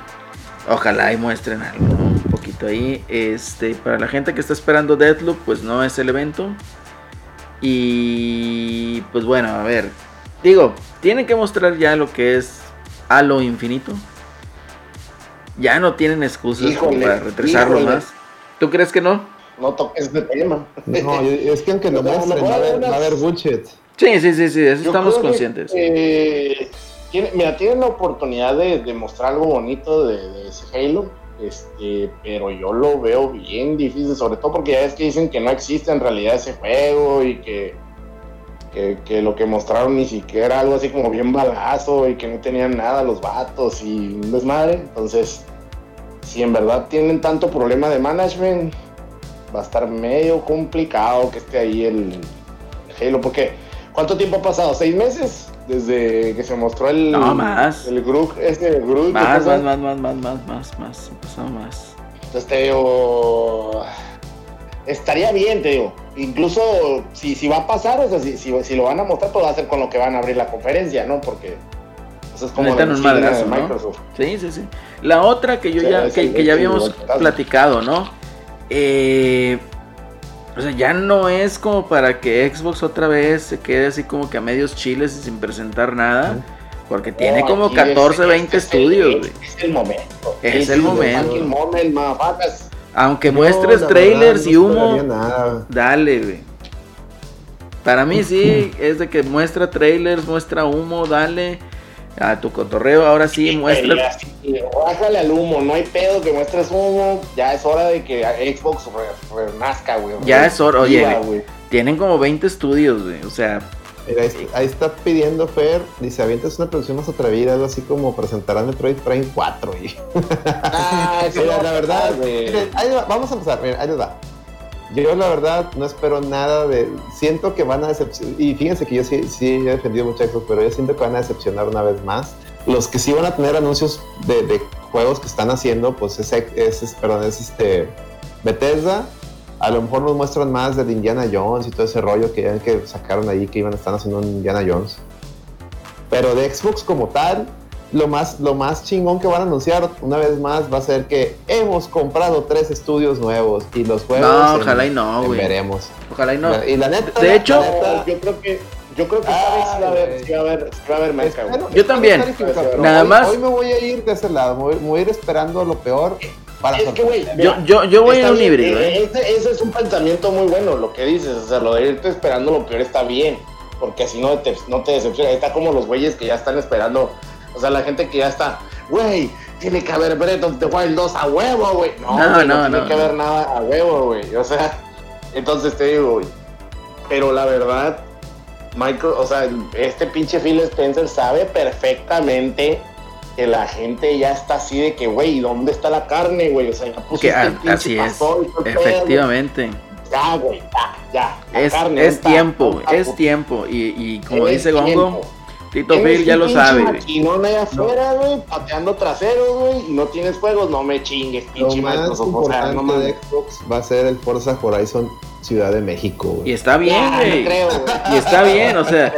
Ojalá y muestren algo, ¿no? Un poquito ahí. Este, para la gente que está esperando Deathloop, pues no es el evento. Y pues bueno, a ver. Digo, tienen que mostrar ya lo que es Halo Infinito. Ya no tienen excusas como Híjole, para retrasarlo híjole. más. ¿Tú crees que no? No toques ese tema. No, es que aunque lo No, muestren, va a haber, va a haber bullshit. Sí, sí, sí, sí, de eso Yo estamos creo que, conscientes. eh, tiene- mira, tienen la oportunidad de, de mostrar algo bonito de, de ese Halo, este, pero yo lo veo bien difícil, sobre todo porque ya es que dicen que no existe en realidad ese juego y que, que, que lo que mostraron ni siquiera era algo así como bien balazo y que no tenían nada los vatos y un desmadre. Entonces, si en verdad tienen tanto problema de management, va a estar medio complicado que esté ahí el, el Halo, porque ¿cuánto tiempo ha pasado? ¿Seis meses? Desde que se mostró el, No, más. el Groot, este Groot. Más, más, más, más, más, más, más, más, más. Entonces te digo, estaría bien, te digo. Incluso si, si va a pasar, o sea, si, si, si lo van a mostrar, pues va a ser con lo que van a abrir la conferencia, ¿no? Porque eso es como la Necesitan un madrazo, de ¿no? Microsoft. Sí, sí, sí. La otra que yo Sí, ya, es que, el- que ya es el habíamos platicado, ¿no? Eh, o sea, ya no es como para que Xbox otra vez se quede así como que a medios chiles y sin presentar nada. Porque tiene como aquí 14, es- 20 es el- estudios, güey. Es el momento. Es el the momento. Aunque No, muestres trailers verdad, y humo, nada. dale, güey. Para mí sí, es de que muestra trailers, muestra humo, dale. A tu cotorreo, ahora sí, muestra. así, Bájale al humo, no hay pedo que muestres humo. Ya es hora de que Xbox re- renazca, güey. Ya es hora, oye, Viva. Tienen como 20 estudios, güey. O sea, Mira, ahí, ahí está pidiendo Fer, dice, avientas una producción más atrevida, algo así como presentarán Metroid Prime 4. Y... Ah, Mira, la verdad, ahí va, vamos a empezar, miren, ahí les va. Yo la verdad no espero nada de... Siento que van a decepcionar, y fíjense que yo sí, sí he defendido mucho Xbox, pero yo siento que van a decepcionar una vez más. Los que sí van a tener anuncios de, de juegos que están haciendo, pues es, es, es- perdón, es este Bethesda. A lo mejor nos muestran más del Indiana Jones y todo ese rollo que ya ven que sacaron ahí que iban a estar haciendo un Indiana Jones. Pero de Xbox como tal, lo más, lo más chingón que van a anunciar una vez más va a ser que hemos comprado tres estudios nuevos y los juegos. No, en- ojalá y no, güey. veremos. ojalá y no. Y la neta, De la hecho- neta, yo creo que yo creo que esta vez sí va a haber, sí va a haber, sí va a haber Yo también. Nada hoy- más- Hoy me voy a ir de ese lado, me voy, me voy a ir esperando lo peor para Es que, güey, Yo, mira, yo, yo voy a un bien, híbrido, eh, ¿eh? Ese, ese es un pensamiento muy bueno, lo que dices. O sea, lo de irte esperando lo peor está bien. Porque así no te, no te decepciona. Está como los güeyes que ya están esperando. O sea, la gente que ya está, güey, tiene que haber Breath of the Wild 2 a huevo, güey. No, No, no, no, tiene no, que no. haber nada a huevo, güey. O sea, entonces te digo, güey. Pero la verdad, Michael, o sea, este pinche Phil Spencer sabe perfectamente que la gente ya está así de que, güey, ¿dónde está la carne, güey? O sea, ya pusiste Que, el pinche así es, pastor y todo el efectivamente. Ya, güey, ya, ya. La Es, carne, es tiempo, es tiempo. Y, y como Es dice Gongo. Tito Phil ya lo sabe. güey. maquinón allá afuera, güey, pateando traseros, güey, y no tienes juegos, no me chingues, Lo pinche más Microsoft. O sea, importante no de Xbox va a ser el Forza Horizon Ciudad de México, Y güey. está bien, no güey. creo. Y está bien, o sea,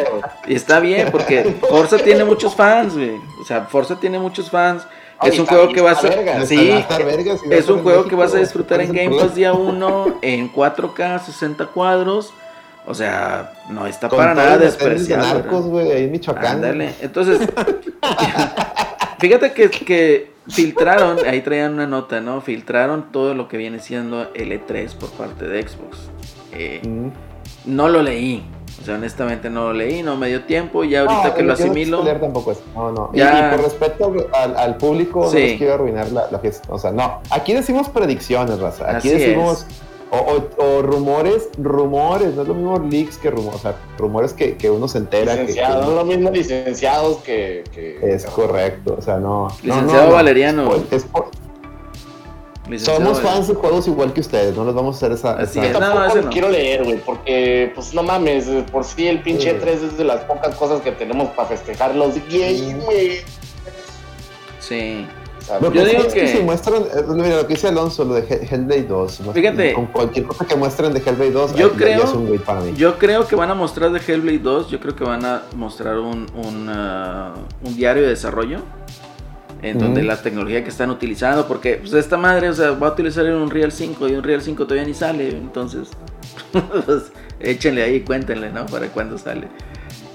y está bien porque Forza tiene muchos fans, güey. O sea, Forza tiene muchos fans. Oye, Es un juego que vas a verga. sí, a y es un juego que vas a disfrutar en ¿Cuál es el Game Pass día 1 en 4K 60 cuadros. O sea, no está Con para nada de despreciable. güey, ahí en Michoacán. Ándale. Entonces, fíjate que, que filtraron, ahí traían una nota, ¿no? Filtraron todo lo que viene siendo el E3 por parte de Xbox. Eh, Mm. no lo leí. O sea, honestamente no lo leí, no me dio tiempo. Y ahorita No, que lo no asimilo. quise leer tampoco eso. No, no. Y- Ya. Y, por respeto al, al público, Sí. no les quiero arruinar la, la fiesta. O sea, no. Aquí decimos predicciones, raza. Aquí Así decimos. O, o- o rumores, rumores, no es lo mismo leaks que rumores, o sea, rumores que, que uno se entera que, Licenciados, que no lo mismo licenciados que. que es correcto, o sea, no. no, Licenciado no, no. Valeriano. Es por- es por- licenciado, somos fans de juegos igual que ustedes, no les vamos a hacer esa. Así esa- es. No, no. quiero leer, güey, porque, pues no mames, por sí el pinche Sí. 3 es de las pocas cosas que tenemos para festejar los gays, güey. Sí. Yo que digo es que que- si muestran, eh, mira, lo que dice Alonso, lo de Hell- Hellblade 2. muestran- Fíjate. Con cualquier cosa que muestren de Hellblade 2, Yo ya- creo- es un güey para mí. Yo creo que van a mostrar de Hellblade 2. Yo creo que van a mostrar un, un, ah, un diario de desarrollo. En donde la tecnología que están utilizando. Porque pues, esta madre, o sea, va a utilizar en un Real 5. Y un Real 5 todavía ni sale. Entonces, pues, échenle ahí, cuéntenle, ¿no? Para cuándo sale.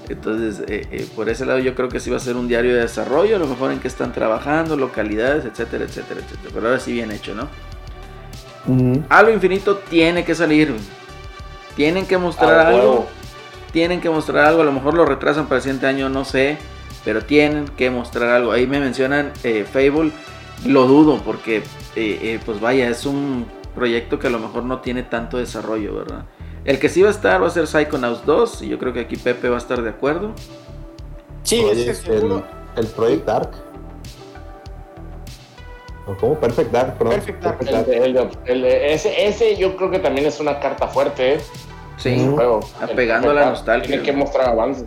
Entonces, eh, eh, por ese lado, yo creo que sí va a ser un diario de desarrollo. A lo mejor en qué están trabajando, localidades, etcétera, etcétera, etcétera. Pero ahora sí bien hecho, ¿no? Ujú. Halo Infinito tiene que salir. Tienen que mostrar Ah, algo. Tienen que mostrar algo. A lo mejor lo retrasan para el siguiente año, no sé. Pero tienen que mostrar algo. Ahí me mencionan eh, Fable. Lo dudo porque, eh, eh, pues vaya, es un proyecto que a lo mejor no tiene tanto desarrollo, ¿verdad? El que sí va a estar va a ser Psychonauts 2. Y yo creo que aquí Pepe va a estar de acuerdo. Sí, Oye, es que el, el Project Dark. ¿O cómo? Perfect Dark, perdón. Perfect Dark, El- el- el- ese, ese yo creo que también es una carta fuerte, ¿eh? Sí, juego. apegando a la nostalgia. Tiene que mostrar avances.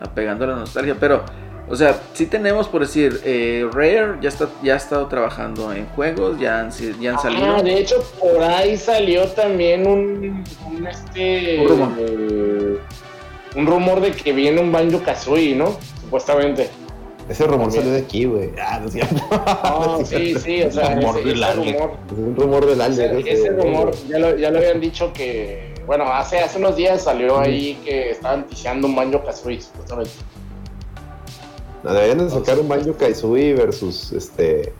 Apegando a la nostalgia. Pero, o sea, sí tenemos, por decir, eh, Rare ya, está, ya ha estado trabajando en juegos, ya han, ya han salido. Ah, de hecho, por ahí salió también un, un, este, Un rumor. eh, un rumor de que viene un Banjo Kazooie, ¿no? Supuestamente. Ese rumor salió de aquí, güey. Ah, no es cierto. No, sí, sí, o sea, Rumor ese, del ese Ale. rumor, Es un rumor del Alde. ese, ese rumor ya lo, ya lo habían dicho que, bueno, hace, hace unos días salió ahí que estaban ticiando un Banjo Kazooie, supuestamente. No, deberían de sacar un Banjo Kazooie versus este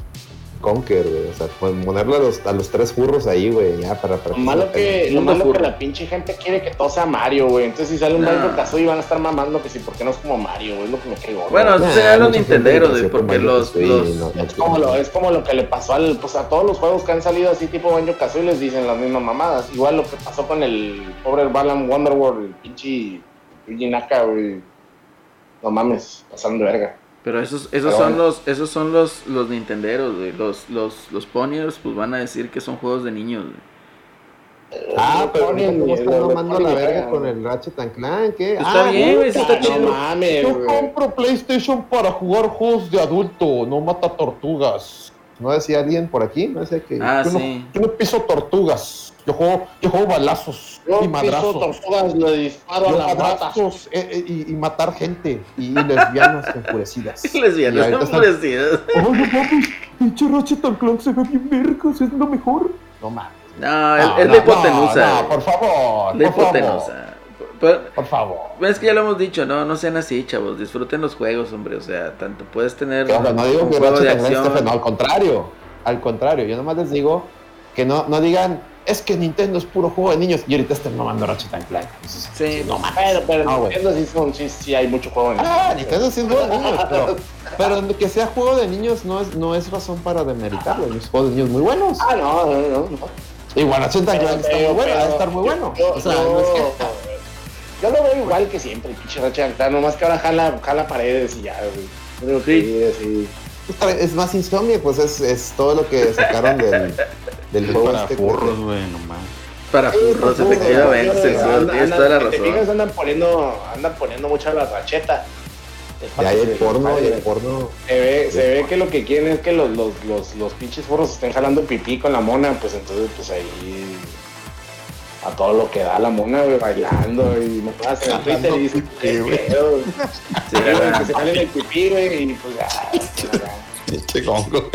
Conker, güey. O sea, pues, ponerle a los, a los tres furros ahí, güey, ya para, para Lo malo que, lo malo que la pinche gente quiere que todo sea Mario, güey. Entonces si sale un No. Banjo Kazooie van a estar mamando que sí, porque no es como Mario, güey. Es lo que me caigo. Bueno, Nah, gente Nintenderos, creció güey, porque los, Kazooie, los- no- no- Es como, lo, es como lo que le pasó al, pues a todos los juegos que han salido así tipo Banjo Kazooie les dicen las mismas mamadas. Igual lo que pasó con el pobre Balan Wonderworld, el pinche Yuji Naka, güey. No mames, pasando de verga. Pero esos, esos Pero son bueno. los, esos son los, los Nintenderos, güey. Los, los, los Poniers, pues van a decir que son juegos de niños, güey. Ah, Le pero ponen- cómo están ponen la verga con el Ratchet and Clank, ¿qué? Está Ah, bien, güey, está chido. No mames, Yo compro PlayStation para jugar juegos de adulto, no mata tortugas. ¿No decía alguien por aquí? ¿No decía que Ah, yo, sí. no, yo no piso tortugas, yo juego, yo juego balazos Yo y madrazos. tortugas, le disparo a Yo ratas. madrazos eh, eh, y, y matar gente y lesbianas enfurecidas. Lesbianas Y están- enfurecidas. ¡Oh, no mames! ¡Pinche Ratchet and Clank se ve bien vergas! ¡Es lo mejor! No mames. No, es, No, es no, la hipotenusa. No, por favor. la por favor, hipotenusa. Pero, Por favor. es que ya lo hemos dicho, no, no sean así, chavos. Disfruten los juegos, hombre. O sea, tanto puedes tener ojo, no digo un que juego de acción. fe- no, al contrario. Al contrario, yo nomás les digo que no, no digan, es que Nintendo es puro juego de niños y ahorita están mamando Ratchet and Clank. Entonces, Sí, no mames. Pero, pero No, güey. Nintendo sí, son, sí, sí hay mucho juego en Ah, Nintendo sí es juego de niños, pero, pero que sea juego de niños no es, no es razón para demeritarlo. Juegos de niños muy buenos. Ah, no, no, no. no. Igual Ratchet and Clank está muy Pero- bueno, va a pero- estar muy bueno. Yo, O sea, yo- no es que- yo lo veo igual que siempre, pinche Ratchet and Clank, nomás que ahora jala, jala paredes y ya, güey. Pero sí, sí. Es más insomnia, pues es, es todo lo que sacaron del, del juego Para este. furros, güey, nomás. Para furros, efectivamente, Sí, Censor, anda- tienes toda la si te fijas, razón. andan poniendo, andan poniendo mucho la racheta. Es Y para hay el porno, y se- el porno. Se ve, se ve que lo que quieren es que los, los, los, los pinches forros estén jalando pipí con la mona, pues entonces pues ahí a todo lo que da la mona, güey, bailando y me pasa en Twitter y dice, que se jalen el pipí, güey, y pues ya, ya. Pinche gongo.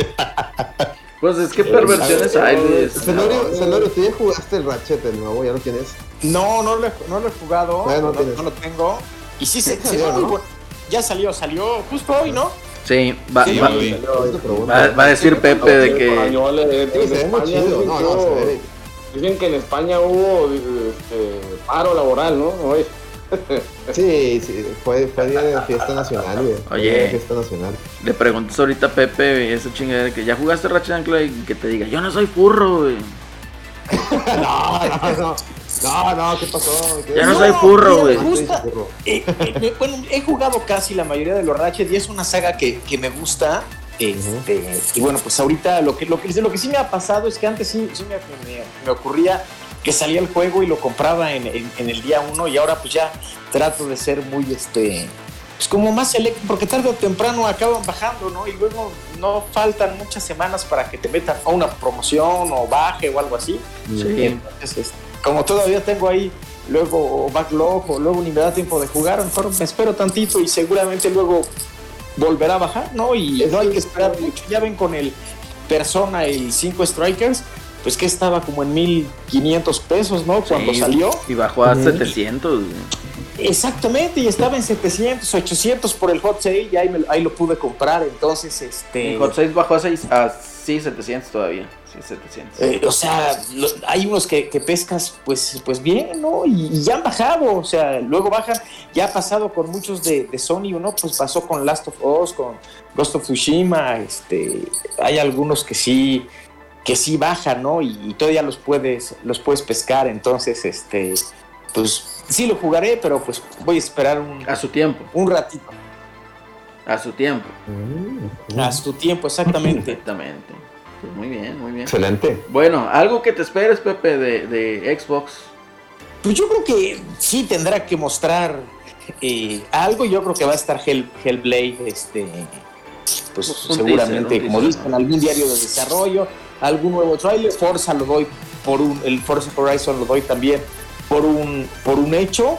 Pues es que perversiones hay. Celorio, tú ya jugaste el Ratchet, el nuevo, ya lo tienes. No, no lo he, no lo he jugado, Bueno, no, no tienes. no lo tengo. Y sí, se, Ya se salió, ¿no? bueno. Ya salió, salió justo hoy, ¿no? Sí, va, Sí, va, güey. va- va a decir Pepe de que... Se chido. dicen No, que se en España hubo este, paro laboral, ¿no? Oye, Sí, sí, fue, fue día de fiesta nacional, güey. Oye. día de fiesta nacional. Le preguntas ahorita a Pepe esa chingadera que ya jugaste Ratchet and Clank y que te diga, yo no soy furro, güey. No, no, no. No, no, ¿qué pasó? ¿Qué- Ya no No, soy furro, güey. Eh, eh, bueno, he jugado casi la mayoría de los Ratchet y es una saga que, que me gusta. Este, Y bueno, pues ahorita lo que, lo, que, lo que sí me ha pasado es que antes sí, sí me, me- me ocurría que salía el juego y lo compraba en, en- en el día uno y ahora pues ya trato de ser muy, este, pues como más selecto, porque tarde o temprano acaban bajando, ¿no? Y luego no faltan muchas semanas para que te metan a una promoción o baje o algo así. Sí. Entonces, como todavía tengo ahí luego backlog o luego ni me da tiempo de jugar, mejor me espero tantito y seguramente luego volverá a bajar, ¿no? Y no hay que esperar mucho. Ya ven con el Persona, el 5 Strikers, pues que estaba como en 1500 pesos, ¿no? Cuando Sí, salió. Y bajó a Ujú. 700. güey. Exactamente, y estaba en 700, 800 por el hot sale y ahí, me- ahí lo pude comprar. Entonces, este. El Hot 6 bajó a 6, a sí, 700 todavía. Sí, 700. Eh, o sea, lo- hay unos que, que pescas pues, pues bien, ¿no? Y, y ya han bajado, o sea, luego bajan, ya ha pasado con muchos de, de Sony, ¿no? Pues pasó con Last of Us, con Ghost of Tsushima, este, hay algunos que sí, que sí bajan, ¿no? Y, y todavía los puedes, los puedes pescar, entonces, este, pues sí lo jugaré, pero pues voy a esperar un, A su tiempo. un ratito, A su tiempo. Mm, a su tiempo, exactamente. Exactamente. Pues muy bien, muy bien. Excelente. Bueno, algo que te esperes, Pepe, de, de Xbox. Pues yo creo que sí tendrá que mostrar eh, algo. Yo creo que va a estar Hell, Hellblade, este, pues Un seguramente, teaser, como dicen, ¿no? algún diario de desarrollo, algún nuevo trailer. Forza lo doy por un, el Forza Horizon lo doy también por un, por un hecho.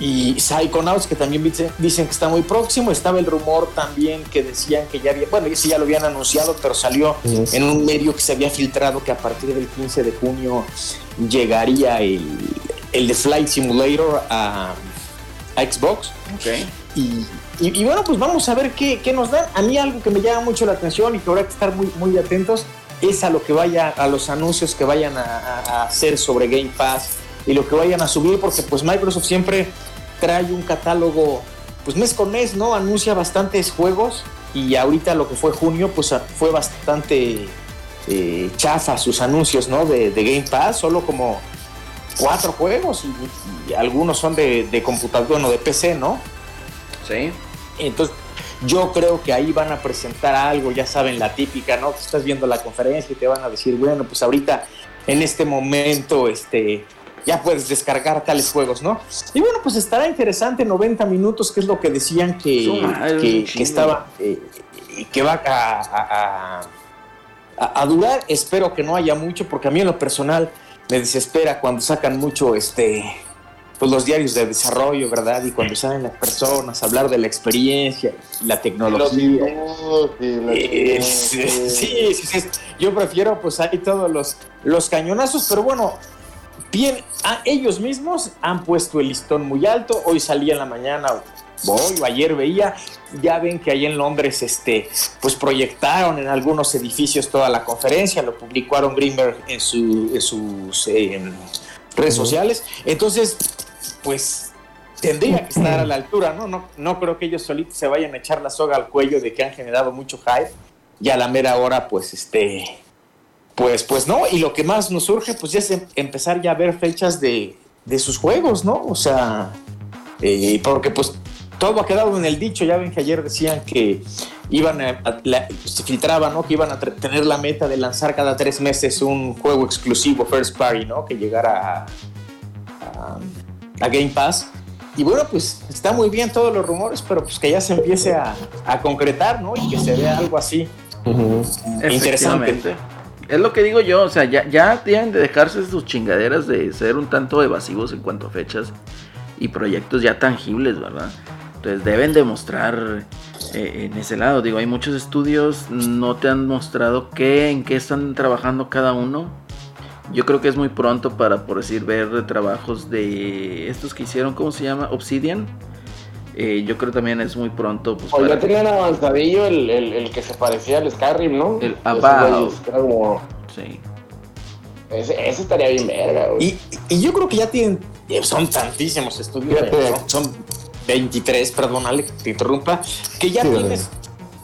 Y Psychonauts, que también dicen, dicen que está muy próximo. Estaba el rumor también que decían que ya había, bueno, ese ya lo habían anunciado, pero salió Ujú. en un medio que se había filtrado que a partir del 15 de junio llegaría el, el de Flight Simulator a, a Xbox. Ok. Y, y- y bueno, pues vamos a ver qué, qué nos dan. A mí algo que me llama mucho la atención y que habrá que estar muy, muy atentos es a lo que vaya, a los anuncios que vayan a, hacer sobre Game Pass y lo que vayan a subir, porque pues Microsoft siempre trae un catálogo, pues mes con mes, ¿no? Anuncia bastantes juegos y ahorita lo que fue junio, pues fue bastante eh, chafa sus anuncios, ¿no? De, de Game Pass, solo como cuatro juegos y, y algunos son de, de computador, bueno, de PC, ¿no? Sí. Entonces, yo creo que ahí van a presentar algo, ya saben, la típica, ¿no? Que estás viendo la conferencia y te van a decir, bueno, pues ahorita, en este momento, este, ya puedes descargar tales juegos, ¿no? Y bueno, pues estará interesante 90 minutos, que es lo que decían que, que, estaba, eh, que va a, a- a- a durar. Espero que no haya mucho, porque a mí en lo personal me desespera cuando sacan mucho, este, pues los diarios de desarrollo, ¿verdad? Y cuando salen las personas a hablar de la experiencia, la tecnología. Eh, sí, sí, sí. Yo prefiero pues ahí todos los, los cañonazos, pero bueno, bien, a- ellos mismos han puesto el listón muy alto. Hoy salí en la mañana voy, o ayer veía, ya ven que ahí en Londres, este, pues proyectaron en algunos edificios toda la conferencia, lo publicó Aaron Greenberg en, su- en sus eh, redes sociales. Entonces, pues tendría que estar a la altura, ¿no? ¿no? No creo que ellos solitos se vayan a echar la soga al cuello de que han generado mucho hype. Y a la mera hora, pues, este, pues, pues no. Y lo que más nos surge, pues, ya es em- empezar ya a ver fechas de, de sus juegos, ¿no? O sea, eh, porque pues todo ha quedado en el dicho. Ya ven que ayer decían que iban a, se filtraba, ¿no? Que iban a tener la meta de lanzar cada tres meses un juego exclusivo first party, ¿no? Que llegara a- a Game Pass. Y bueno, pues está muy bien todos los rumores, pero pues que ya se empiece a, a concretar, ¿no? Y que se vea algo así interesante. Efectivamente. Es lo que digo yo, o sea, ya, ya tienen de dejarse sus chingaderas de ser un tanto evasivos en cuanto a fechas y proyectos ya tangibles, ¿verdad? Entonces deben demostrar eh, en ese lado. Digo, hay muchos estudios, no te han mostrado qué, en qué están trabajando cada uno. Yo creo que es muy pronto para, por decir, ver trabajos de estos que hicieron, ¿cómo se llama? Obsidian. Eh, yo creo también es muy pronto. Pues, O ya tenían avanzadillo el, el, el que se parecía al Skyrim, ¿no? El About. como- Sí. Ese, ese estaría bien verga, güey. Y, y yo creo que ya tienen, eh, son tantísimos estudios, son, son 23, perdónale que te interrumpa, que ya Sí, tienes,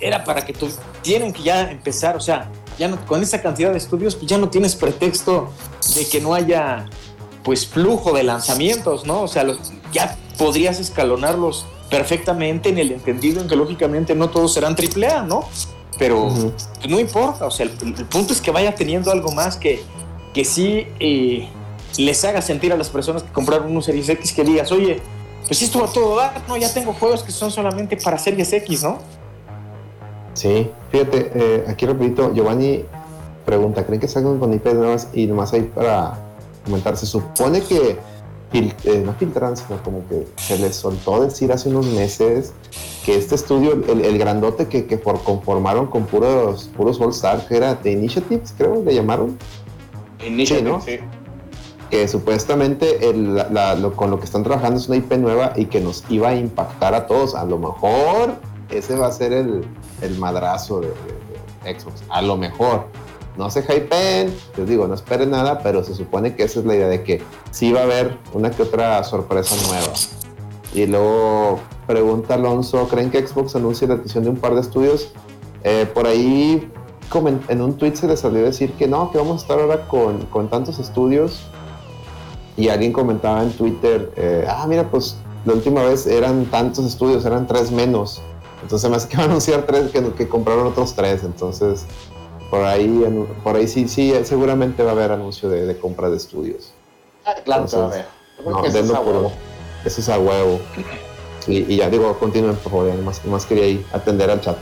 era para que tú, tienen que ya empezar, o sea, ya no, con esa cantidad de estudios, pues ya no tienes pretexto de que no haya, pues, flujo de lanzamientos, ¿no? O sea, los, ya podrías escalonarlos perfectamente en el entendido en que lógicamente no todos serán AAA, ¿no? Pero pues, no importa, o sea, el, el punto es que vaya teniendo algo más que, que sí eh, les haga sentir a las personas que compraron un Series X que digas, oye, pues esto va a todo dar, no, ya tengo juegos que son solamente para Series X, ¿no? Sí, fíjate, eh, aquí rapidito, Giovanni pregunta, ¿creen que salgan con IP nuevas? Y nomás ahí para comentar, se supone que, fil- eh, no filtran, sino como que se les soltó decir hace unos meses que este estudio, el, el grandote que, que por, conformaron con puros, puros All Star, que era The Initiatives, creo, le llamaron, Initiative, ¿no? sí. que supuestamente el- la- la- lo- con lo que están trabajando es una IP nueva y que nos iba a impactar a todos. A lo mejor ese va a ser el, el madrazo de, Xbox. A lo mejor. No se hypeen, les digo, no esperen nada, pero se supone que esa es la idea de que sí va a haber una que otra sorpresa nueva. Y luego pregunta Alonso, ¿creen que Xbox anuncie la adquisición de un par de estudios? Eh, por ahí en un tweet se les salió decir que no, que vamos a estar ahora con, con tantos estudios. Y alguien comentaba en Twitter, eh, ah, mira, pues la última vez eran tantos estudios, eran tres menos. Entonces me hace que va a anunciar tres, que, que compraron otros tres. Entonces, por ahí, por ahí sí, sí, seguramente va a haber anuncio de, de compra de estudios. Ah, claro, a No, eso es a huevo. Eso es a huevo. Y, y ya digo, continúen, por favor, ya nomás, nomás quería ahí atender al chat.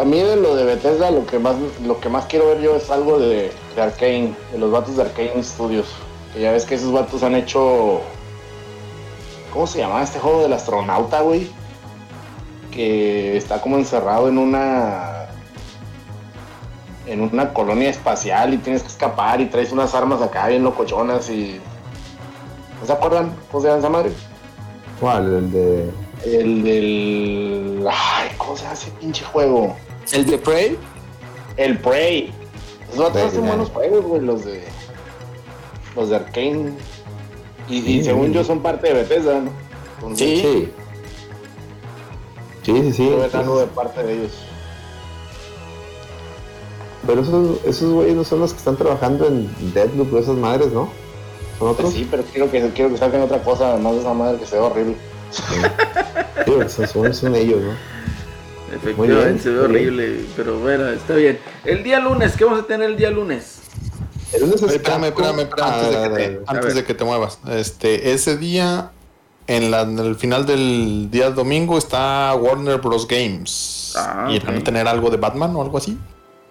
A mí de lo de Bethesda lo que más lo que más quiero ver yo es algo de, de Arkane, de los vatos de Arkane Studios. Que ya ves que esos vatos han hecho. ¿Cómo se llama este juego del astronauta, güey? Que está como encerrado en una. En una colonia espacial y tienes que escapar y traes unas armas acá bien locochonas y. ¿No se acuerdan? ¿Cómo se llama esa madre? ¿Cuál? El de. El del. Ay, ¿cómo se ese pinche juego? El de Prey, El Prey. Esos vatos Prey, hacen buenos juegos, güey, los de. Los de Arkane. Y, y Sí. según yo son parte de Bethesda, ¿no? Entonces, Sí. Sí. Sí, sí, sí. Algo de parte de ellos. Pero esos, esos güeyes no son los que están trabajando en Deadloop o esas madres, ¿no? ¿Son Pues sí, pero quiero que, quiero que saquen otra cosa, además de esa madre que se ve horrible. Sí, son, son- son ellos, ¿no? Efectivamente, bien, se ve bien. horrible, pero bueno, está bien. El día lunes, ¿qué vamos a tener el día lunes? El lunes es Oye, espérame, espérame, espérame, Ah, antes, de que dale, te, antes de que te muevas. Este, ese día, en, la, en el final del día domingo, está Warner Bros. Games. Ah, ¿Y van a tener algo de Batman o algo así?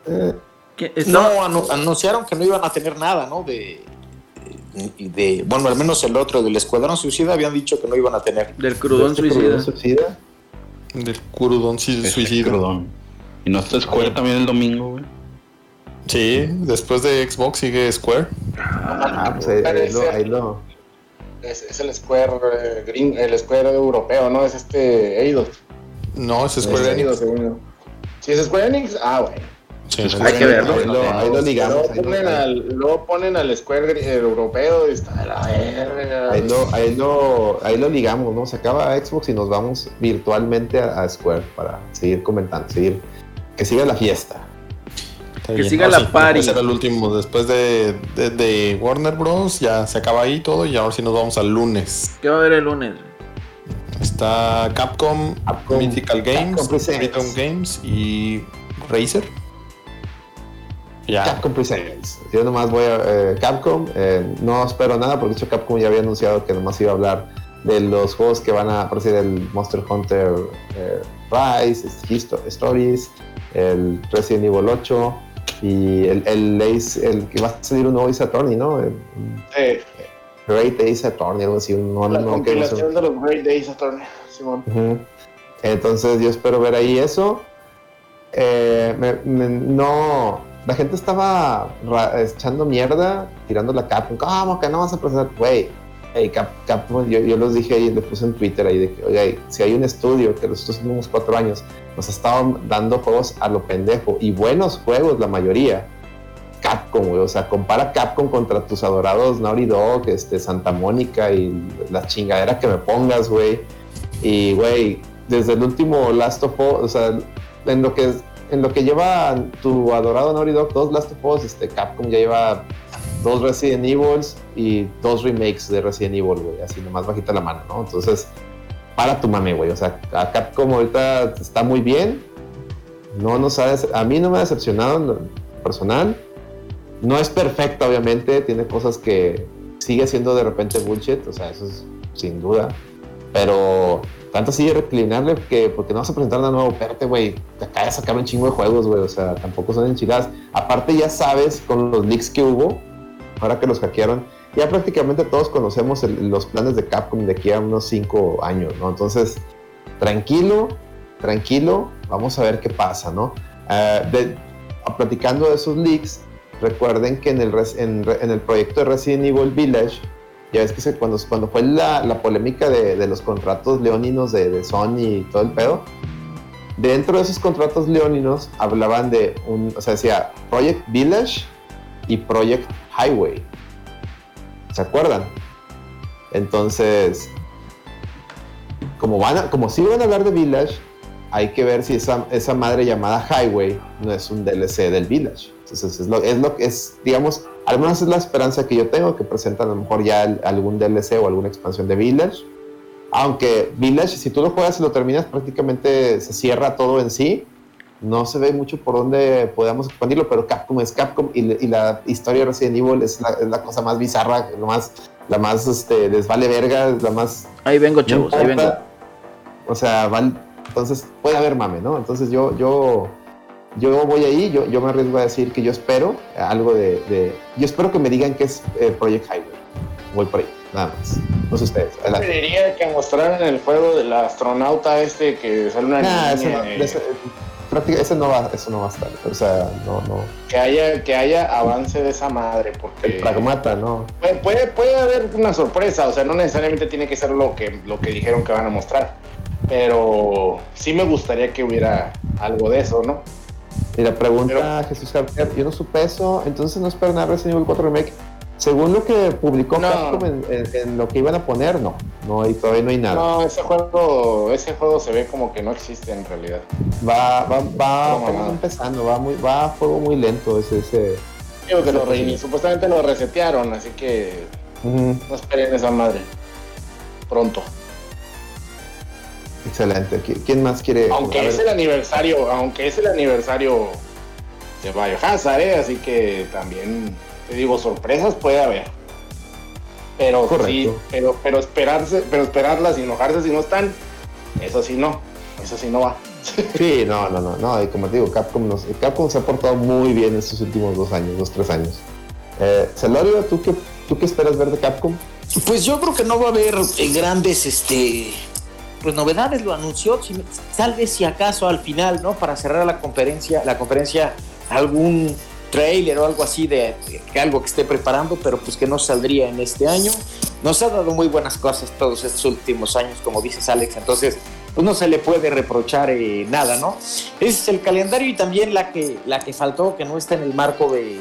Eh, no, anu- anunciaron que no iban a tener nada, ¿no? De, de, de- bueno, al menos el otro del Escuadrón Suicida habían dicho que no iban a tener. Del crudón este suicida. crudón suicida. Del Ese Suicida. crudón. Y no está Square también el domingo, güey. Sí, después de Xbox sigue Square. Ah, pues ahí, ahí lo, ahí lo- Es, es el Square eh, Green, el Square europeo, ¿no? Es este Eidos. No, es Square Enix. Eidos, según yo. Si es Square Enix, ah, bueno. Sí, Hay Square que verlo. Ahí lo, ahí lo ligamos. Luego ponen, al, luego ponen al Square el europeo y está de la verga. ahí lo- ahí lo- ahí lo ligamos, ¿no? Se acaba Xbox y nos vamos virtualmente a, a Square para seguir comentando, seguir, que siga la fiesta. Que bien. siga la sí, party. Ese era el último. Después de, de- de Warner Bros. Ya se acaba ahí todo. Y ahora sí nos vamos al lunes. ¿Qué va a haber el lunes? Está Capcom, Capcom- Mythical Games, Capcom Games y Razer. Ya. Capcom Presents. Yo nomás voy a eh, Capcom. eh, no espero nada porque de hecho Capcom ya había anunciado que nomás iba a hablar de los juegos que van a aparecer el Monster Hunter eh, Rise, Histo- Stories, el Resident Evil 8 y el, el Ace, el que va a salir un nuevo Ace Attorney, ¿no? El, Sí, Great Ace Attorney, algo así. Un, la no, que no compilación de los Great Days Attorney, Simón. Ujú. Entonces yo espero ver ahí eso. Eh, me- me- no, la gente estaba echando mierda, tirando la Capcom. ¿Cómo que no vas a presentar? Güey, hey, Cap- yo, yo los dije ahí, le puse en Twitter ahí de que, oye, si hay un estudio que los últimos cuatro años nos ha estado dando juegos a lo pendejo y buenos juegos, la mayoría. Capcom, güey, o sea, compara Capcom contra tus adorados Naughty Dog, este, Santa Mónica y la chingadera que me pongas, güey. Y, güey, desde el último Last of Us, o sea, en lo que, en lo que lleva tu adorado Naughty Dog, dos Last of Us, este, Capcom ya lleva dos Resident Evils y dos remakes de Resident Evil, güey, así nomás bajita la mano, ¿no? Entonces, para tu mame, güey, o sea, a Capcom ahorita está muy bien, no nos ha a mí no me ha decepcionado en lo personal, no es perfecta, obviamente, tiene cosas que sigue siendo de repente bullshit, o sea, eso es sin duda, pero tanto así reclinarle que porque no vas a presentar nada nuevo, espérate, güey, te acaba de sacar un chingo de juegos, güey, o sea, tampoco son enchiladas. Aparte ya sabes con los leaks que hubo, ahora que los hackearon, ya prácticamente todos conocemos los planes de Capcom de aquí a unos 5 años, ¿no? Entonces, tranquilo, tranquilo, vamos a ver qué pasa, ¿no? De- platicando de esos leaks, recuerden que en el, en el proyecto de Resident Evil Village, ya ves que se- cuando, cuando fue la, la polémica de, de los contratos leoninos de, de Sony y todo el pedo, dentro de esos contratos leoninos hablaban de un, o sea, decía Project Village y Project Highway. ¿Se acuerdan? Entonces, como van a, como sí van a hablar de Village, hay que ver si esa, esa madre llamada Highway no es un DLC del Village. Entonces es lo, es lo es, digamos, al menos es la esperanza que yo tengo que presentan a lo mejor ya algún DLC o alguna expansión de Village. Aunque Village, si tú lo juegas y lo terminas, prácticamente se cierra todo en sí. No se ve mucho por dónde podamos expandirlo, pero Capcom es Capcom y, y la historia de Resident Evil es la, es la cosa más bizarra, la más, la más este, les vale verga, es la más Ahí vengo, chavos, ahí vengo. O sea, van- entonces puede haber mame, ¿no? Entonces yo, yo, yo voy ahí, yo, yo me arriesgo a decir que yo espero algo de, de- yo espero que me digan que es eh, Project Highway. Voy por ahí, nada más. No sé ustedes. Yo diría que mostraran el juego del astronauta este que sale una Nah, niña, no, eh, ese, práctica- ese no va, eso no va a estar. O sea, no, no. que haya que haya avance de esa madre porque El pragmata, no. puede, puede, puede haber una sorpresa, o sea, no necesariamente tiene que ser lo que, lo que dijeron que van a mostrar, pero sí me gustaría que hubiera algo de eso, ¿no? Y la pregunta Jesús Javier, yo no supe eso, entonces no espero nada de Resident Evil 4 Remake. Según lo que publicó No. Capcom en, en- en lo que iban a poner, no. No hay, todavía no hay nada. No, ese juego, ese juego se ve como que no existe en realidad. Va, va, va No, empezando, va muy, va a fuego muy lento ese, ese. Digo que lo Sí. reini- supuestamente lo resetearon, así que Ujú, no esperen esa madre. Pronto. Excelente. ¿Qui- ¿Quién más quiere? Aunque es el aniversario, aunque es el aniversario de Biohazard, ¿eh? así que también te digo, sorpresas puede haber. Pero sí, pero, pero esperarse, pero esperarlas y enojarse si no están, eso sí no, eso sí no va. Sí, no, no, no, no. Y como te digo, Capcom, nos- Capcom se ha portado muy bien estos últimos dos años, dos, tres años. Eh, Celorio, ¿tú qué, ¿tú qué esperas ver de Capcom? Pues yo creo que no va a haber eh, grandes este pues novedades, lo anunció, si- tal vez si acaso al final, ¿no? Para cerrar la conferencia, la conferencia algún trailer o algo así de, de algo que esté preparando, pero pues que no saldría en este año. nos ha dado muy buenas cosas todos estos últimos años, como dices Alex, entonces pues no se le puede reprochar eh, nada, ¿no? Ese es el calendario y también la que, la que faltó, que no está en el marco de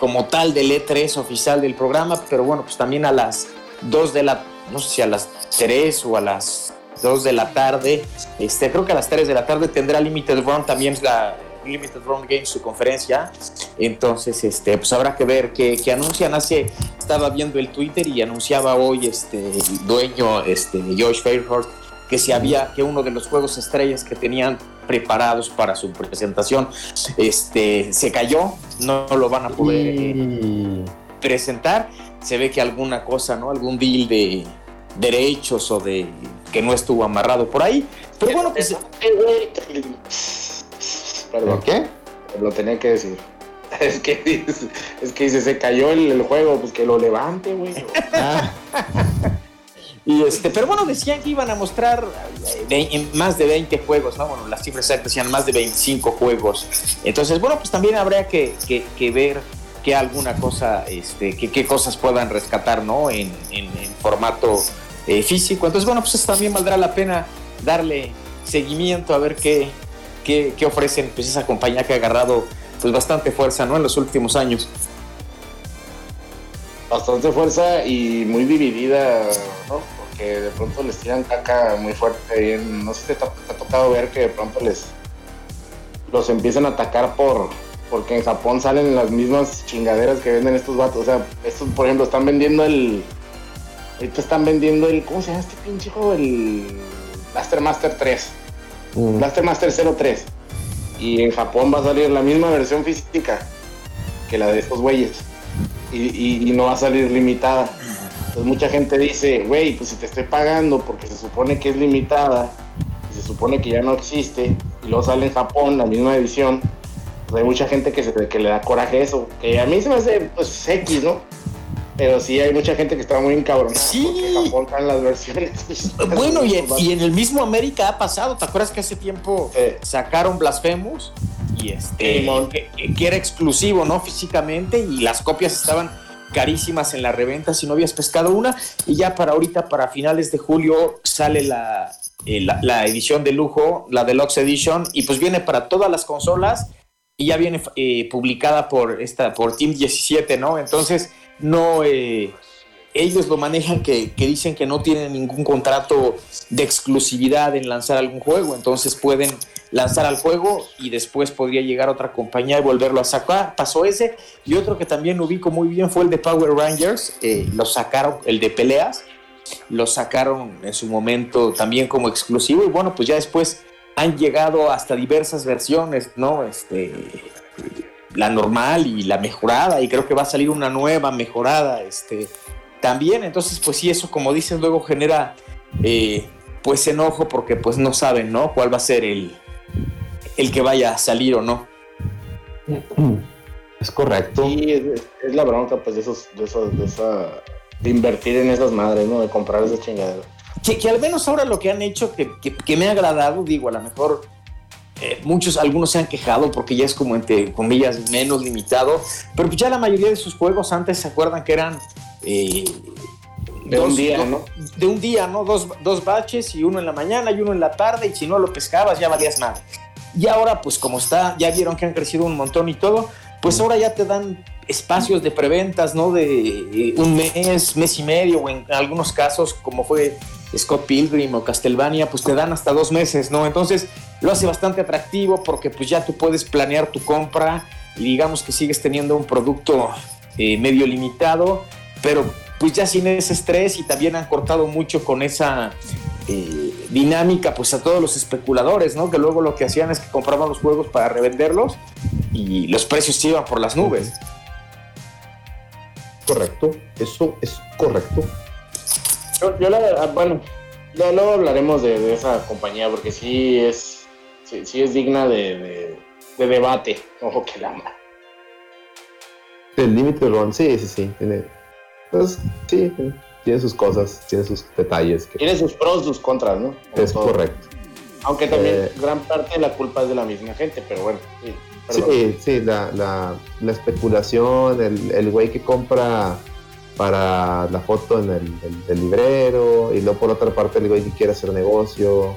como tal del E3 oficial del programa, pero bueno, pues también a las 2 de la, no sé si a las 3 o a las 2 de la tarde, este, creo que a las 3 de la tarde tendrá Limited Run también la Limited Run Games su conferencia, entonces este, pues habrá que ver qué, qué anuncian, hace, estaba viendo el Twitter y anunciaba hoy este, el dueño, este, Josh Fairhurst, que si había que uno de los juegos estrellas que tenían preparados para su presentación este se cayó. No lo van a poder eh, presentar. Se ve que alguna cosa no algún deal de derechos o de que no estuvo amarrado por ahí. Pero bueno pues Perdón, ¿Qué? lo tenía que decir. Es que, dice- es que dice, se cayó el, el juego, pues que lo levante, güey. Ah, Y este, pero bueno, decían que iban a mostrar eh, de- en más de 20 juegos, ¿no? Bueno, las cifras exactas decían más de 25 juegos. Entonces, bueno, pues también habría que, que- que ver qué alguna cosa, este, qué cosas puedan rescatar, ¿no? En, en- en formato eh, físico. Entonces, bueno, pues también valdrá la pena darle seguimiento a ver qué, qué, qué ofrecen pues esa compañía que ha agarrado pues bastante fuerza, ¿no? En los últimos años. Bastante fuerza y muy dividida, ¿no? Porque de pronto les tiran caca muy fuerte. ahí en- no sé si te, ha tocado ver que de pronto les los empiezan a atacar por porque en Japón salen las mismas chingaderas que venden estos vatos. O sea, estos, por ejemplo, están vendiendo el. Ahorita están vendiendo el. ¿Cómo se llama este pinche juego? El Blaster Master 3. Mm, Blaster Master 03. Y en Japón va a salir la misma versión física que la de estos güeyes. Y, no va a salir limitada. Entonces mucha gente dice, güey, pues si te estoy pagando porque se supone que es limitada, y se supone que ya no existe, y luego sale en Japón la misma edición, pues hay mucha gente que, se, que le da coraje eso. Que a mí se me hace, pues, X, ¿no? Pero sí hay mucha gente que está muy encabronada Sí. porque Japón las versiones. Bueno, y en, y en el mismo América ha pasado. ¿Te acuerdas que hace tiempo Sí. sacaron Blasphemous? Y este, Simón. que, que era exclusivo, ¿no? Físicamente, y las copias estaban carísimas en la reventa si no habías pescado una. Y ya para ahorita, para finales de julio, sale la, eh, la, la edición de lujo, la Deluxe Edition, y pues viene para todas las consolas y ya viene eh, publicada por esta por Team 17, ¿no? Entonces, no. eh, ellos lo manejan que, que dicen que no tienen ningún contrato de exclusividad en lanzar algún juego, entonces pueden lanzar al juego y después podría llegar otra compañía y volverlo a sacar. Pasó ese. Y otro que también ubico muy bien fue el de Power Rangers. eh, lo sacaron, el de peleas, lo sacaron en su momento también como exclusivo. Y bueno, pues ya después han llegado hasta diversas versiones, ¿no? Este, la normal y la mejorada. Y creo que va a salir una nueva mejorada. Este, también. Entonces, pues sí, eso como dices, luego genera eh, pues enojo porque pues no saben, ¿no? Cuál va a ser el, el que vaya a salir o no. Es correcto. Sí, es, es la bronca, pues, de esos, de esos, de esa, de invertir en esas madres, ¿no? De comprar esas chingaderas. Que, que al menos ahora lo que han hecho que, que- que me ha agradado, digo, a lo mejor eh, muchos, algunos se han quejado porque ya es como entre comillas menos limitado, pero pues ya la mayoría de sus juegos antes se acuerdan que eran eh, De un día. De un día, ¿no? Dos, dos baches y uno en la mañana y uno en la tarde y si no lo pescabas ya valías nada. Y ahora, pues como está, ya vieron que han crecido un montón y todo, pues ahora ya te dan espacios de preventas, ¿no? De eh, un mes, mes y medio, o en algunos casos, como fue Scott Pilgrim o Castlevania, pues te dan hasta dos meses, ¿no? Entonces lo hace bastante atractivo porque pues ya tú puedes planear tu compra y digamos que sigues teniendo un producto eh, medio limitado, pero pues ya sin ese estrés y también han cortado mucho con esa eh, dinámica pues a todos los especuladores, ¿no? Que luego lo que hacían es que compraban los juegos para revenderlos y los precios se iban por las nubes. Correcto. Eso es correcto. Yo, yo la bueno, ya luego hablaremos de, de esa compañía porque sí es, sí, sí es digna de, de, de debate. Ojo que la. El límite run, sí, sí, sí. Tiene, pues, sí, sí, tiene sus cosas, tiene sus detalles. Que Tiene sus pros, sus contras, ¿no? Como es todo. correcto. Aunque también Eh, gran parte de la culpa es de la misma gente, pero bueno. Sí, perdón. Sí, sí, la, la, la especulación, el, el güey que compra para la foto en el, librero, y luego por otra parte el güey que quiere hacer negocio.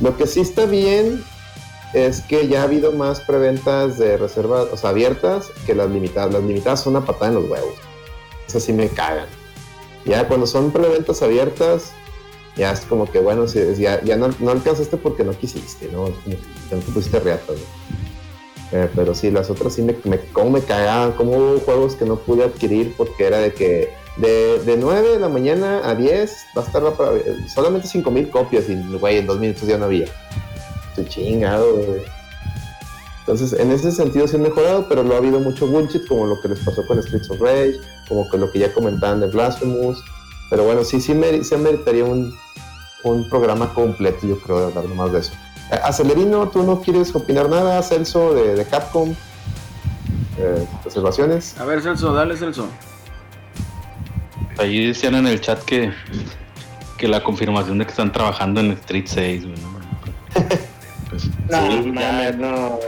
Lo que sí está bien es que ya ha habido más preventas de reservas, abiertas que las limitadas. Las limitadas son una patada en los huevos. Eso sí me cagan. Ya cuando son preventas abiertas, ya es como que, bueno, si, ya, ya no, no alcanzaste porque no quisiste, ¿no? Es que no te pusiste riata, güey. Eh, pero sí, las otras sí me, me, cómo me cagaban, como hubo juegos que no pude adquirir porque era de que de, de 9 de la mañana a 10 va a estar la solamente 5000 copias y, güey, en dos minutos ya no había. Estoy chingado. Entonces, en ese sentido sí han mejorado, pero lo ha habido mucho bullshit, como lo que les pasó con Streets of Rage, como que lo que ya comentaban de Blasphemous. Pero bueno, sí, sí, sí meritaría un, un programa completo, yo creo, de hablar nomás de eso. Acelerino, ¿tú no quieres opinar nada, Celso, de, de Capcom? Eh, ¿Observaciones? A ver, Celso, dale, Celso. Ahí decían en el chat que, que la confirmación de que están trabajando en Street 6, güey, ¿no? Pues, No, sí, no.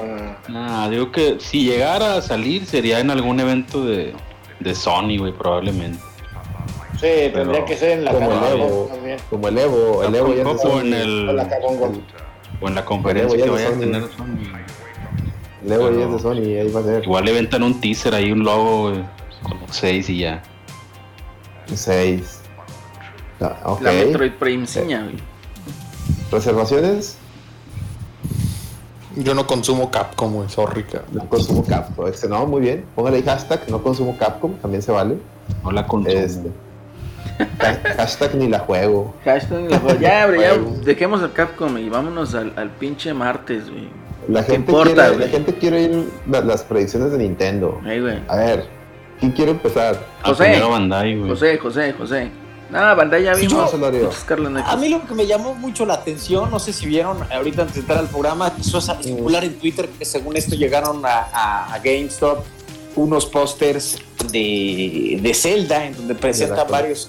Nah, digo que si llegara a salir sería en algún evento de, de Sony, güey, probablemente. Sí, tendría que ser en la Como el Evo, como el Evo, el Evo ya en el O en la conferencia ya que vaya a tener Sony. El Evo ya Pero- es de Sony, ahí va a ser Igual le ventan un teaser ahí, un logo, como 6 y ya. 6. Ah. La Metroid Prime güey. ¿Reservaciones? Yo no consumo Capcom, güey, sorry, cabrón. No consumo Capcom. Este, no, muy bien. Póngale ahí hashtag, no consumo Capcom, también se vale. No la consumo. Este, hashtag ni la juego. Hashtag ni la juego. Ya, hombre, ya dejemos el Capcom y vámonos al, al pinche martes, güey. La ¿Qué gente, importa, quiere, la gente quiere ir la- las predicciones de Nintendo. A ver, ¿quién quiere empezar? José. primero Bandai, güey. José, José, José. Nada, Bandai ya vimos. Yo-. A mí lo que me llamó mucho la atención, no sé si vieron ahorita antes de entrar al programa, quiso circular en Twitter que según esto llegaron a, a- a GameStop unos pósters de, de Zelda en donde presentan varios,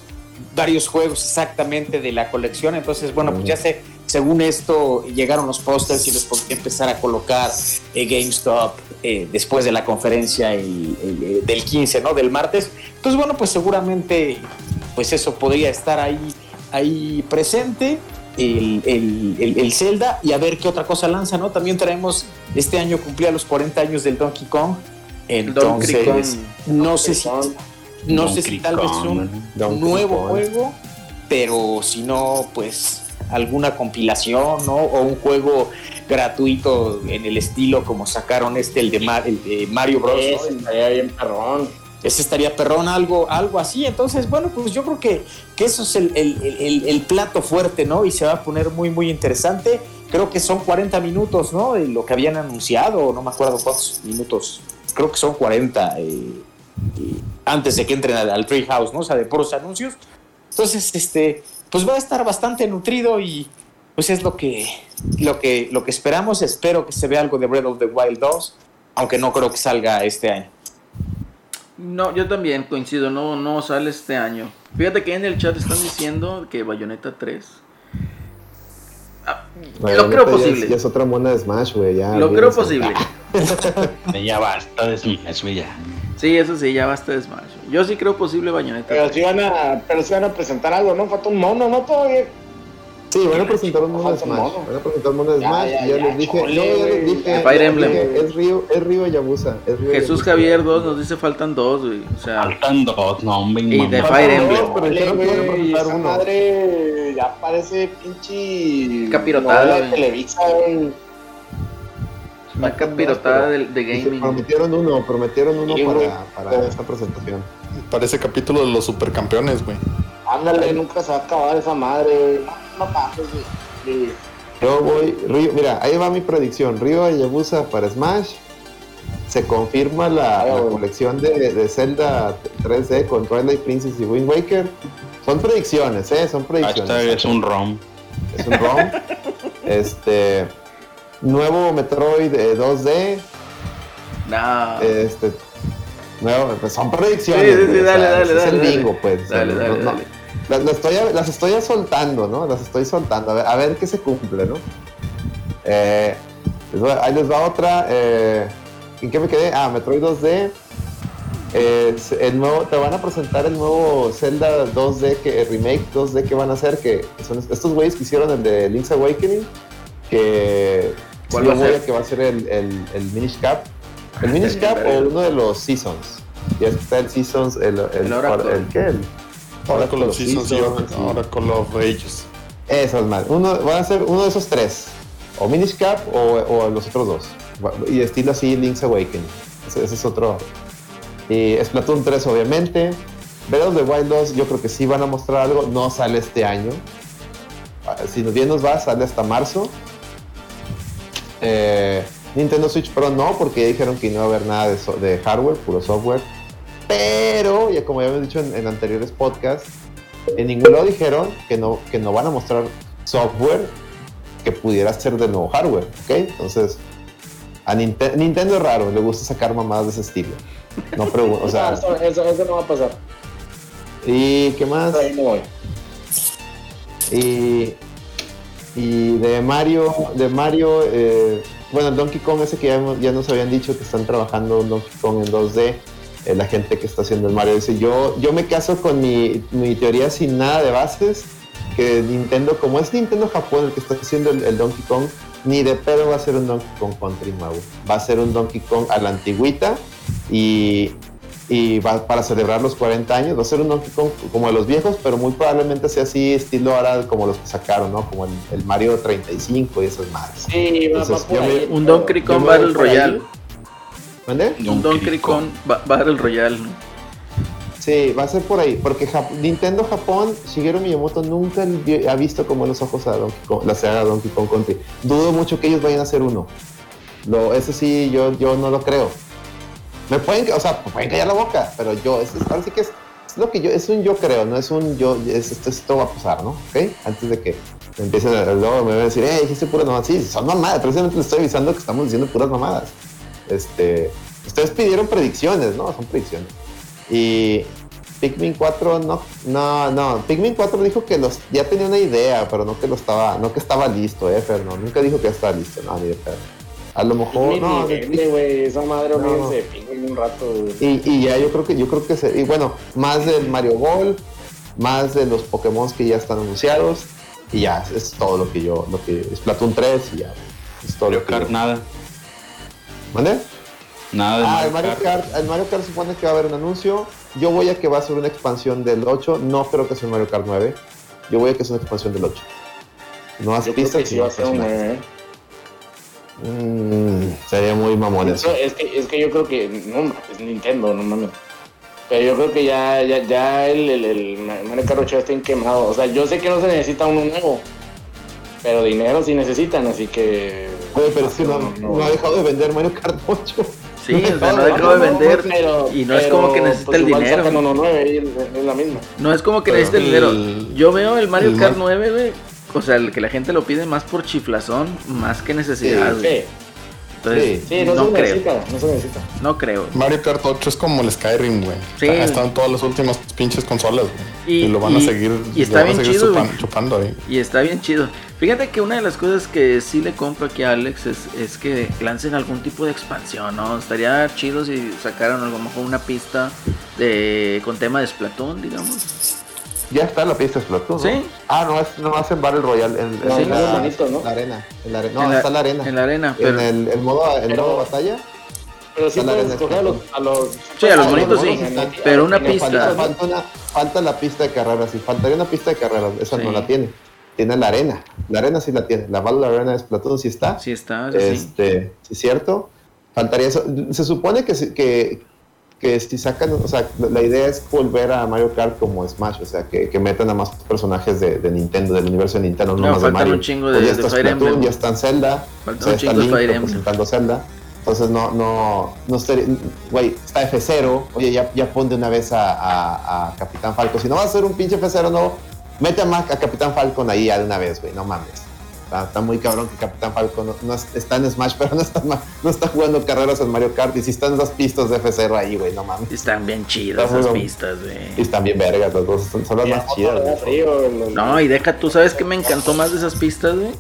varios juegos exactamente de la colección. Entonces, bueno, pues ya sé, según esto llegaron los pósters y los podría empezar a colocar eh, GameStop eh, después de la conferencia el- el- el- del 15, ¿no? Del martes. Entonces, bueno, pues seguramente pues eso podría estar ahí, ahí presente. El, el, el- el Zelda y a ver qué otra cosa lanza, ¿no? También traemos, este año cumplía los 40 años del Donkey Kong. Donkey Entonces, Kong. no sé si, no sé si tal vez un nuevo juego, pero si no, pues alguna compilación, ¿no? O un juego gratuito en el estilo como sacaron este, el de, Mar- el de Mario Bros. ¿no? Ese estaría bien perrón. ese estaría perrón, algo, algo así. Entonces, bueno, pues yo creo que, que eso es el, el- el- el plato fuerte, ¿no? Y se va a poner muy, muy interesante. Creo que son 40 minutos, ¿no? De lo que habían anunciado, no me acuerdo cuántos minutos. Creo que son 40 eh, antes de que entren al, al Treehouse, ¿no? O sea, de puros anuncios. Entonces, este, pues va a estar bastante nutrido y pues es lo que, lo que, lo que esperamos. Espero que se vea algo de Breath of the Wild 2, aunque no creo que salga este año. No, yo también coincido, no, no sale este año. Fíjate que en el chat están diciendo que Bayonetta 3. Ah, lo Bayonetta creo ya posible. Es, ya es otra mona de Smash, güey. Ya, lo creo olvídense. posible. Ya basta de Smash, güey, ya. Sí, eso sí, ya basta de Smash. Yo sí creo posible Bayonetta Pero 3. si van a, pero si van a presentar algo, ¿no? Falta un mono, ¿no? Todavía. Sí, van a presentar un mono de Falta un Smash. Van a presentar un mono de Ya, Smash. ya, y ya, ya, les dije. chole, no, ya les dije. Fire Emblem. dije, Es Río, es Río Yabusa. Es Río Jesús Yabusa. Javier 2 nos dice faltan dos, güey. O sea, Faltan dos, no, hombre. Y de Fire Emblem. No, pero dijeron que iban a presentar esa uno. madre ya parece pinche. Capirotada, de. Televisa, güey. una capirotada de, de gaming. Prometieron uno, prometieron uno Sí, para, para esta presentación. Parece capítulo de los supercampeones, güey. Ándale, nunca se va a acabar esa madre, güey. No, pases, güey. Sí. Yo voy, Río, mira, ahí va mi predicción. Río Yabusa para Smash. Se confirma la, la colección de, de Zelda 3D con Twilight Princess y Wind Waker. Son predicciones, ¿eh? Son predicciones. Hashtag es un ROM. Es un ROM. este. Nuevo Metroid eh, 2D. No. Este. Nuevo, pues son predicciones. Sí, sí, sí, o dale, sea, dale, es dale, el dale. bingo, pues. o sea, Dale, no- dale, no- dale. Las, las estoy, las estoy soltando, ¿no? Las estoy soltando. A ver, a ver qué se cumple, ¿no? Eh, ahí les va otra. eh, ¿En qué me quedé? Ah, Metroid 2D. Es el nuevo, te van a presentar el nuevo Zelda 2D, que, el remake 2D que van a hacer, que son estos güeyes que hicieron el de Link's Awakening, que ¿Cuál va a ser? que va a ser el, el, el Minish Cap. ¿El Minish Cap o uno de los Seasons? Ya está el Seasons, el, el, El. ¿el qué? El Oracle of Seasons y Oracle of Ages. Esas más. Uno, van a ser uno de esos tres. O Minish Cap o, o los otros dos. Y estilo así Link's Awakening. Ese, ese es otro. Y Splatoon 3 obviamente. Breath of the Wild 2 yo creo que sí van a mostrar algo. No sale este año. Ah, Si bien nos va, sale hasta marzo. Eh, Nintendo Switch Pro no, porque ya dijeron que no va a haber nada de, so- de hardware, puro software. Pero, ya como ya hemos dicho en, en anteriores podcasts, en ningún lado dijeron que no, que no van a mostrar software que pudiera ser de nuevo hardware, ¿ok? Entonces, a Ninte- Nintendo es raro, le gusta sacar mamadas de ese estilo. No pregunto, o sea, No, eso, eso, eso no va a pasar. ¿y qué más? Ahí no voy. Y, y de Mario, de Mario, eh, bueno, el Donkey Kong ese que ya, nos habían dicho que están trabajando un Donkey Kong en 2D, eh, la gente que está haciendo el Mario dice, yo, yo me caso con mi, mi teoría sin nada de bases, que Nintendo, como es Nintendo Japón el que está haciendo el, el Donkey Kong, ni de pedo va a ser un Donkey Kong Country nuevo, va a ser un Donkey Kong a la antigüita y y va para celebrar los 40 años. Va a ser un Donkey Kong como de los viejos, pero muy probablemente sea así, estilo ahora como los que sacaron, ¿no? Como el, el Mario 35 y esas madres. Sí, va, va Entonces, por yo me- ahí. Un Donkey Kong Battle. Royale. ¿Mande? Un Donkey Kong Ba- Battle Royale. Sí, va a ser por ahí, porque Jap- Nintendo Japón, Shigeru Miyamoto nunca ha visto como los ojos a Donkey Kong, la saga Donkey Kong Country. Dudo mucho que ellos vayan a hacer uno. Lo, eso sí, yo, yo no lo creo. Me pueden, o sea, me pueden callar la boca, pero yo, es, es- ahora sí que es, es lo que yo, es un yo creo, no es un yo, es, esto, esto va a pasar, ¿no? ¿Ok? Antes de que empiecen a, luego me van a decir, eh, dijiste puras mamadas. Sí, son mamadas, precisamente les estoy avisando que estamos diciendo puras mamadas. Este, ustedes pidieron predicciones, ¿no? Son predicciones. Y Pikmin 4 no, no, no. Pikmin 4 dijo que los ya tenía una idea, pero no que lo estaba, no que estaba listo, eh, Fer, no, nunca dijo que ya estaba listo, no, ni de pedo. A lo mejor, Pikmin no, vende, güey. Esa madre, No. olvídense de Pikmin un rato, y, y ya yo creo que yo creo que se, y bueno, más del Mario Ball, más de los Pokémon que ya están anunciados y ya es todo lo que yo, lo que es Splatoon 3 y ya es todo Mario lo que Kart, yo- nada. ¿Mande? Nada de Ah, Mario el Mario Kart. Kart, el Mario Kart supone que va a haber un anuncio. Yo voy a que va a ser una expansión del 8. No creo que sea el Mario Kart 9. Yo voy a que sea una expansión del 8. No has pistas que sí va a ser un personajes. nueve, ¿eh? Mm, sería muy mamón eso. Es, que, es que yo creo que. No, es Nintendo, no mames. Pero yo creo que ya, ya, ya el, el, el Mario Kart 8 está en quemado. O sea, yo sé que no se necesita uno nuevo. Pero dinero sí necesitan, así que. Oye, pero es que no, no ha dejado de vender Mario Kart 8. Sí, o sea, no No, dejó de no, vender. pero- y no es como que necesita pues, el dinero. uno nueve y es, la misma. No es como que Pero necesite el dinero. Yo veo el Mario el Kart Mar- 9, güey. O sea, el que la gente lo pide más por chiflazón, más que necesidad, güey. Sí, Entonces, sí, no, no, se creo. necesita, no se necesita. No creo. Mario Kart 8 es como el Skyrim, güey. Sí. Están todas las últimas pinches consolas, güey. Y- Y, lo van a y- seguir, y lo está a bien seguir chido, chupan- güey. chupando ahí. Y está bien chido. Fíjate que una de las cosas que sí le compro aquí a Alex es, es que lancen algún tipo de expansión, ¿no? Estaría chido si sacaran a lo mejor una pista de con tema de Splatoon, digamos. Ya está la pista de Splatoon. ¿no? Sí. Ah, no, es, no hacen Battle Royale. En, No, en no, la, bonito, ¿no? la arena. En la are- no, En la- está la arena. En la arena, En pero... el, el modo, el Pero- modo batalla. Pero sí puedes arena escoger a los, a los. Sí, a los bonitos sí. están- Pero una pista. Falta, falta una, falta la pista de carreras. Sí, faltaría una pista de carreras. Esa Sí. no la tiene. Tiene la arena. La arena sí la tiene. La Battle Arena de Splatoon sí está. Sí está, sí. Este, sí, es cierto. Faltaría eso. Se supone que, que, que si sacan, o sea, la idea es volver a Mario Kart como Smash, o sea, que, que metan a más personajes de, de Nintendo, del universo de Nintendo, no, No, más de faltan Mario. un chingo Pues de- ya de Fire Emblem. ya está en Zelda, Falta o sea, un chingo de Link Fire Emblem. Zelda. Entonces no, no, no güey, está F0, oye, ya, ya pon de una vez a, a- a Capitán Falcon. Si no vas a hacer un pinche F0, no, mete a, Ma- a Capitán Falcon ahí ya de una vez, güey, no mames. Está, está muy cabrón que Capitán Falcon no, no es- está en Smash, pero no está, no está jugando carreras en Mario Kart. Y si están esas pistas de F0 ahí, güey, no mames. Y Están bien chidas esas muy- pistas, Y güey. están bien vergas, las dos son, son las Y más chidas. No, y deja, tú sabes que me encantó más de esas pistas, güey.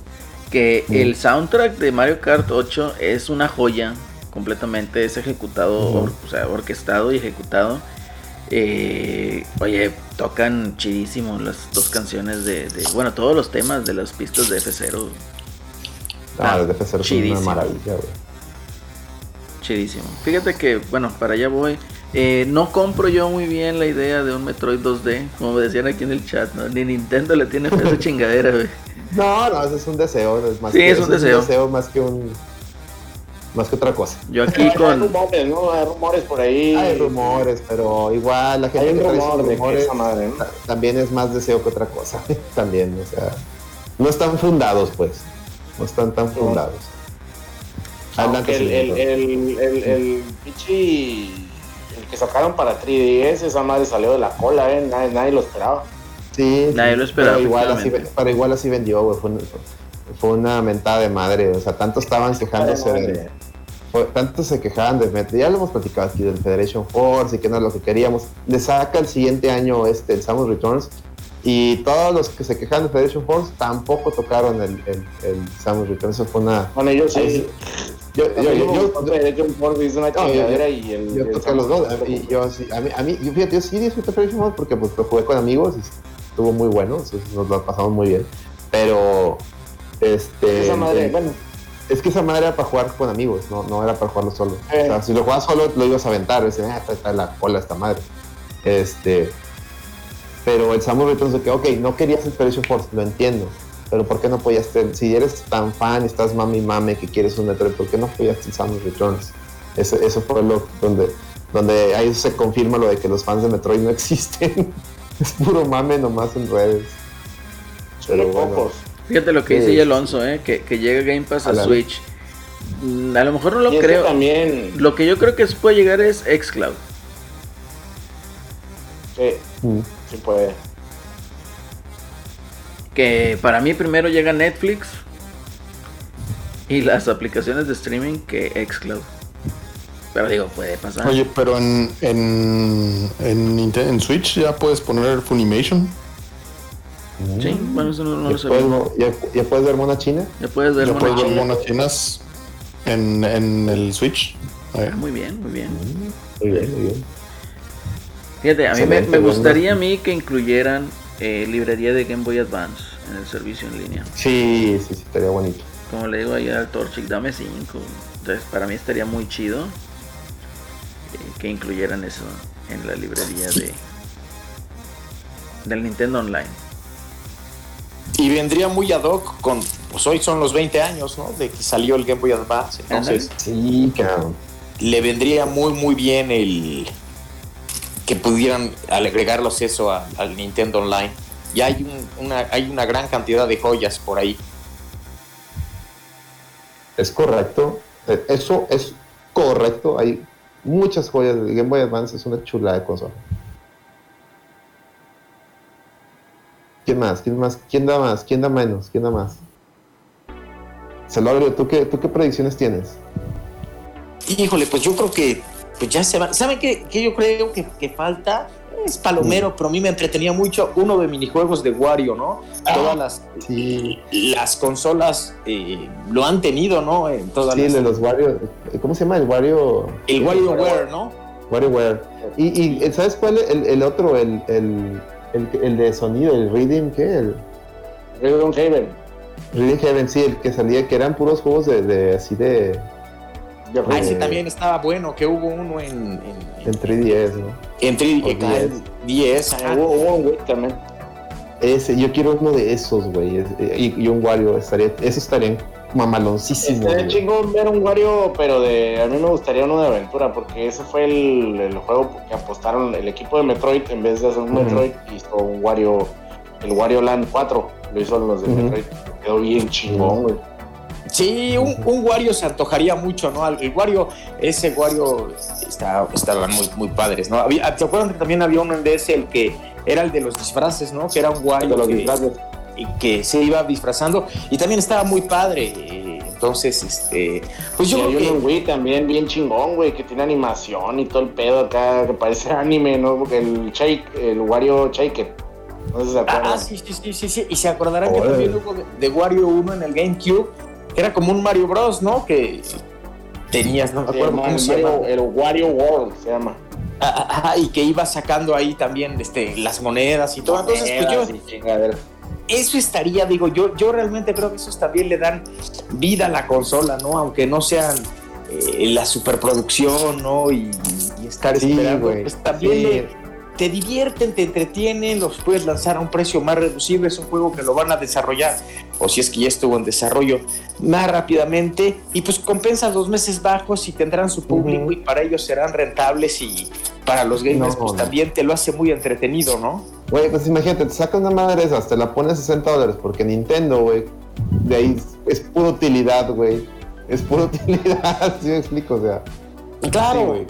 Que Mm. el soundtrack de Mario Kart 8 es una joya. completamente es ejecutado, or- o sea, orquestado y ejecutado. Eh, oye, tocan chidísimo las dos canciones de, de- bueno, todos los temas de las pistas de F0. Ah, Ah, debe ser una chidísimo. maravilla, güey. Chidísimo. Fíjate que, bueno, para allá voy. Eh, no compro yo muy bien la idea de un Metroid 2D, como me decían aquí en el chat, ¿no? Ni Nintendo le tiene fe esa chingadera, güey. No, no, es un deseo. Es más Sí, que, es un ese deseo. más que un. Más que otra cosa. Yo aquí Hay con... rumores, ¿no? Hay rumores por ahí. Hay rumores, pero igual la Hay gente un que rumor rumores esa madre, ¿no? ta- también es más deseo que otra cosa. también, o sea. No están fundados, pues. No están tan fundados. Aunque el, el, el, el, el pichi, el que sacaron para 3DS, esa madre salió de la cola, ¿eh? Nadie, nadie lo esperaba. Sí, Nadie lo esperaba, Pero igual, así, pero igual así vendió, güey. Fue, una- fue una mentada de madre. O sea, tanto estaban quejándose de. Tanto se quejaban de Metro. Ya lo hemos platicado aquí del Federation Force y que no es lo que queríamos. Le saca el siguiente año este, el Samus Returns. Y todos los que se quejaban de Federation Force tampoco tocaron el, el, el Samus Returns. Eso fue una. Bueno, yo sí. Yo, yo, yo, un Ford hizo una chingadera y el. yo toqué los dos. Y yo sí, a mí, a mí yo, fíjate, yo sí disfruté Federation Force porque pues, lo jugué con amigos y estuvo muy bueno. Nos lo pasamos muy bien. Pero. Este. Esa madre, bueno, Es que esa madre era para jugar con amigos, no, no era para jugarlo solo. Eh. O sea, si lo jugabas solo, lo ibas a aventar. Decían, ah, está, la cola esta madre. Este. Pero el Returns de que, ok, no querías el Federation Force, lo entiendo. Pero ¿por qué no apoyaste? Si eres tan fan, estás mami mame que quieres un Metroid, ¿por qué no apoyaste el Samus Returns? Eso, eso fue lo donde, donde ahí se confirma lo de que los fans de Metroid no existen. es puro mame nomás en redes. Pero bueno. pocos. Fíjate lo que Sí, dice ya Alonso, ¿eh? Que, que llega Game Pass a. Switch. Mm, A lo mejor no lo y creo. también. Lo que yo creo que puede llegar es xCloud. Sí, Mm. sí puede. Que para mí primero llega Netflix y las aplicaciones de streaming que xCloud. Pero digo, puede pasar. Oye, pero en, en, en, en Switch ya puedes poner Funimation. Sí, bueno, eso no, no lo ¿Ya, puedes, sabía. mo- ya, ya puedes ver mona china? Ya puedes ver Ya Mona puedes ver China. monas chinas en, en el Switch. Muy bien, muy bien. Muy bien, muy bien. Fíjate, a mí me, gustaría a mí que incluyeran eh, librería de Game Boy Advance en el servicio en línea. Sí, sí, sí, estaría bonito. Como le digo ahí al Torchic, dame 5. Entonces, para mí estaría muy chido eh, que incluyeran eso en la librería de del Nintendo Online. Y vendría muy ad hoc con, pues hoy son los 20 años, ¿no? De que salió el Game Boy Advance. Entonces, Sí, cabrón. le vendría muy, muy bien el que pudieran agregarlos eso a- al Nintendo Online. Y hay, un- una, hay una gran cantidad de joyas por ahí. Es correcto. Eh, Eso es correcto. Hay muchas joyas. El Game Boy Advance es una chulada de consola. ¿Quién más? ¿Quién más? ¿Quién da más? ¿Quién da menos? ¿Quién da más? Celorio, ¿tú qué, ¿tú qué predicciones tienes? Híjole, pues yo creo que pues ya se va. ¿Saben qué, qué yo creo que, que falta? Es palomero, pero a mí me entretenía mucho uno de minijuegos de Wario, ¿no? Todas las, Sí, las consolas eh, lo han tenido, ¿no? En todas sí, las- de los Wario. ¿Cómo se llama? El Wario. el WarioWare, ¿no? WarioWare. Y, y ¿sabes cuál? es El, el otro, el, el, el, el de sonido, el Reading, ¿qué? El Rhythm Haven. Reading Heaven, sí, el que salía, que eran puros juegos de, de así de. De Ah, ese Eh, también estaba bueno, que hubo uno en, en, En 3DS, ¿no? en 3D, o acá en 10. Ah, hubo, hubo un güey también. Ese, yo quiero uno de esos, güey. es- Y, y un Wario, estaría, eso estaría mamaloncísimo. Güey. chingón ver un Wario, pero de a mí me gustaría uno de aventura, porque ese fue el, el juego que apostaron el equipo de Metroid, en vez de hacer un. Metroid, hizo un Wario, el Wario Land 4, lo hizo los de. Metroid, quedó bien chingón, güey. Sí, un, un Wario se antojaría mucho, ¿no? El Wario, ese Wario está, estaban muy, muy padres, ¿no? Había, ¿Te acuerdan que también había uno en DS, el que era el de los disfraces, ¿no? Que era un Wario De los que, disfraces. Y que se iba disfrazando y también estaba muy padre. Entonces, este, pues yo y creo hay que... un Wii también bien chingón, güey, que tiene animación y todo el pedo acá, que parece anime, ¿no? Porque el Shake, el Wario Shake. No sé si se acuerdan. Ah, sí, sí, sí, sí, sí. Y se acordarán que también hubo de, de Wario 1 en el GameCube, que era como un Mario Bros, ¿no? Que, tenías, no me acuerdo cómo el, se llama. El Wario World se llama. Ah, Ajá, y que iba sacando ahí también este, las monedas y todo. Entonces, pues yo. Eso estaría, digo, yo, yo realmente creo que esos también le dan vida a la consola, ¿no? Aunque no sean eh, la superproducción, ¿no? Y, y estar Sí, esperando, pues también Sí. le- te divierten, te entretienen, los puedes lanzar a un precio más reducible, es un juego que lo van a desarrollar, o si es que ya estuvo en desarrollo, más rápidamente, y pues compensas los meses bajos y tendrán su público y para ellos serán rentables y para los gamers No, pues también te lo hace muy entretenido, ¿no? Güey, pues imagínate, te sacas una madre de esas, te la pones 60 dólares, porque Nintendo, güey, de ahí es pura utilidad, güey. Es pura utilidad, ¿sí me explico? O sea, Claro. sí, güey.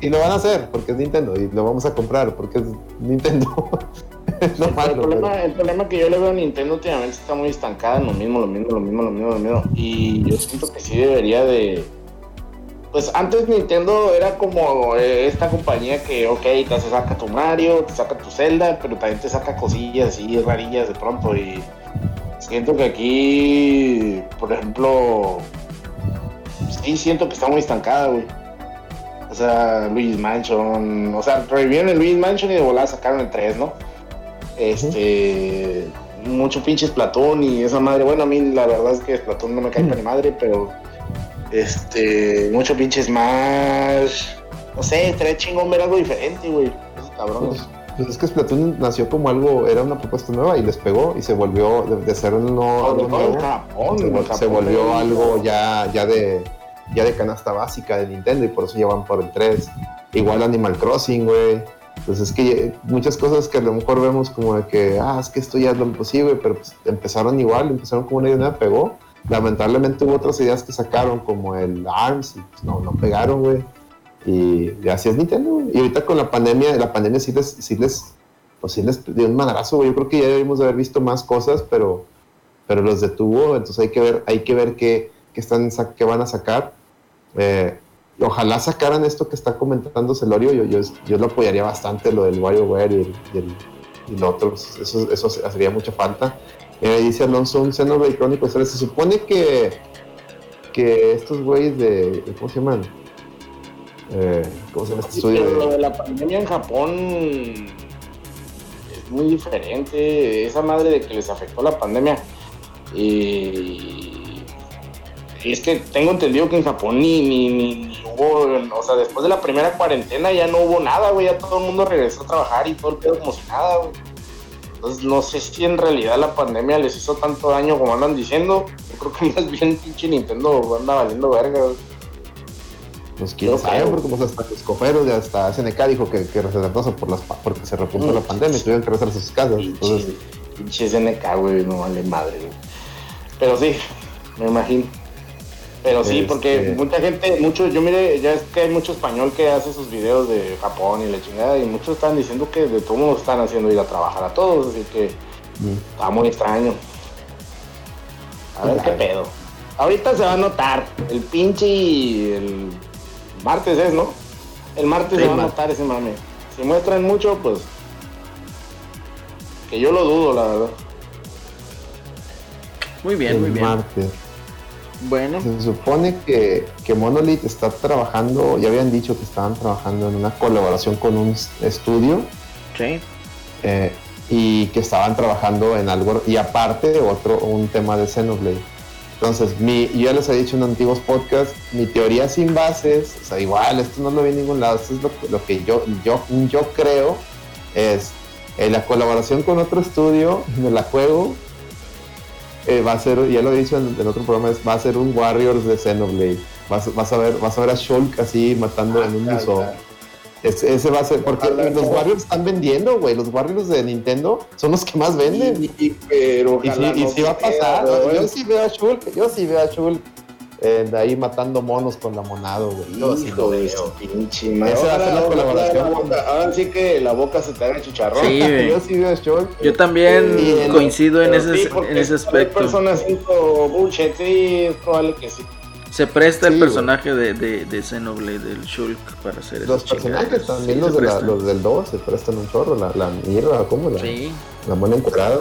Y lo van a hacer, porque es Nintendo, y lo vamos a comprar, porque es Nintendo. no el, malo, problema, pero- el problema que yo le veo a Nintendo últimamente está muy estancada en lo mismo, lo mismo, lo mismo, lo mismo, lo mismo. Y yo siento que sí debería de. Pues antes Nintendo era como eh, esta compañía que, ok, te saca tu Mario, te saca tu Zelda, pero también te saca cosillas así rarillas de pronto. Y siento que aquí, por ejemplo, sí siento que está muy estancada, güey. O sea, Luis Mansion, o sea, revivieron el Luis Mansion y de volada sacaron el 3, ¿no? Este, mucho pinche Splatoon y esa madre. Bueno, a mí la verdad es que Splatoon no me cae para ni madre, pero este, mucho pinche Smash. No sé, estaría chingón ver algo diferente, güey. Esos cabrones. Pues es que Splatoon nació como algo, era una propuesta nueva y les pegó y se volvió de, de ser un no- algo nuevo, Japón, se, Japón, se volvió algo ya, ya de ya de canasta básica de Nintendo y por eso ya van por el 3. Igual Animal Crossing, güey. Pues es que muchas cosas que a lo mejor vemos como de que, ah, es que esto ya es lo imposible, pero pues empezaron igual, empezaron como una idea pegó. Lamentablemente hubo otras ideas que sacaron como el ARMS y pues no, no pegaron, güey. Y, así es Nintendo, güey. Y ahorita con la pandemia, la pandemia sí les, sí les, pues sí les dio un madrazo, güey. Yo creo que ya debimos de haber visto más cosas, pero, pero los detuvo. Entonces hay que ver, hay que ver qué, qué están, qué van a sacar. Eh, ojalá sacaran esto que está comentando Celorio. Yo, yo, yo lo apoyaría bastante, lo del WarioWare y, el, y, el- y lo otro. Eso, eso haría mucha falta. Eh, dice Alonso, un Xenoblade Chronicles 3. Se supone que, que estos güeyes de. ¿Cómo se llaman? Eh, ¿Cómo se llama este estudio? lo de la pandemia en Japón es muy diferente. Esa madre de que les afectó la pandemia. Y es que tengo entendido que en Japón ni, ni, ni- ni hubo, o sea, después de la primera cuarentena ya no hubo nada, güey. Ya todo el mundo regresó a trabajar y todo el pedo como si nada, güey. Entonces no sé si en realidad la pandemia les hizo tanto daño como andan diciendo. Yo creo que más bien pinche Nintendo anda valiendo verga, güey. Pues quién Yo sabe, porque pues hasta los coferos y hasta SNK dijo que, que por las, porque se repuntó Mm. la pandemia y tuvieron que regresar a sus casas. Entonces, Pinche, pinche SNK, güey, no vale madre, güey. Pero sí, me imagino. Pero sí, Este- porque mucha gente, mucho, yo mire, ya es que hay mucho español que hace sus videos de Japón y la chingada, y muchos están diciendo que de todo modo están haciendo ir a trabajar a todos, así que mm, está muy extraño. A ver qué pedo. Ahorita se va a notar el pinche y el martes es, ¿no? El martes Sí, se va a notar ese mame. Si muestran mucho, pues que yo lo dudo, la verdad. Muy bien, muy bien. martes. Bueno, Se supone que, que Monolith está trabajando, ya habían dicho que estaban trabajando en una colaboración con un estudio sí. eh, y que estaban trabajando en algo, y aparte otro, un tema de Xenoblade. Entonces, mi, yo ya les he dicho en antiguos podcasts, mi teoría sin bases, o sea, igual, esto no lo vi en ningún lado, esto es lo, que- lo que yo, yo, yo creo, es eh, la colaboración con otro estudio, me la juego, eh, va a ser, ya lo he dicho en, en otro programa, es- va a ser un Warriors de Xenoblade. Vas, vas a ver, vas a ver a Shulk así matando en un museo. Ese, ese va a ser, porque los. Warriors están vendiendo, güey. Los Warriors de Nintendo son los que más venden. Y, y- pero Y, y va a pasar. Yo sí veo a Shulk, yo sí veo a Shulk eh, de ahí matando monos con la monado, güey. Yo sí lo de su pinche madre. Esa va a ser la colaboración la boca- Ahora sí que la boca se te haga chicharrón. Sí, güey. Yo sí veo Shulk. Yo también el- coincido en ese, sí, en ese hay aspecto. personas haciendo bullshit, sí, es probable que sí. Se presta el Sí, personaje de, de, de Xenoblade, del Shulk, para hacer Los personajes chingaderas. también, Sí, los, de la- los del 2, se prestan un chorro. La, la mirra, ¿cómo? La, Sí. la mona encuadrada.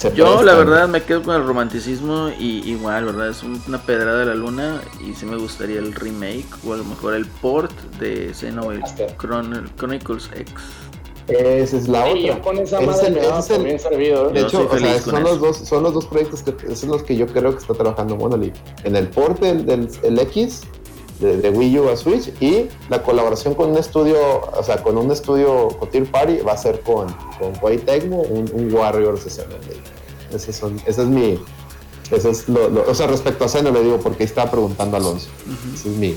Se Yo la verdad me quedo con el romanticismo y igual, ¿verdad? Es un- una pedrada de la luna y sí me gustaría el remake o a lo mejor el port de Xenoblade. Chron- Chronicles X. Esa es la Sí, otra. yo con esa Ese madre es el- me ese daba es el- también servido. De Yo hecho, o sea, son los, dos, son los dos proyectos que esos son los que yo creo que está trabajando Monolith. En el port del, del el X de, de Wii U a Switch y la colaboración con un estudio, o sea, con un estudio con Tier Party va a ser con, con Koei Tecmo, un, un Xenoblade. Ese, son, ese es mi. Eso es lo, lo- o sea, respecto a Xeno le digo porque estaba preguntando a Alonso. Esa es mi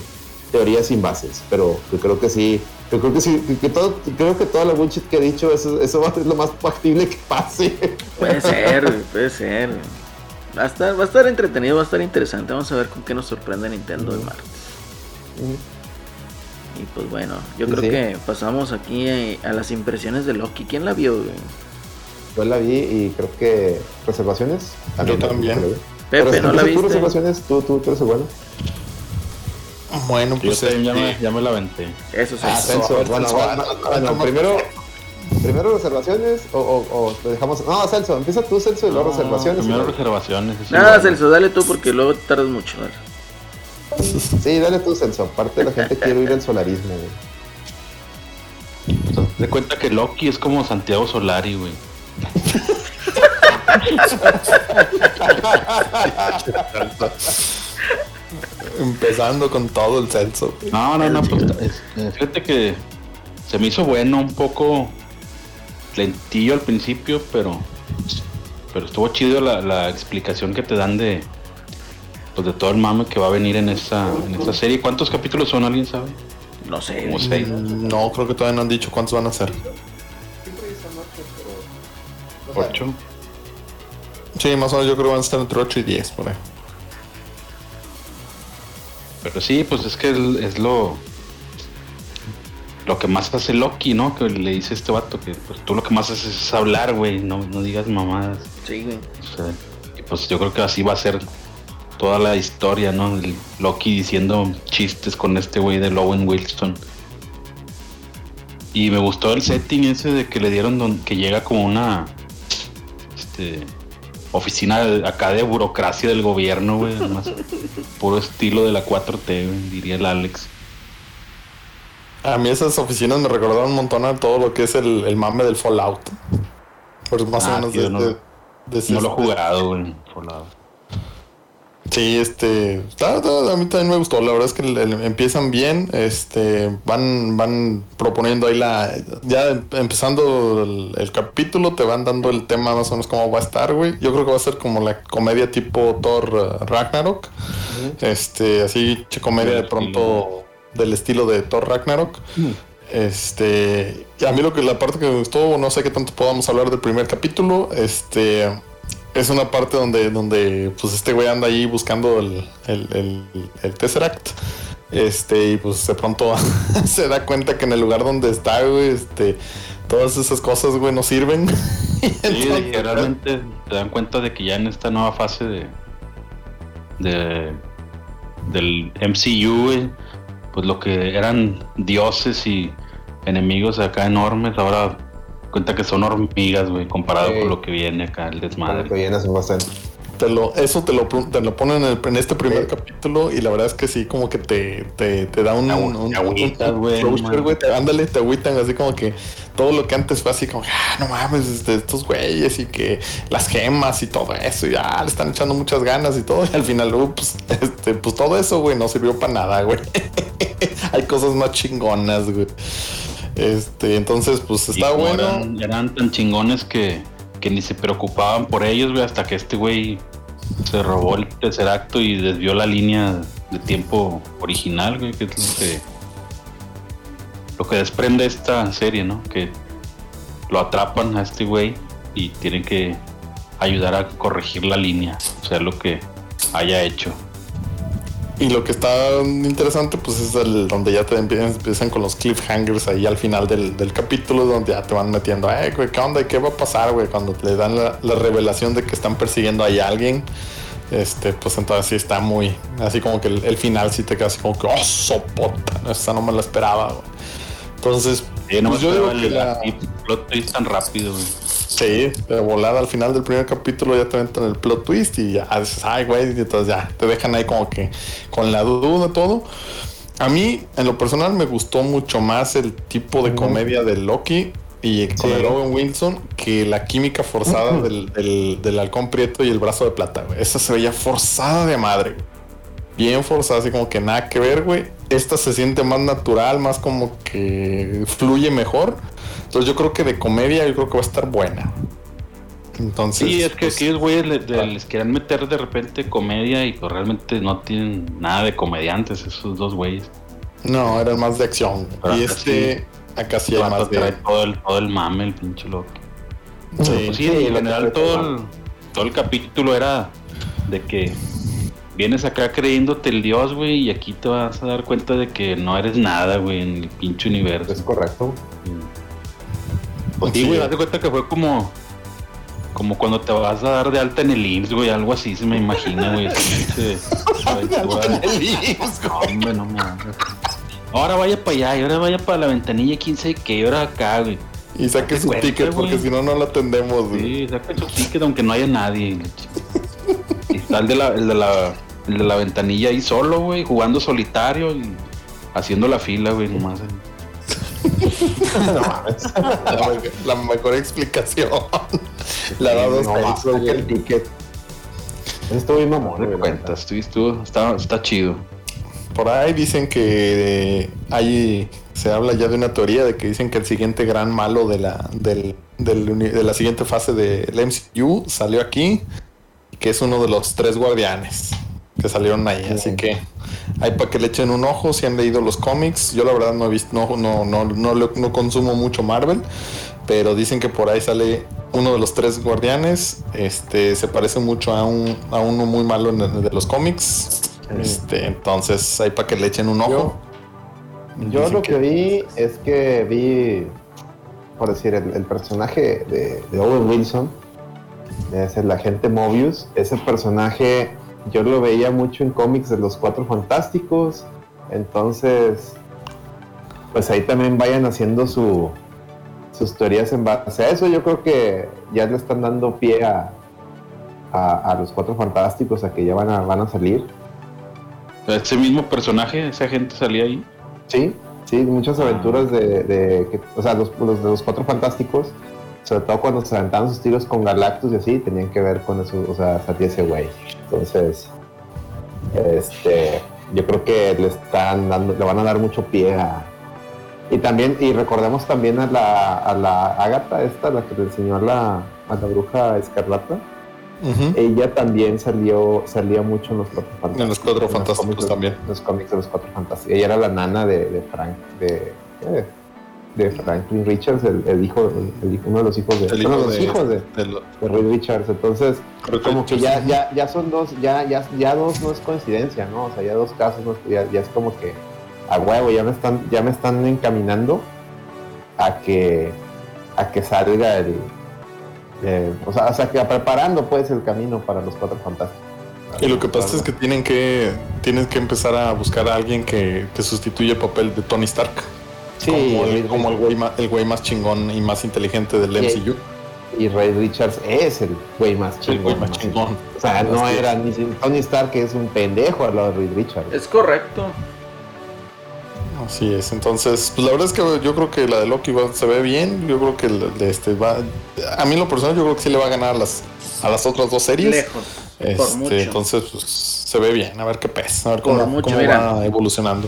teoría sin bases, pero yo creo que sí. Yo creo que sí, que, que todo, creo que toda la bullshit que he dicho, eso, eso va a ser lo más factible que pase. Puede ser, puede ser. Va a, estar, va a estar entretenido, va a estar interesante. Vamos a ver con qué nos sorprende Nintendo el martes. Y pues bueno, yo Sí, creo sí. que pasamos aquí eh, a las impresiones de Loki. ¿Quién la vio? güey? Yo la vi y creo que reservaciones. Yo también. la vi. Pepe, Pero ¿no la ¿tú viste? reservaciones? ¿Tú, tú, tú eres el bueno? Bueno, Yo pues también ya, me, este, ya me la aventé. Eso sí. Ah, Celso. Bueno, Celso, bueno, primero, primero reservaciones o, o, dejamos. No, Celso, empieza tú, Celso, y luego No, reservaciones. y Primero luego- reservaciones. es Nada, igual. Celso, dale tú porque luego tardas mucho. dale. Sí, dale tú, Celso. Aparte, la gente quiere oír el solarismo, güey. O sea, de cuenta que Loki es como Santiago Solari, güey. empezando con todo el Celso. No, no, no, pues es- eh, fíjate que se me hizo bueno, un poco lentillo al principio, pero pero estuvo chido la, la explicación que te dan de pues de todo el mame que va a venir en esta en esta serie. ¿Cuántos capítulos son? ¿Alguien sabe? No sé. Como seis. No, creo que todavía no han dicho cuántos van a ser. Ocho. Sí, más o menos yo creo que van a estar entre 8 y 10 por ahí. Pero sí, pues es que es, lo lo que más hace Loki, ¿no? Que le dice este vato que pues tú lo que más haces es hablar, güey, no, no digas mamadas. Sí, güey. O sea, pues yo creo que así va a ser toda la historia, ¿no? El Loki diciendo chistes con este güey de Lowen Wilson. Y me gustó el setting ese de que le dieron don- que llega como una este oficina acá de burocracia del gobierno, güey, además puro estilo de la 4T, güey, diría el Alex. A mí esas oficinas me recordaron un montón a todo lo que es el, el mame del Fallout. Pues más Ah, o menos tío, de, no- de- de ese No lo he jugado, güey, por la- Sí, este, está- está- a mí también me gustó. La verdad es que empiezan bien, este, van, van proponiendo ahí la, ya em- empezando el, el capítulo, te van dando el tema más o menos cómo va a estar, güey. Yo creo que va a ser como la comedia tipo Thor uh, Ragnarok, este, así che, comedia de pronto del estilo de Thor Ragnarok. Este, y a mí lo que la parte que me gustó, no sé qué tanto podamos hablar del primer capítulo, este, es una parte donde, donde pues este güey anda ahí buscando el, el, el, el Tesseract. Este, y pues de pronto se da cuenta que en el lugar donde está, güey, este, todas esas cosas, güey, no sirven. Y Sí, de entonces, que realmente te dan cuenta de que ya en esta nueva fase de, de del MCU, güey, pues lo que eran dioses y enemigos acá enormes, ahora cuenta que son hormigas, güey, comparado Sí. con lo que viene acá el desmadre. que viene bastante. te lo, eso te lo, te lo ponen en, el- en este primer capítulo y la verdad es que sí, como que te, te, te da un, Te un, un güey, te- ándale, te agüitan así como que todo lo que antes fue así como, ah, no mames, este, estos güeyes y que las gemas y todo eso, y ya le están echando muchas ganas y todo, y al final, ups, este, pues todo eso, güey, no sirvió para nada, güey. Hay cosas más chingonas, güey. Este, entonces, pues está bueno. Eran, eran tan chingones que, que ni se preocupaban por ellos, güey, hasta que este güey se robó el tercer acto y desvió la línea de tiempo original, güey, que es lo que, lo que desprende esta serie, ¿no? Que lo atrapan a este güey y tienen que ayudar a corregir la línea, o sea, lo que haya hecho. Y lo que está interesante, pues es el donde ya te empiezan, empiezan con los cliffhangers ahí al final del, del capítulo, donde ya te van metiendo, eh, güey, ¿qué onda? ¿Qué va a pasar, güey? Cuando te dan la, la revelación de que están persiguiendo ahí a alguien, este, pues entonces sí está muy, así como que el, el final sí te queda así como que, oh, sopota, esa no me la esperaba, güey. Entonces, Sí, no pues me yo digo esperaba que el la, así, plot twist tan rápido, güey. Sí, de volada al final del primer capítulo ya te aventan el plot twist y ya dices, ay, güey, y entonces ya te dejan ahí como que con la duda todo. A mí, en lo personal, me gustó mucho más el tipo de comedia de Loki y con Sí. el Owen Wilson que la química forzada del, del, del halcón prieto y el brazo de plata, güey. Esa se veía forzada de madre. Bien forzada, así como que nada que ver, güey. Esta se siente más natural, más como que fluye mejor. Entonces yo creo que de comedia yo creo que va a estar buena. Entonces, Sí, es que pues, aquellos güeyes le- de- les quieren meter de repente comedia y pues realmente no tienen nada de comediantes esos dos güeyes. no, eran más de acción. Pero y acá este, acá sí hay más trae de. todo el, todo el mame, el pinche loco. Sí. Pues sí, Sí, en general todo todo el, todo el capítulo era de que vienes acá creyéndote el dios, güey, y aquí te vas a dar cuenta de que no eres nada, güey, en el pinche universo. Es correcto. Pues sí, güey, de cuenta que fue como como cuando te vas a dar de alta en el IMSS, güey, algo así se me imagina, güey. No, no. Ahora vaya para allá, y ahora vaya para la ventanilla, quién sabe qué, y ahora acá, güey. Y saque Date su cuenta, ticket porque güey. si no, no lo atendemos. güey. Sí, saca su ticket aunque no haya nadie. Y está el de la, el de la, el de la ventanilla ahí solo, güey, jugando solitario y haciendo la fila, güey, nomás. No mames. La, me- la mejor explicación. La da dos No saca el ticket. Estuvo bien mamón, No cuentas, tú, tú, está, está chido. Por ahí dicen que hay, se habla ya de una teoría de que dicen que el siguiente gran malo de la, del, del de la siguiente fase del MCU salió aquí, que es uno de los tres guardianes que salieron ahí. Así que hay para que le echen un ojo si han leído los cómics. Yo la verdad no he visto, no, no, no, no, no consumo mucho Marvel, pero dicen que por ahí sale uno de los tres guardianes. Este se parece mucho a un a uno muy malo de los cómics. Este, entonces hay para que le echen un ojo. Yo lo que vi es que vi, por decir, el, el personaje de, de Owen Wilson, es el agente Mobius. Ese personaje yo lo veía mucho en cómics de los Cuatro Fantásticos. Entonces, pues ahí también vayan haciendo su, sus teorías en base a eso. Yo creo que ya le están dando pie a, a, a los Cuatro Fantásticos, a que ya van a, van a salir. Ese mismo personaje, esa gente salía ahí. Sí, sí, muchas aventuras de, o sea, los, los de los cuatro fantásticos, sobre todo cuando se aventaban sus tiros con Galactus y así, tenían que ver con eso, o sea, salía ese güey. Entonces, este, yo creo que le están dando, le van a dar mucho pie a. Y también, y recordemos también a la, a la Agatha esta, la que le enseñó a la, a la bruja escarlata. Ujú. Ella también salió, salía mucho en los cuatro fantásticos. En los Cuatro Fantásticos de- también. Los cómics de los cuatro fantásticos. Ella era la nana de, de Frank, de, eh, de Franklin Richards, el, el hijo, el, uno de los hijos de, hijo los hijos de, de lo- de Reed Richards. Entonces, como que ya, ya, ya son dos, ya, ya, ya dos no es coincidencia, ¿no? O sea, ya dos casos, no- ya, ya es como que a huevo, ya me están, ya me están encaminando a que, a que salga el, eh, o sea, o sea, que preparando pues el camino para los cuatro fantásticos. Y lo que pasa es que tienen que tienen que empezar a buscar a alguien que, que sustituya el papel de Tony Stark. Sí, como el, Reed como el güey más, el güey más chingón y más inteligente del. MCU. y Ray Richards es el güey más El chingón. güey más ¿no? chingón. O sea, no era ni Tony Stark que es un pendejo al lado de Reed Richards. Es correcto. Así es. Entonces, pues la verdad es que yo creo que la de Loki va- se ve bien. Yo creo que de este va. A mí en lo personal, yo creo que sí le va a ganar a las, a las otras dos series. Lejos. por Este, mucho. entonces, pues se ve bien. A ver qué pesa. A ver cómo, mucho, cómo va evolucionando.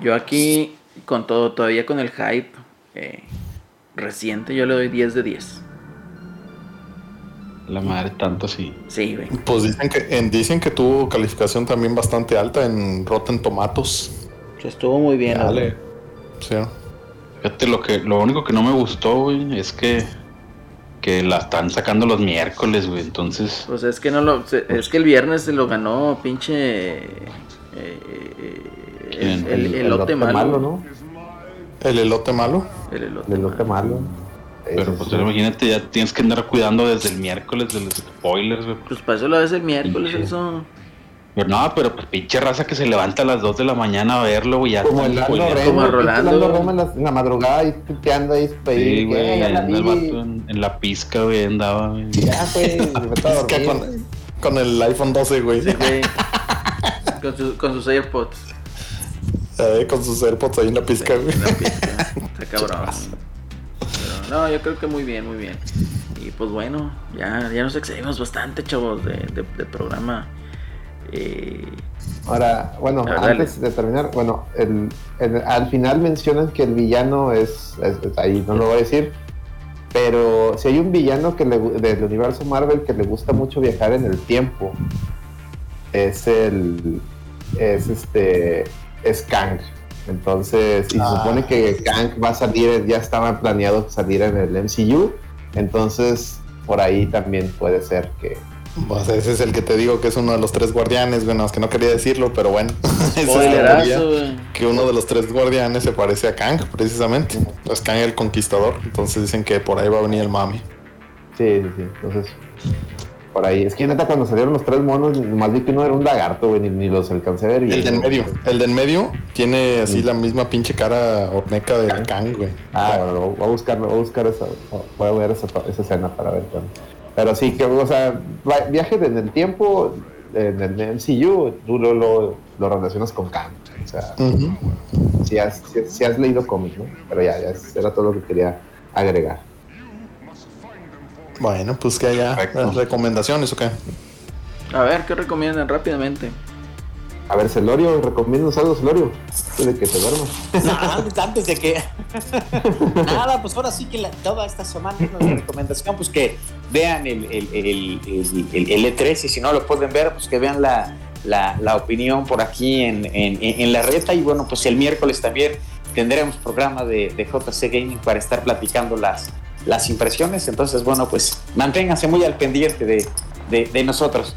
Yo aquí, con todo, todavía con el hype eh, reciente, yo le doy 10 de 10. La madre, tanto sí. Sí, güey. Pues dicen que, en- dicen que tuvo calificación también bastante alta en Rotten Tomatoes. Estuvo muy bien. Dale. Sí. Fíjate, lo que, lo único que no me gustó, güey, es que, que la están sacando los miércoles, güey. Entonces, Pues es que no lo. se- Es que el viernes se lo ganó pinche. eh, eh, el, el- el elote malo. ¿no? El elote malo. El elote El elote malo. pero pues sí. imagínate, ya tienes que andar cuidando desde el miércoles de los spoilers, güey. Pues para eso lo ves el miércoles, Pinche. eso. Pero no, pero pues pinche raza que se levanta a las 2 de la mañana a verlo, güey. Ya Como el Lando Como el Rolando. En la, en la madrugada ahí tuteando ahí. Sí, ahí, güey, vato en, en la pizca, güey, andaba, güey. Ya, dormir. con, con el iPhone 12, güey. Sí, güey. con, su- con sus AirPods. Eh, con sus AirPods ahí en la pizca, güey. La pizca. Está cabrón. Pero no, yo creo que muy bien, muy bien. Y pues bueno, ya, ya nos excedimos bastante, chavos, de, de- de programa. Eh, Ahora, bueno, dale. antes de terminar, bueno, el, el- al final mencionan que el villano es, es- es- ahí no lo voy a decir, pero si hay un villano que le del universo Marvel que le gusta mucho viajar en el tiempo, es el, es este, es Kang. Entonces, y se Ah. supone que Kang va a salir, ya estaba planeado salir en el MCU, entonces por ahí también puede ser que, Pues ese es el que te digo que es uno de los tres guardianes, bueno, es que no quería decirlo, pero bueno. Esa es que uno de los tres guardianes se parece a Kang, precisamente. Es Kang el Conquistador. Entonces dicen que por ahí va a venir el mami. Sí, sí, sí. Entonces, por ahí. Es que neta, cuando salieron los tres monos, más vi que uno era un lagarto, güey, ni, ni los alcancé a ver. El del güey. medio. El del medio tiene así la misma pinche cara horneca de Kang, güey. Ah, bueno, voy a buscar, voy a buscar esa, voy a ver esa, esa escena para ver cuándo. Pero sí, que, o sea, va- viaje en el tiempo, en el MCU, tú lo, lo, lo relacionas con Kang. O sea, Ujú. si has, si, si has leído cómics, ¿no? Pero ya, ya, era todo lo que quería agregar. Bueno, pues que haya Perfecto. recomendaciones o qué. A ver, ¿qué recomiendan rápidamente? A ver, Celorio, recomiendas algo, Celorio, antes de que te duermas. No, antes, antes de que. Nada, pues ahora sí que la- toda esta semana es una recomendación, pues que vean el, el, el, el- el- el E3 y si no lo pueden ver, pues que vean la, la, la opinión por aquí en, en, en la reta. Y bueno, pues el miércoles también tendremos programa de, de JC Gaming para estar platicando las, las impresiones. Entonces, bueno, pues manténganse muy al pendiente de, de, de nosotros.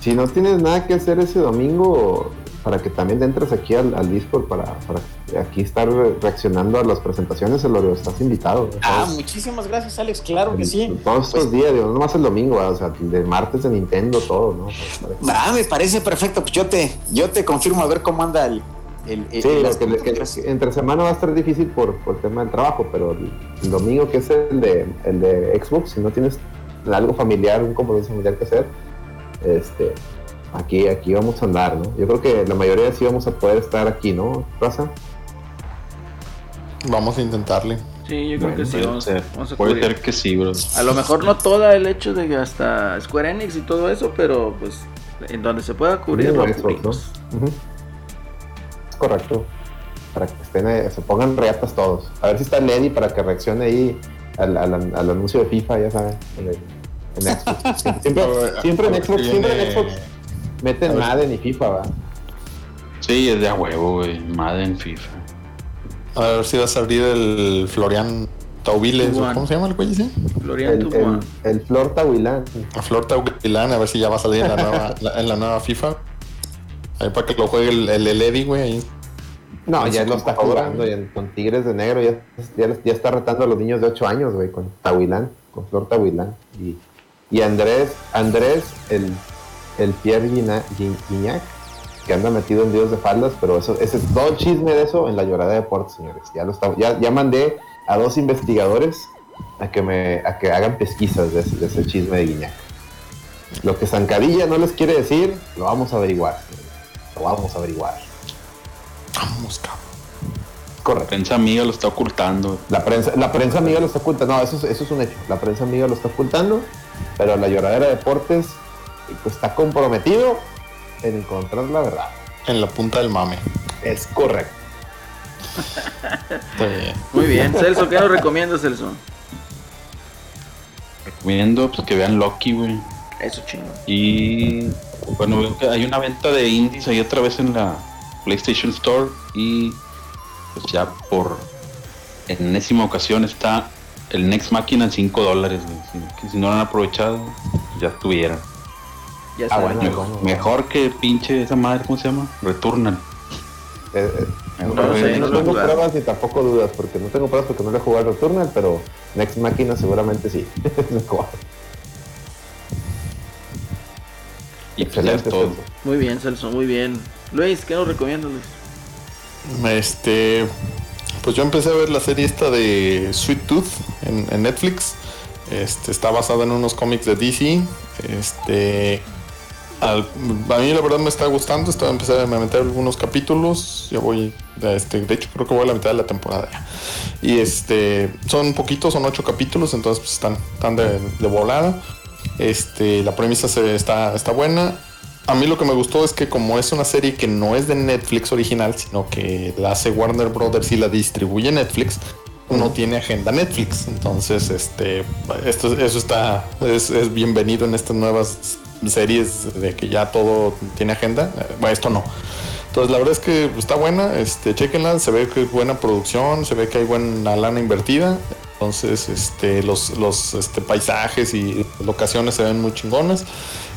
Si no tienes nada que hacer ese domingo, para que también entres aquí al, al Discord para, para aquí estar reaccionando a las presentaciones, Celorio, estás invitado. Ah, muchísimas gracias, Alex. Claro que sí. Todos estos días, digo, no nomás el domingo, o sea, de martes de Nintendo, todo, ¿no? Ah, me parece perfecto. Pues yo te, yo te confirmo a ver cómo anda el. El, el- Sí, las- lo que, que- entre semana va a estar difícil por, por el tema del trabajo, pero el, el domingo, que es el de, el de Xbox, si no tienes algo familiar, un compromiso familiar que hacer, este, aquí, aquí vamos a andar, ¿no? Yo creo que la mayoría sí vamos a poder estar aquí, ¿no, Raza? Vamos a intentarle. Sí, yo creo que sí. Puede Vamos, ser, vamos a puede ser que sí, bro. A lo mejor no toda el hecho de que hasta Square Enix y todo eso, pero pues en donde se pueda cubrir Mismo lo correcto. Para que estén, eh, se pongan reatas todos. A ver si está Lady para que reaccione ahí al, al- al anuncio de FIFA, ya saben. En, el- en Xbox. Siempre, siempre en Xbox, siempre en Xbox meten Madden y FIFA, ¿va? Sí, es de a huevo, güey. Madden, FIFA. A ver si va a salir el Florian Taubiles, ¿o Juan. ¿cómo se llama el güey? ese? Florian El, el, el Flor Tahuilán. A Flor Taubilán, a ver si ya va a salir en la nueva, la- en la nueva FIFA. Ahí para que lo juegue el, el, el Eddie, güey. ahí. No, ya lo está jugando ya con Tigres de Negro. Ya, ya, ya está retando a los niños de 8 años, güey, con Tahuilán, con Flor Tahuilán. Y, y Andrés, Andrés, el, el Pierre Guignac, que anda metido en Dios de faldas, pero eso, ese es todo el chisme de eso en la llorada de deportes, señores. Ya, lo está, ya, ya mandé a dos investigadores a que me a que hagan pesquisas de ese, de ese chisme de Guiñac. Lo que Zancadilla no les quiere decir, lo vamos a averiguar. señores. Lo vamos a averiguar. Vamos, cabrón. La Correcto. prensa amiga lo está ocultando. La prensa, la prensa amiga lo está ocultando. No, eso es, eso es un hecho. La prensa amiga lo está ocultando, pero la lloradera de deportes pues, está comprometido en encontrar la verdad. En la punta del mame. Es correcto. Bien. Muy bien. Celso, ¿qué nos recomiendas, Celso? Recomiendo pues, que vean Loki, güey. Eso chingón. Y bueno, veo que hay una venta de indies ahí otra vez en la PlayStation Store. Y pues ya por enésima ocasión está el Next Machina en 5 dólares. Si, que si no lo han aprovechado, ya estuvieran. Ya Ah, bueno. Mejor, mejor que pinche esa madre, ¿cómo se llama? Returnal. Eh, eh, Mejor No que- sé, no no lo tengo pruebas ni tampoco dudas, porque no tengo pruebas porque no le he jugado al Returnal, pero Next Máquina seguramente sí. Y pues ya es Excelente. todo. Celso. Muy bien, Celso, muy bien. Luis, ¿qué nos recomiendas, Luis? Este, pues yo empecé a ver la serie esta de Sweet Tooth en, en Netflix. Este, está basada en unos cómics de DC. Este, al- a mí la verdad me está gustando. Estoy empecé a meter algunos capítulos. Ya voy, este, de hecho creo que voy a la mitad de la temporada ya. Y este, son poquitos, son ocho capítulos, entonces pues, están, están de, de volada. Este, la premisa se, está, está buena. A mí lo que me gustó es que como es una serie que no es de Netflix original, sino que la hace Warner Brothers y la distribuye Netflix, no tiene agenda Netflix. Entonces, este, esto, eso está, es, es bienvenido en estas nuevas series de que ya todo tiene agenda. Eh, Bueno, esto no. Entonces, la verdad es que está buena, este, chequenla, se ve que es buena producción, se ve que hay buena lana invertida. Entonces, este, los, los este, paisajes y locaciones se ven muy chingonas.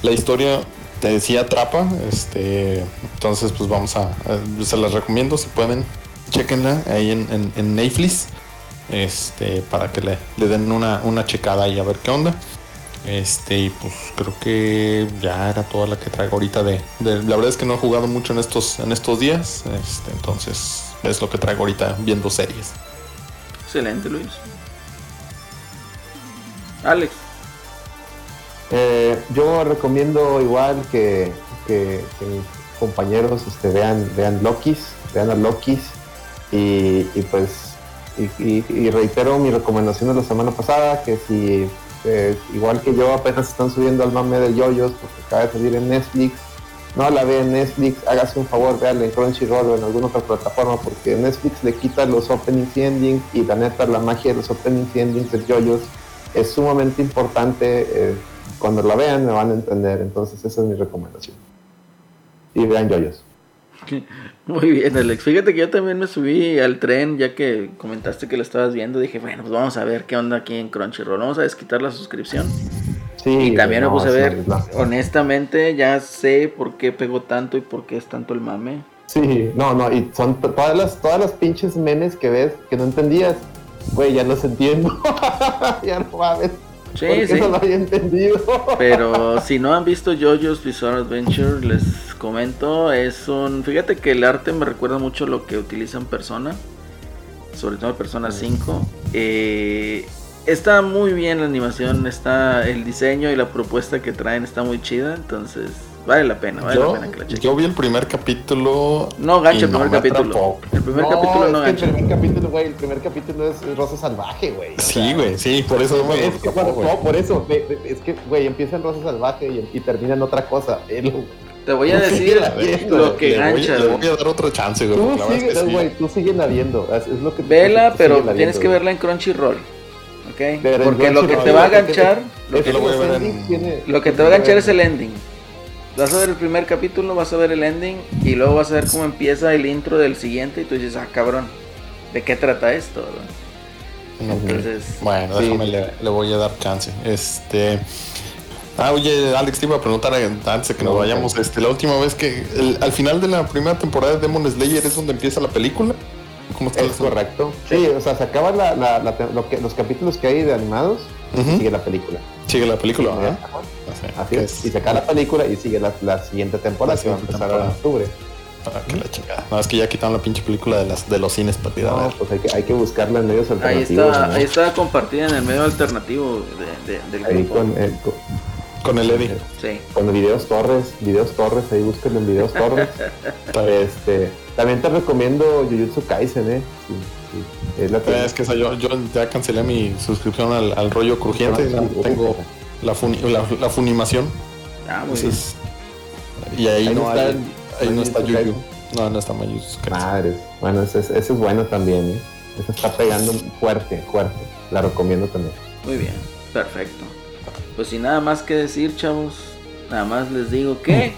La historia te decía atrapa, este, entonces pues vamos a, a- se las recomiendo si pueden, chequenla ahí en, en, en Netflix, este, para que le, le den una, una checada y a ver qué onda. Este, y pues creo que ya era toda la que traigo ahorita de, de- la verdad es que no he jugado mucho en estos, en estos días, este, entonces es lo que traigo ahorita viendo series. Excelente, Luis. Alex. Eh, yo recomiendo igual que, mis compañeros este, vean, vean Lokis, vean a Lokis y, pues y, reitero mi recomendación de la semana pasada que si eh, igual que yo apenas están subiendo al mame de yoyos porque acaba de salir en Netflix no la ve en Netflix hágase un favor véanla en Crunchyroll o en alguna otra plataforma porque Netflix le quita los openings y endings y la neta la magia de los openings y endings de yoyos es sumamente importante eh, cuando la vean me van a entender entonces esa es mi recomendación y vean yoyos Muy bien, Alex. Fíjate que yo también me subí al tren ya que comentaste que lo estabas viendo. Dije, bueno, pues vamos a ver qué onda aquí en Crunchyroll. Vamos a desquitar la suscripción. sí Y también me no, puse a ver, una- honestamente, ya sé por qué pegó tanto y por qué es tanto el mame. Sí, no, no, y son todas las, todas las pinches memes que ves que no entendías. Güey, ya los entiendo. ya no mames. Sí, sí. no lo había entendido. Pero si no han visto JoJo's Bizarre Adventure, les comento, es un... Fíjate que el arte me recuerda mucho lo que utilizan Persona, sobre todo Persona 5. Eh, está muy bien la animación, está el diseño y la propuesta que traen está muy chida, entonces vale la pena, vale Yo, la pena que la chequen. yo vi el primer capítulo. No gancha y el primer me capítulo. atrapó. El primer no, capítulo es no que el primer capítulo, güey, el primer capítulo es, es Rosa Salvaje, güey. Sí, güey, sí, por eso no me Es que no, por eso, es que, güey, empieza en Rosa Salvaje y, y termina en otra cosa. Te voy a decir viendo, lo que voy, gancha. le güey. voy a dar otro chance, güey. Tú verdad es sigue, que sí. güey, tú viendo. Es, es lo que Vela, pero tienes viendo, que verla en Crunchyroll. ¿Ok? Pero Porque lo que te va a ganchar, voy lo que te va a ganchar es el ending. Vas a ver el primer capítulo, vas a ver el ending y luego vas a ver cómo empieza el intro del siguiente y tú dices, ah, cabrón, ¿de qué trata esto? Entonces, Bueno, Sí. déjame, le, le voy a dar chance. Este. Ah, oye, Alex, te iba a preguntar eh, antes de que nos No, vayamos. Este, la última vez que. el- al final de la primera temporada de Demon Slayer es donde empieza la película. ¿Cómo está Es correcto. Sí, o sea, se acaban la, la- la lo que, los capítulos que hay de animados y sigue la película. Sigue la película, ¿verdad? Así, es. Y se acaba la película y sigue la, la siguiente temporada La que va a empezar en octubre. Ah, que la chingada. No, es que ya quitaron la pinche película de, las, de los cines para No, ver. pues hay que, hay que buscarla en medios ahí alternativos. está, ¿no? ahí está compartida en el medio alternativo de- de- del Ahí grupo. con, eh, con, el Eddie. Sí. con videos Torres, videos Torres, ahí búsquenlo en videos Torres. Este, también te recomiendo Jujutsu Kaisen, eh. Sí, sí, es la que- Eh, Es que esa, yo, yo ya cancelé mi suscripción al, al rollo crujiente. Ah, sí, tengo la, funi- la, la funimación. Ah, muy bien. y ahí, Ahí no, no está hay, ahí no no está Jujutsu Yuyu. Kaisen. No, no está Mayus. Madres. Bueno, ese, es- ese es bueno también, ¿eh? Ese está pegando fuerte, fuerte. La recomiendo también. Muy bien, perfecto. Pues sin nada más que decir, chavos, nada más les digo que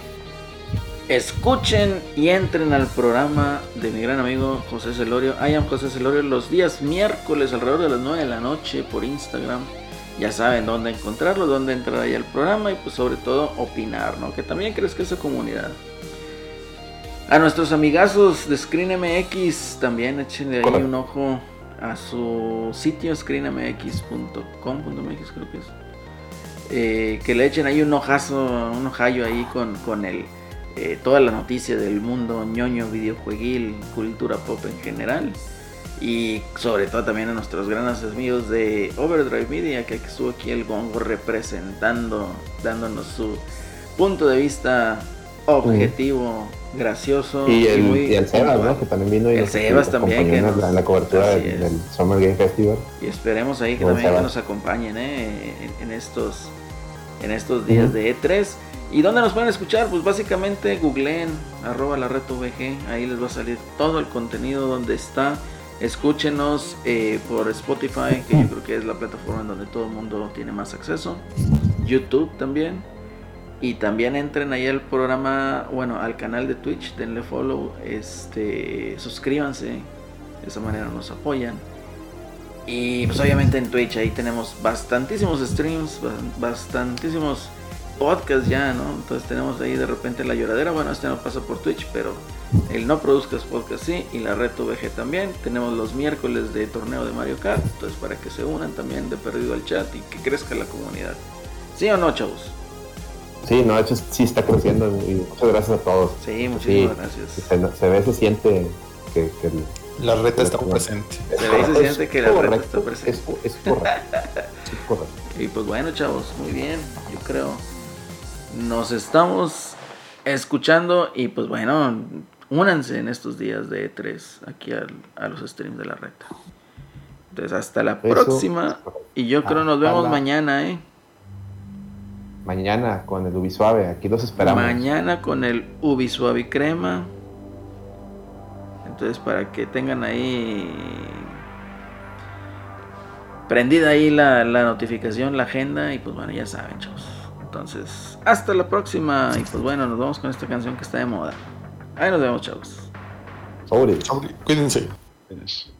escuchen y entren al programa de mi gran amigo José Celorio. I am José Celorio los días miércoles alrededor de las 9 de la noche por Instagram. Ya saben dónde encontrarlo, dónde entrar ahí al programa y pues sobre todo opinar, ¿no? Que también crezca esa comunidad. A nuestros amigazos de ScreenMX también échenle ahí un ojo a su sitio screenmx.com.mx creo que es. Eh, que le echen ahí un ojazo, un ojallo ahí con, con el, eh, toda la noticia del mundo ñoño, videojueguil, cultura pop en general. Y sobre todo también a nuestros grandes amigos de Overdrive Media, que estuvo aquí el Gongo representando, dándonos su punto de vista objetivo, gracioso. Y el, muy y el Sebas. ¿no? Que también vino y El Sebas también, que en la- cobertura del, Summer Game Festival. Y esperemos ahí que también que nos acompañen ¿eh? en, en estos en estos días de E3. ¿Y dónde nos pueden escuchar? Pues básicamente googleen arroba la red VG, ahí les va a salir todo el contenido donde está. Escúchenos eh, por Spotify, que yo creo que es la plataforma en donde todo el mundo tiene más acceso. YouTube también. Y también entren ahí al programa, bueno, al canal de Twitch, denle follow, este, suscríbanse, de esa manera nos apoyan. Y pues obviamente en Twitch ahí tenemos bastantísimos streams, ba- bastantísimos podcasts ya, ¿no? Entonces tenemos ahí de repente la lloradera, bueno, este no pasa por Twitch, pero el No Produzcas Podcast sí, y la Red VG también. Tenemos los miércoles de torneo de Mario Kart, entonces para que se unan también de perdido al chat y que crezca la comunidad. ¿Sí o no, chavos? Sí, no, de hecho sí está creciendo y muchas gracias a todos. Sí, muchísimas Sí. gracias. Se, se ve, se siente que, que el- La reta está Como- presente. Se ve y se siente que la correcto, está presente. Es, co- es correcto. Es correcto. Y pues bueno, chavos, muy bien, yo creo. Nos estamos escuchando y pues bueno, únanse en estos días de E3 aquí al- a los streams de la reta. Entonces hasta la Eso próxima y yo creo nos vemos la- mañana, ¿eh? Mañana con el Ubisuave, aquí los esperamos. Mañana con el Ubi Suave Crema. Entonces para que tengan ahí prendida ahí la, la notificación, la agenda y pues bueno, ya saben, chavos. Entonces, hasta la próxima y pues bueno, nos vamos con esta canción que está de moda. Ahí nos vemos, chavos. Sobre. Cuídense. Pues,